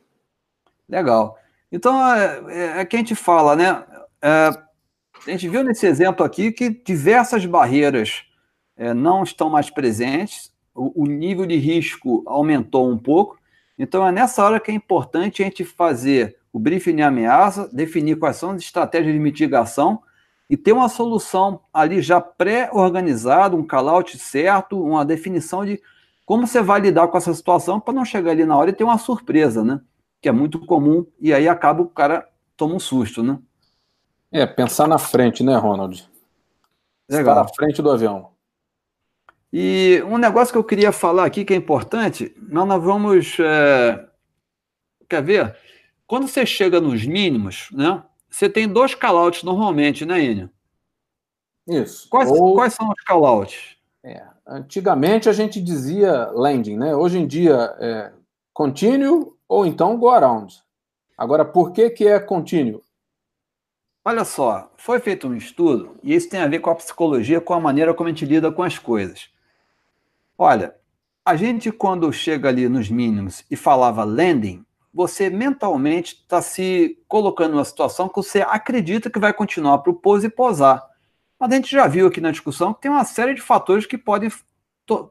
[SPEAKER 3] Legal. Então, é, é, é que a gente fala, né? É, a gente viu nesse exemplo aqui que diversas barreiras é, não estão mais presentes, o, o nível de risco aumentou um pouco, então é nessa hora que é importante a gente fazer o briefing de ameaça, definir quais são as estratégias de mitigação e ter uma solução ali já pré-organizada, um call-out certo, uma definição de como você vai lidar com essa situação para não chegar ali na hora e ter uma surpresa, né? Que é muito comum e aí acaba o cara toma um susto, né?
[SPEAKER 2] É, pensar na frente, né, Ronald? Legal. Estar na frente do avião.
[SPEAKER 3] E um negócio que eu queria falar aqui que é importante, nós, nós vamos. É... Quer ver? Quando você chega nos mínimos, né? Você tem dois callouts normalmente, né, Enio?
[SPEAKER 2] Isso.
[SPEAKER 3] Quais, Ou... quais são os callouts?
[SPEAKER 2] É, antigamente a gente dizia landing, né? Hoje em dia é continue ou então go around. Agora, por que, que é continue?
[SPEAKER 3] Olha só, foi feito um estudo, e isso tem a ver com a psicologia, com a maneira como a gente lida com as coisas. Olha, a gente quando chega ali nos mínimos e falava landing, você mentalmente está se colocando numa situação que você acredita que vai continuar para o pose e posar. Mas a gente já viu aqui na discussão que tem uma série de fatores que podem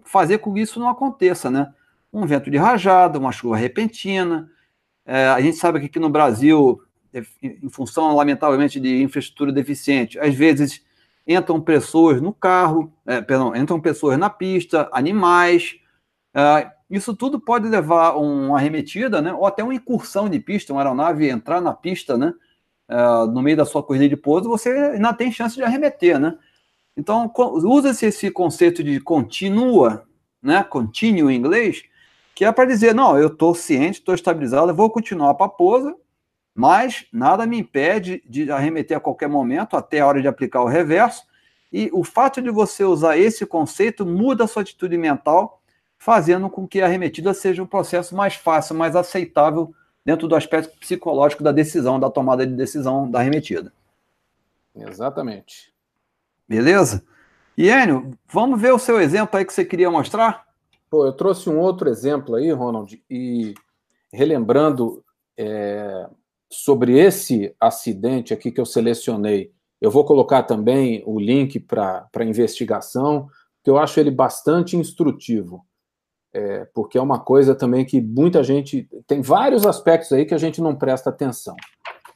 [SPEAKER 3] fazer com que isso não aconteça, né? Um vento de rajada, uma chuva repentina. É, a gente sabe que aqui no Brasil, em função, lamentavelmente, de infraestrutura deficiente, às vezes entram pessoas no carro, é, perdão, entram pessoas na pista, animais. É, isso tudo pode levar uma arremetida, né? Ou até uma incursão de pista, uma aeronave entrar na pista, né? Uh, no meio da sua corrida de pouso, você ainda tem chance de arremeter, né? Então, usa-se esse conceito de continua né, contínuo em inglês, que é para dizer, não, eu estou ciente, estou estabilizado, vou continuar para a pousa, mas nada me impede de arremeter a qualquer momento, até a hora de aplicar o reverso, e o fato de você usar esse conceito muda a sua atitude mental, fazendo com que a arremetida seja um processo mais fácil, mais aceitável dentro do aspecto psicológico da decisão, da tomada de decisão da arremetida.
[SPEAKER 2] Exatamente.
[SPEAKER 3] Beleza? E Enio, vamos ver o seu exemplo aí que você queria mostrar?
[SPEAKER 2] Pô, eu trouxe um outro exemplo aí, Ronald, e relembrando é, sobre esse acidente aqui que eu selecionei, eu vou colocar também o link para a investigação, que eu acho ele bastante instrutivo, é, porque é uma coisa também que muita gente. Tem vários aspectos aí que a gente não presta atenção.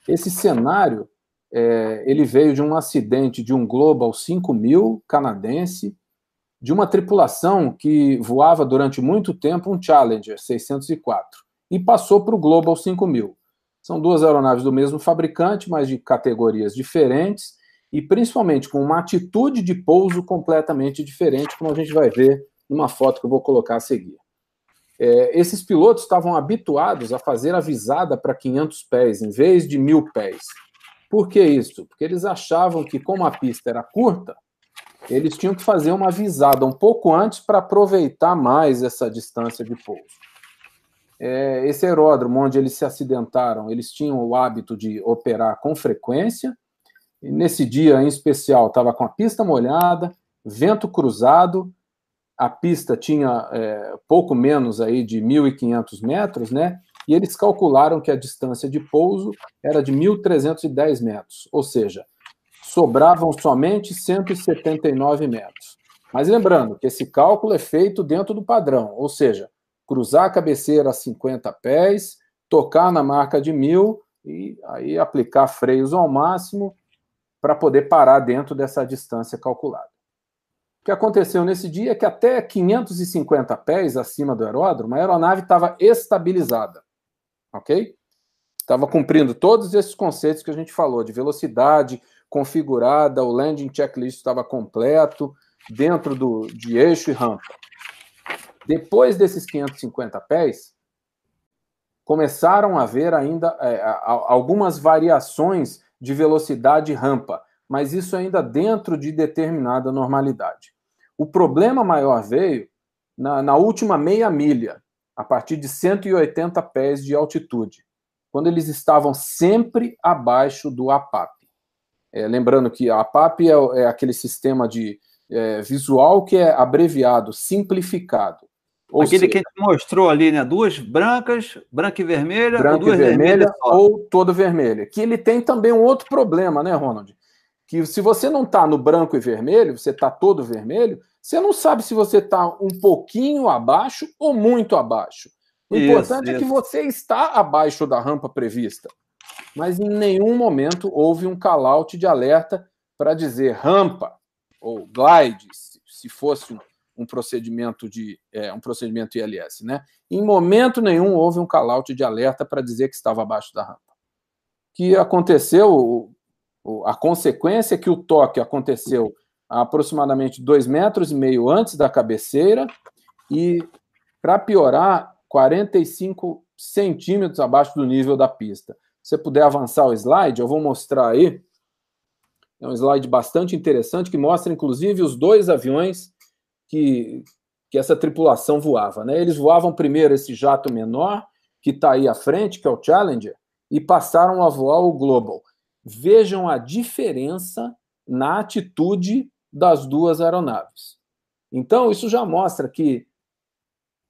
[SPEAKER 2] Esse cenário é, ele veio de um acidente de um Global 5000 canadense, de uma tripulação que voava durante muito tempo um Challenger 604 e passou para o Global 5000. São duas aeronaves do mesmo fabricante, mas de categorias diferentes e principalmente com uma atitude de pouso completamente diferente, como a gente vai ver numa foto que eu vou colocar a seguir. É, esses pilotos estavam habituados a fazer a visada para 500 pés em vez de mil pés. Por que isso? Porque eles achavam que, como a pista era curta, eles tinham que fazer uma visada um pouco antes para aproveitar mais essa distância de pouso é, esse aeródromo onde eles se acidentaram, eles tinham o hábito de operar com frequência. E nesse dia em especial, estava com a pista molhada, vento cruzado, a pista tinha é, pouco menos aí de 1.500 metros, né? E eles calcularam que a distância de pouso era de 1.310 metros, ou seja, sobravam somente 179 metros. Mas lembrando que esse cálculo é feito dentro do padrão, ou seja, cruzar a cabeceira a 50 pés, tocar na marca de mil e aí aplicar freios ao máximo para poder parar dentro dessa distância calculada. O que aconteceu nesse dia é que até 550 pés acima do aeródromo, a aeronave estava estabilizada, ok? Estava cumprindo todos esses conceitos que a gente falou, de velocidade configurada, o landing checklist estava completo, dentro do, de eixo e rampa. Depois desses 550 pés, começaram a haver ainda é, algumas variações de velocidade rampa, mas isso ainda dentro de determinada normalidade. O problema maior veio na, na última meia milha, a partir de 180 pés de altitude, quando eles estavam sempre abaixo do APAP. É, lembrando que a APAP é, é aquele sistema de é, visual que é abreviado, simplificado.
[SPEAKER 3] Ou Aquele seja, que a gente mostrou ali, né? Duas brancas, branca e vermelha,
[SPEAKER 2] branca ou duas e vermelha, ou toda vermelha. Que ele tem também um outro problema, né, Ronald? Que se você não está no branco e vermelho, você está todo vermelho, você não sabe se você está um pouquinho abaixo ou muito abaixo. O isso, importante isso. é que você está abaixo da rampa prevista. Mas em nenhum momento houve um call-out de alerta para dizer rampa ou glide, se fosse um um procedimento de é, um procedimento ILS, né? Em momento nenhum houve um call-out de alerta para dizer que estava abaixo da rampa. Que aconteceu, a consequência é que o toque aconteceu a aproximadamente dois metros e meio antes da cabeceira e, para piorar, 45 centímetros abaixo do nível da pista. Se você puder avançar o slide, eu vou mostrar aí. É um slide bastante interessante que mostra, inclusive, os dois aviões que, que essa tripulação voava. Né? Eles voavam primeiro esse jato menor, que está aí à frente, que é o Challenger, e passaram a voar o Global. Vejam a diferença na atitude das duas aeronaves. Então, isso já mostra que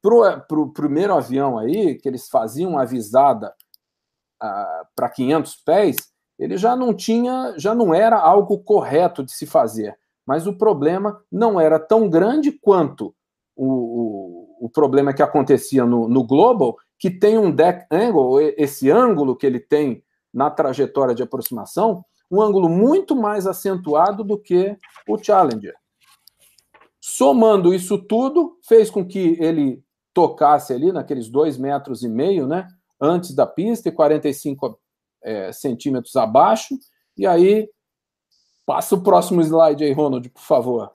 [SPEAKER 2] para o primeiro avião aí, que eles faziam avisada ah, para 500 pés, ele já não tinha, já não era algo correto de se fazer mas o problema não era tão grande quanto o, o, o problema que acontecia no, no Global, que tem um deck angle, esse ângulo que ele tem na trajetória de aproximação, um ângulo muito mais acentuado do que o Challenger. Somando isso tudo, fez com que ele tocasse ali naqueles dois metros e meio, né, antes da pista e 45 é, centímetros abaixo, e aí Passa o próximo slide aí, Ronald, por favor.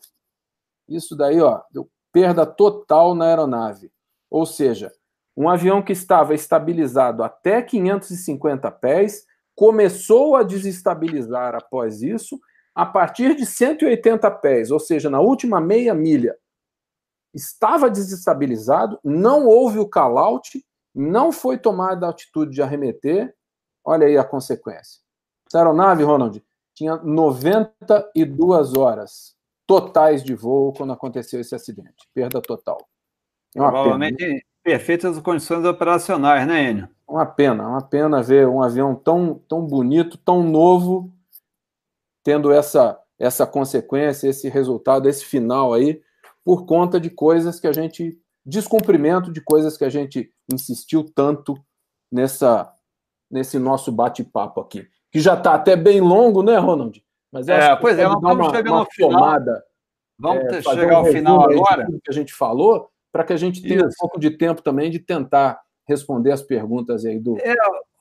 [SPEAKER 2] Isso daí, ó, deu perda total na aeronave. Ou seja, um avião que estava estabilizado até 550 pés começou a desestabilizar após isso, a partir de 180 pés, ou seja, na última meia milha, estava desestabilizado, não houve o call-out, não foi tomada a atitude de arremeter. Olha aí a consequência. Essa aeronave, Ronald, tinha 92 horas totais de voo quando aconteceu esse acidente. Perda total.
[SPEAKER 3] É Provavelmente pena. Perfeitas condições operacionais, né, Enio?
[SPEAKER 2] Uma pena, uma pena ver um avião tão, tão bonito, tão novo, tendo essa, essa consequência, esse resultado, esse final aí, por conta de coisas que a gente. descumprimento de coisas que a gente insistiu tanto nessa, nesse nosso bate-papo aqui. Que já está até bem longo, né, Ronald?
[SPEAKER 3] Mas é, pois é, vamos uma, chegar uma tomada.
[SPEAKER 2] Vamos é, chegar um ao final agora. Que a gente falou, para que a gente tenha Isso. um pouco de tempo também de tentar responder as perguntas aí do é,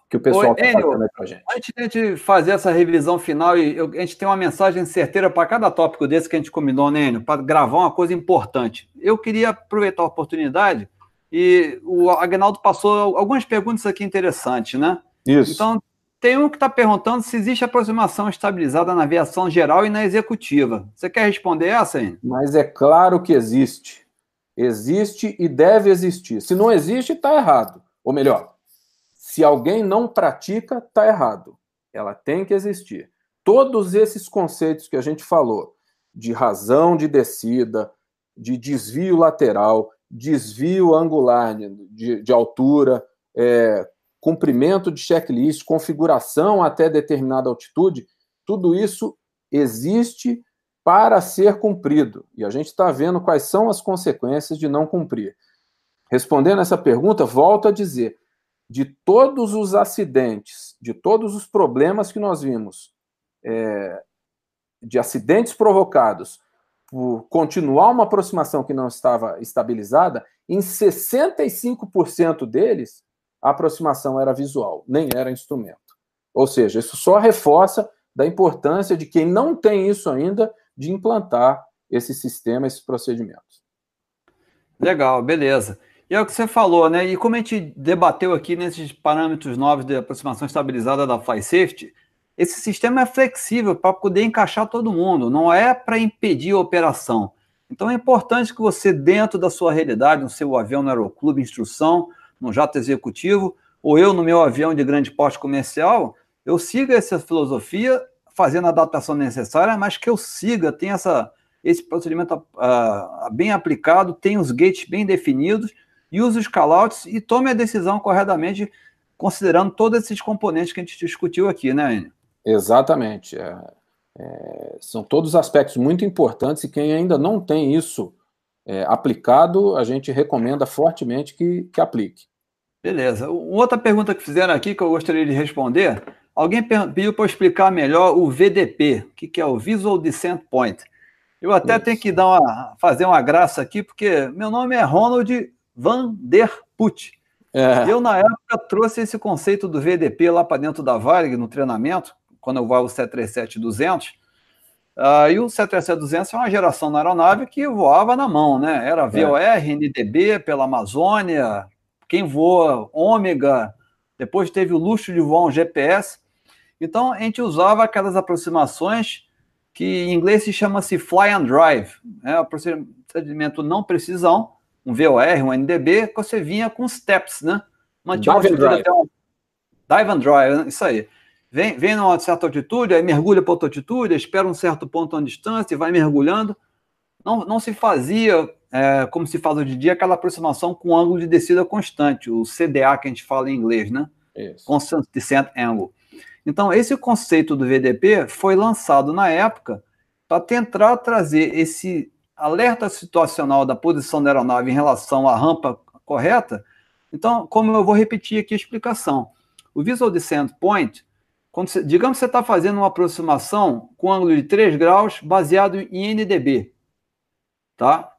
[SPEAKER 2] que o pessoal está fazendo aí para a gente.
[SPEAKER 3] Antes de fazer essa revisão final, e eu, a gente tem uma mensagem certeira para cada tópico desse que a gente combinou, né, Enio, para gravar uma coisa importante. Eu queria aproveitar a oportunidade e o Agnaldo passou algumas perguntas aqui interessantes, né?
[SPEAKER 2] Isso.
[SPEAKER 3] Então, tem um que está perguntando se existe aproximação estabilizada na aviação geral e na executiva. Você quer responder essa, hein?
[SPEAKER 2] Mas é claro que existe. Existe e deve existir. Se não existe, está errado. Ou melhor, se alguém não pratica, está errado. Ela tem que existir. Todos esses conceitos que a gente falou, de razão de descida, de desvio lateral, desvio angular de, de altura, é, cumprimento de checklist, configuração até determinada altitude, tudo isso existe para ser cumprido. E a gente está vendo quais são as consequências de não cumprir. Respondendo essa pergunta, volto a dizer: de todos os acidentes, de todos os problemas que nós vimos, é, de acidentes provocados por continuar uma aproximação que não estava estabilizada, em 65% deles a aproximação era visual, nem era instrumento. Ou seja, isso só reforça da importância de quem não tem isso ainda de implantar esse sistema, esses procedimentos.
[SPEAKER 3] Legal, beleza. E é o que você falou, né? E como a gente debateu aqui nesses parâmetros novos de aproximação estabilizada da Fly Safety, esse sistema é flexível para poder encaixar todo mundo, não é para impedir a operação. Então é importante que você, dentro da sua realidade, no seu avião no aeroclube, instrução, no jato executivo, ou eu no meu avião de grande porte comercial, eu siga essa filosofia, fazendo a adaptação necessária, mas que eu siga, tenha essa, esse procedimento uh, bem aplicado, tenha os gates bem definidos, e use os callouts e tome a decisão corretamente, considerando todos esses componentes que a gente discutiu aqui, né, Enio?
[SPEAKER 2] Exatamente. É, é, são todos aspectos muito importantes e quem ainda não tem isso é, aplicado, a gente recomenda fortemente que, que aplique.
[SPEAKER 3] Beleza. Outra pergunta que fizeram aqui que eu gostaria de responder, alguém pediu para explicar melhor o VDP, o que é o Visual Descent Point. Eu até Isso. tenho que dar uma, fazer uma graça aqui, porque meu nome é Ronald Van Der Put. É. Eu, na época, trouxe esse conceito do VDP lá para dentro da Varig, no treinamento, quando eu voava o 737-200. Uh, e o 737-200 é uma geração na aeronave que voava na mão, né? Era VOR, é. NDB pela Amazônia, quem voa Ômega, depois teve o luxo de voar um GPS. Então, a gente usava aquelas aproximações que em inglês se chama-se fly and drive, é né? um procedimento não precisão, um VOR, um NDB, que você vinha com steps, né?
[SPEAKER 2] Mantinha dive, and drive. Até um...
[SPEAKER 3] dive and drive, isso aí. Vem, vem numa certa altitude, aí mergulha para outra altitude, espera um certo ponto à distância e vai mergulhando. Não, não se fazia, é, como se faz hoje em dia, aquela aproximação com ângulo de descida constante, o CDA que a gente fala em inglês, né? Isso. Constant Descent Angle. Então, esse conceito do VDP foi lançado na época para tentar trazer esse alerta situacional da posição da aeronave em relação à rampa correta. Então, como eu vou repetir aqui a explicação, o Visual Descent Point, você, digamos que você está fazendo uma aproximação com ângulo de 3 graus baseado em NDB, tá?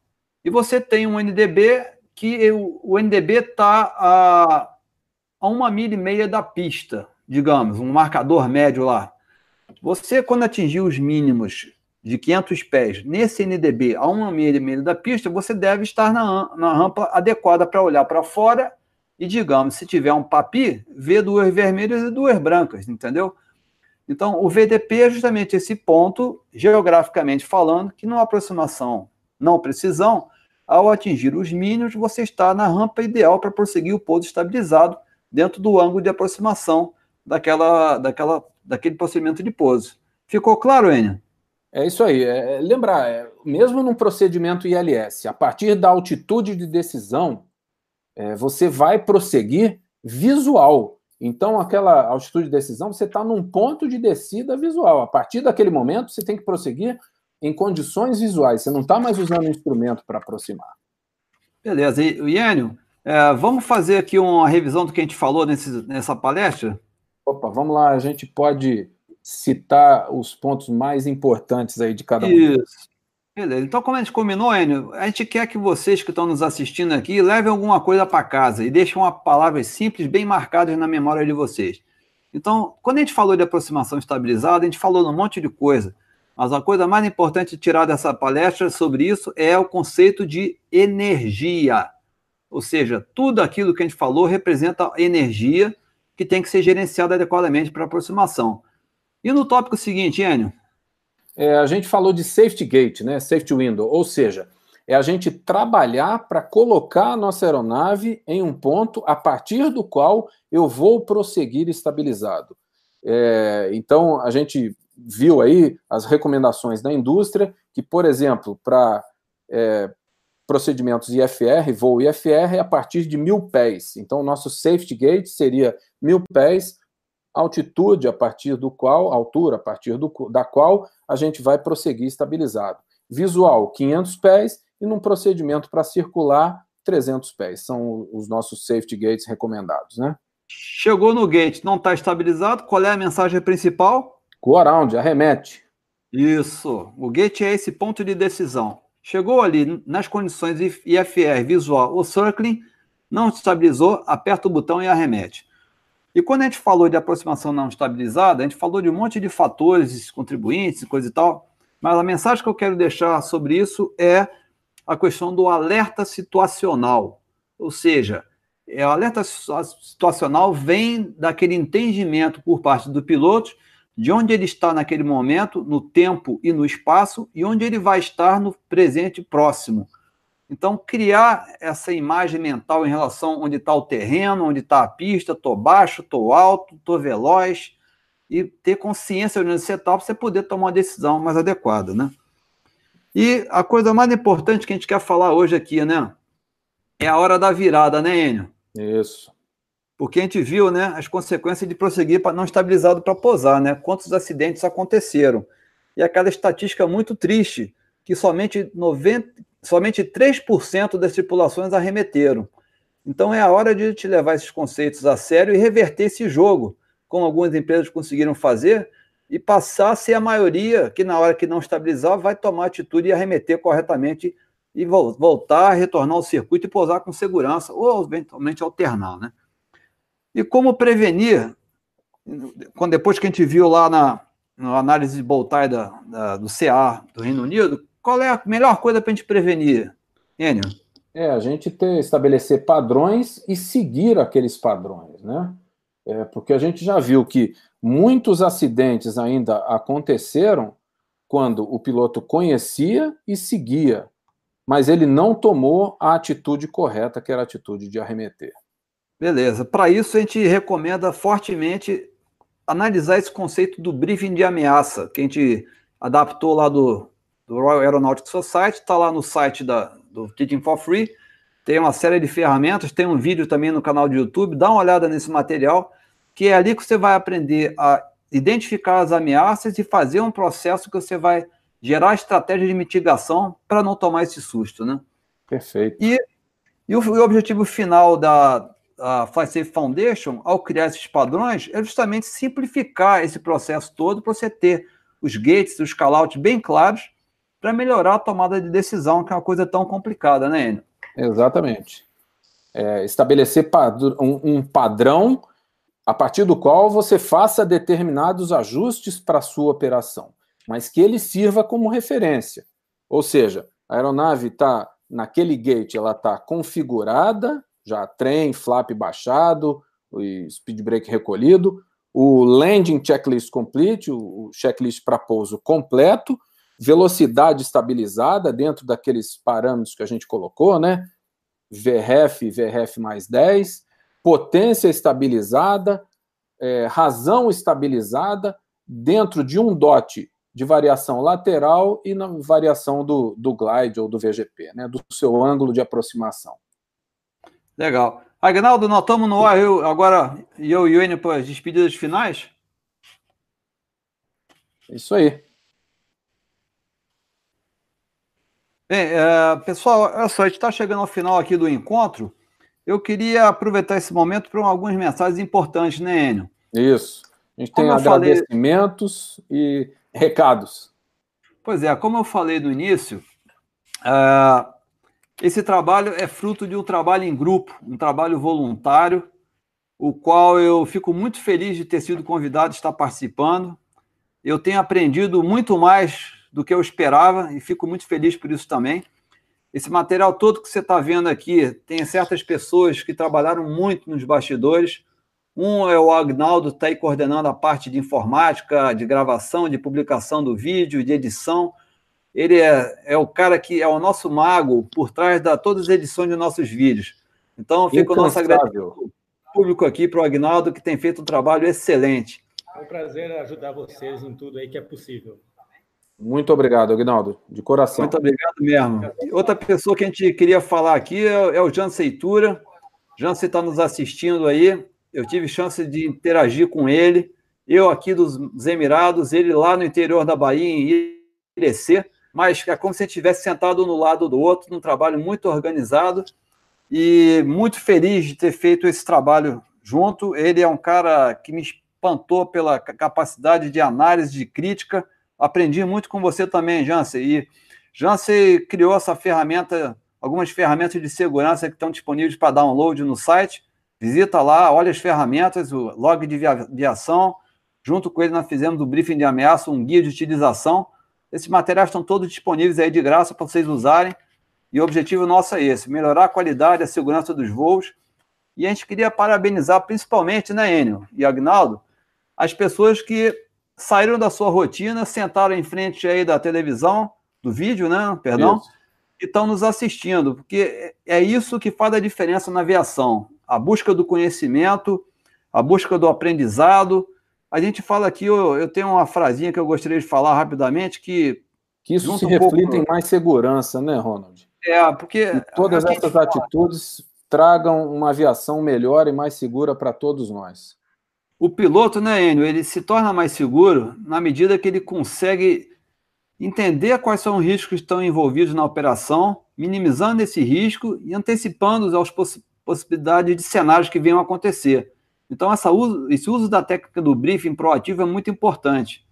[SPEAKER 3] E você tem um NDB que o, o NDB está a, a uma milha e meia da pista, digamos, um marcador médio lá. Você, quando atingir os mínimos de 500 pés nesse NDB a uma milha e meia da pista, você deve estar na, na rampa adequada para olhar para fora e, digamos, se tiver um papi, ver duas vermelhas e duas brancas, entendeu? Então, o VDP é justamente esse ponto, geograficamente falando, que numa aproximação não precisão, ao atingir os mínimos, você está na rampa ideal para prosseguir o pouso estabilizado dentro do ângulo de aproximação daquela, daquela, daquele procedimento de pouso. Ficou claro, Enio?
[SPEAKER 2] É isso aí. É, é, lembrar, é, mesmo num procedimento ILS, a partir da altitude de decisão, é, você vai prosseguir visual. Então, aquela altitude de decisão, você está num ponto de descida visual. A partir daquele momento, você tem que prosseguir em condições visuais. Você não está mais usando o instrumento para aproximar.
[SPEAKER 3] Beleza. E, Iênio, é, vamos fazer aqui uma revisão do que a gente falou nesse, nessa palestra?
[SPEAKER 2] Opa, vamos lá. A gente pode citar os pontos mais importantes aí de cada um.
[SPEAKER 3] Isso. Beleza. Então, como a gente combinou, Enio, a gente quer que vocês que estão nos assistindo aqui levem alguma coisa para casa e deixem uma palavras simples bem marcadas na memória de vocês. Então, quando a gente falou de aproximação estabilizada, a gente falou um monte de coisa. Mas a coisa mais importante de tirar dessa palestra sobre isso é o conceito de energia. Ou seja, tudo aquilo que a gente falou representa energia que tem que ser gerenciada adequadamente para aproximação. E no tópico seguinte, Enio?
[SPEAKER 2] É, a gente falou de safety gate, né? Safety window, ou seja, é a gente trabalhar para colocar a nossa aeronave em um ponto a partir do qual eu vou prosseguir estabilizado. É, então, a gente viu aí as recomendações da indústria, que, por exemplo, para é, procedimentos IFR, voo IFR, é a partir de mil pés. Então, o nosso safety gate seria mil pés altitude a partir do qual, altura a partir do, da qual a gente vai prosseguir estabilizado. Visual, 500 pés, e num procedimento para circular, 300 pés. São os nossos safety gates recomendados, né?
[SPEAKER 3] Chegou no gate, não está estabilizado, qual é a mensagem principal?
[SPEAKER 2] Go around, arremete.
[SPEAKER 3] Isso, o gate é esse ponto de decisão. Chegou ali nas condições IFR visual ou circling, não estabilizou, aperta o botão e arremete. E quando a gente falou de aproximação não estabilizada, a gente falou de um monte de fatores, contribuintes, coisa e tal, mas a mensagem que eu quero deixar sobre isso é a questão do alerta situacional. Ou seja, é, o alerta situacional vem daquele entendimento por parte do piloto de onde ele está naquele momento, no tempo e no espaço, e onde ele vai estar no presente próximo. Então, criar essa imagem mental em relação onde está o terreno, onde está a pista, estou baixo, estou alto, estou veloz, e ter consciência de onde você está para você poder tomar uma decisão mais adequada, né? E a coisa mais importante que a gente quer falar hoje aqui, né? É a hora da virada, né, Enio?
[SPEAKER 2] Isso.
[SPEAKER 3] Porque a gente viu, né, as consequências de prosseguir para não estabilizado para posar, né? Quantos acidentes aconteceram? E aquela estatística muito triste que somente 90, somente 3% das tripulações arremeteram. Então é a hora de te levar esses conceitos a sério e reverter esse jogo, como algumas empresas conseguiram fazer, e passar a ser a maioria que, na hora que não estabilizar, vai tomar atitude e arremeter corretamente e voltar, retornar ao circuito e pousar com segurança, ou eventualmente alternar. Né? E como prevenir, quando depois que a gente viu lá na, na análise de Boltai da, da, do CA do Reino Unido, qual é a melhor coisa para a gente prevenir, Enio?
[SPEAKER 2] É, a gente ter, estabelecer padrões e seguir aqueles padrões, né? É, porque a gente já viu que muitos acidentes ainda aconteceram quando o piloto conhecia e seguia, mas ele não tomou a atitude correta, que era a atitude de arremeter.
[SPEAKER 3] Beleza. Para isso, a gente recomenda fortemente analisar esse conceito do briefing de ameaça, que a gente adaptou lá do, do Royal Aeronautical Society, está lá no site da, do Teaching for Free, tem uma série de ferramentas, tem um vídeo também no canal do YouTube, dá uma olhada nesse material, que é ali que você vai aprender a identificar as ameaças e fazer um processo que você vai gerar estratégia de mitigação para não tomar esse susto, né?
[SPEAKER 2] Perfeito.
[SPEAKER 3] E, e o, o objetivo final da Fly Safe Foundation, ao criar esses padrões, é justamente simplificar esse processo todo para você ter os gates, os callouts bem claros, para melhorar a tomada de decisão, que é uma coisa tão complicada, né, Enio?
[SPEAKER 2] Exatamente. É, estabelecer um, um padrão a partir do qual você faça determinados ajustes para a sua operação. mas que ele sirva como referência. Ou seja, a aeronave está naquele gate, ela está configurada, já trem, flap baixado, speed brake recolhido, o landing checklist complete, o checklist para pouso completo, velocidade estabilizada dentro daqueles parâmetros que a gente colocou, né? VRF, VRF mais 10, potência estabilizada, é, razão estabilizada dentro de um DOT de variação lateral e na variação do, do glide ou do VGP, né, do seu ângulo de aproximação.
[SPEAKER 3] Legal. Agnaldo, nós estamos no ar eu, agora, e eu e o Enio para as despedidas finais?
[SPEAKER 2] Isso aí.
[SPEAKER 3] Bem, é, pessoal, olha só, a gente está chegando ao final aqui do encontro. Eu queria aproveitar esse momento para algumas mensagens importantes, né, Enio?
[SPEAKER 2] Isso. A gente tem agradecimentos falei... e recados.
[SPEAKER 3] Pois é, como eu falei no início, uh, esse trabalho é fruto de um trabalho em grupo, um trabalho voluntário, o qual eu fico muito feliz de ter sido convidado a estar participando. Eu tenho aprendido muito mais do que eu esperava e fico muito feliz por isso também. Esse material todo que você está vendo aqui tem certas pessoas que trabalharam muito nos bastidores. Um é o Agnaldo, está aí coordenando a parte de informática, de gravação, de publicação do vídeo, de edição ele é, é o cara que é o nosso mago por trás de todas as edições de nossos vídeos. Então, fica o nosso agradecimento público aqui para o Agnaldo, que tem feito um trabalho excelente.
[SPEAKER 1] É um prazer ajudar vocês em tudo aí que é possível.
[SPEAKER 2] Muito obrigado, Agnaldo, de coração.
[SPEAKER 3] Muito obrigado mesmo. Outra pessoa que a gente queria falar aqui é, é o Jan Seitura. Jan, você está nos assistindo aí. Eu tive chance de interagir com ele. Eu aqui dos Emirados, ele lá no interior da Bahia, em Irecê mas é como se estivesse sentado no lado do outro, num trabalho muito organizado e muito feliz de ter feito esse trabalho junto. Ele é um cara que me espantou pela capacidade de análise, de crítica. Aprendi muito com você também, Jansen. E Jansen criou essa ferramenta, algumas ferramentas de segurança que estão disponíveis para download no site. Visita lá, olha as ferramentas, o log de aviação. Junto com ele, nós fizemos o briefing de ameaça, um guia de utilização esses materiais estão todos disponíveis aí de graça para vocês usarem. E o objetivo nosso é esse: melhorar a qualidade e a segurança dos voos. E a gente queria parabenizar principalmente, né, Enio e Agnaldo, as pessoas que saíram da sua rotina, sentaram em frente aí da televisão, do vídeo, né? Perdão, isso. e estão nos assistindo, porque é isso que faz a diferença na aviação: a busca do conhecimento, a busca do aprendizado a gente fala aqui, eu, eu tenho uma frasinha que eu gostaria de falar rapidamente, que.
[SPEAKER 2] Que isso se um reflita pouco... em mais segurança, né, Ronald?
[SPEAKER 3] É, porque.
[SPEAKER 2] Que todas essas atitudes tragam uma aviação melhor e mais segura para todos nós.
[SPEAKER 3] O piloto, né, Enio, ele se torna mais seguro na medida que ele consegue entender quais são os riscos que estão envolvidos na operação, minimizando esse risco e antecipando as poss possibilidades de cenários que venham a acontecer. Então, essa uso, esse uso da técnica do briefing proativo é muito importante.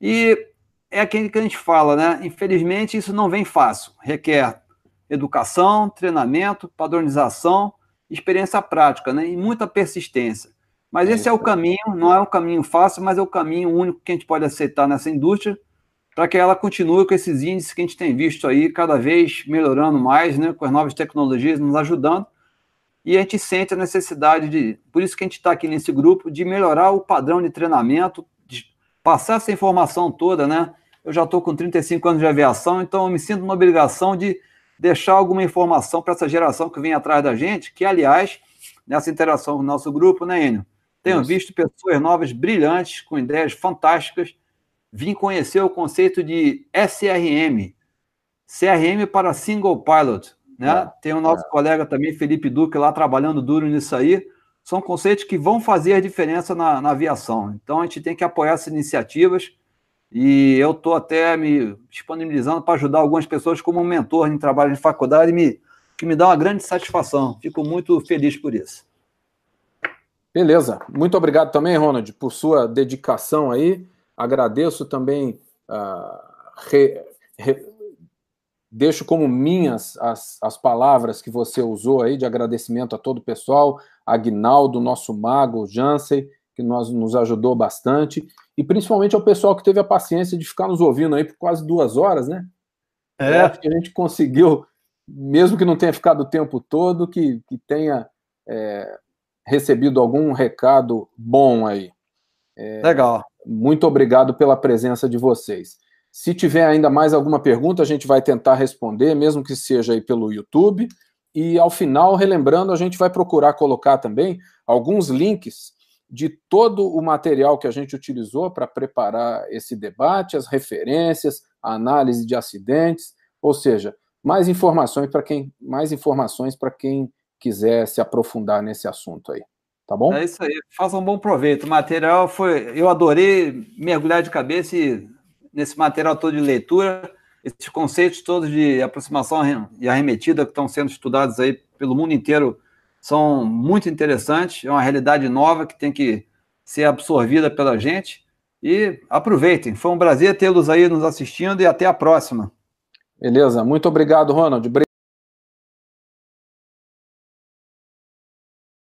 [SPEAKER 3] E é aquele que a gente fala, né? Infelizmente, isso não vem fácil. Requer educação, treinamento, padronização, experiência prática, né? E muita persistência. Mas esse é o caminho, não é um caminho fácil, mas é o caminho único que a gente pode aceitar nessa indústria para que ela continue com esses índices que a gente tem visto aí cada vez melhorando mais, né? Com as novas tecnologias nos ajudando e a gente sente a necessidade de, por isso que a gente está aqui nesse grupo, de melhorar o padrão de treinamento, de passar essa informação toda, né? Eu já estou com 35 anos de aviação, então eu me sinto uma obrigação de deixar alguma informação para essa geração que vem atrás da gente, que, aliás, nessa interação com o nosso grupo, né, Enio? Tenho visto pessoas novas, brilhantes, com ideias fantásticas, vim conhecer o conceito de SRM, CRM para Single Pilot, né? É, Tem o nosso é. colega também, Felipe Duque, lá trabalhando duro nisso aí. São conceitos que vão fazer a diferença na, na aviação. Então a gente tem que apoiar essas iniciativas e eu estou até me disponibilizando para ajudar algumas pessoas como mentor em trabalho de faculdade, me, que me dá uma grande satisfação. Fico muito feliz por isso.
[SPEAKER 2] Beleza. Muito obrigado também, Ronald, por sua dedicação aí. Agradeço também uh, re, re, Deixo como minhas as, as palavras que você usou aí de agradecimento a todo o pessoal, Agnaldo, nosso mago, Jansen que nós, nos ajudou bastante, e principalmente ao pessoal que teve a paciência de ficar nos ouvindo aí por quase duas horas, né? É. Eu acho que a gente conseguiu, mesmo que não tenha ficado o tempo todo, que, que tenha é, recebido algum recado bom aí.
[SPEAKER 3] É, Legal.
[SPEAKER 2] Muito obrigado pela presença de vocês. Se tiver ainda mais alguma pergunta, a gente vai tentar responder, mesmo que seja aí pelo YouTube. E ao final, relembrando, a gente vai procurar colocar também alguns links de todo o material que a gente utilizou para preparar esse debate, as referências, a análise de acidentes, ou seja, mais informações para quem mais informações para quem quiser se aprofundar nesse assunto aí. Tá bom?
[SPEAKER 3] É isso aí. Faça um bom proveito. O material foi, eu adorei mergulhar de cabeça nesse material todo de leitura, esses conceitos todos de aproximação e arremetida que estão sendo estudados aí pelo mundo inteiro são muito interessantes, é uma realidade nova que tem que ser absorvida pela gente. E aproveitem. Foi um prazer tê-los aí nos assistindo e até a próxima.
[SPEAKER 2] Beleza. Muito obrigado, Ronald.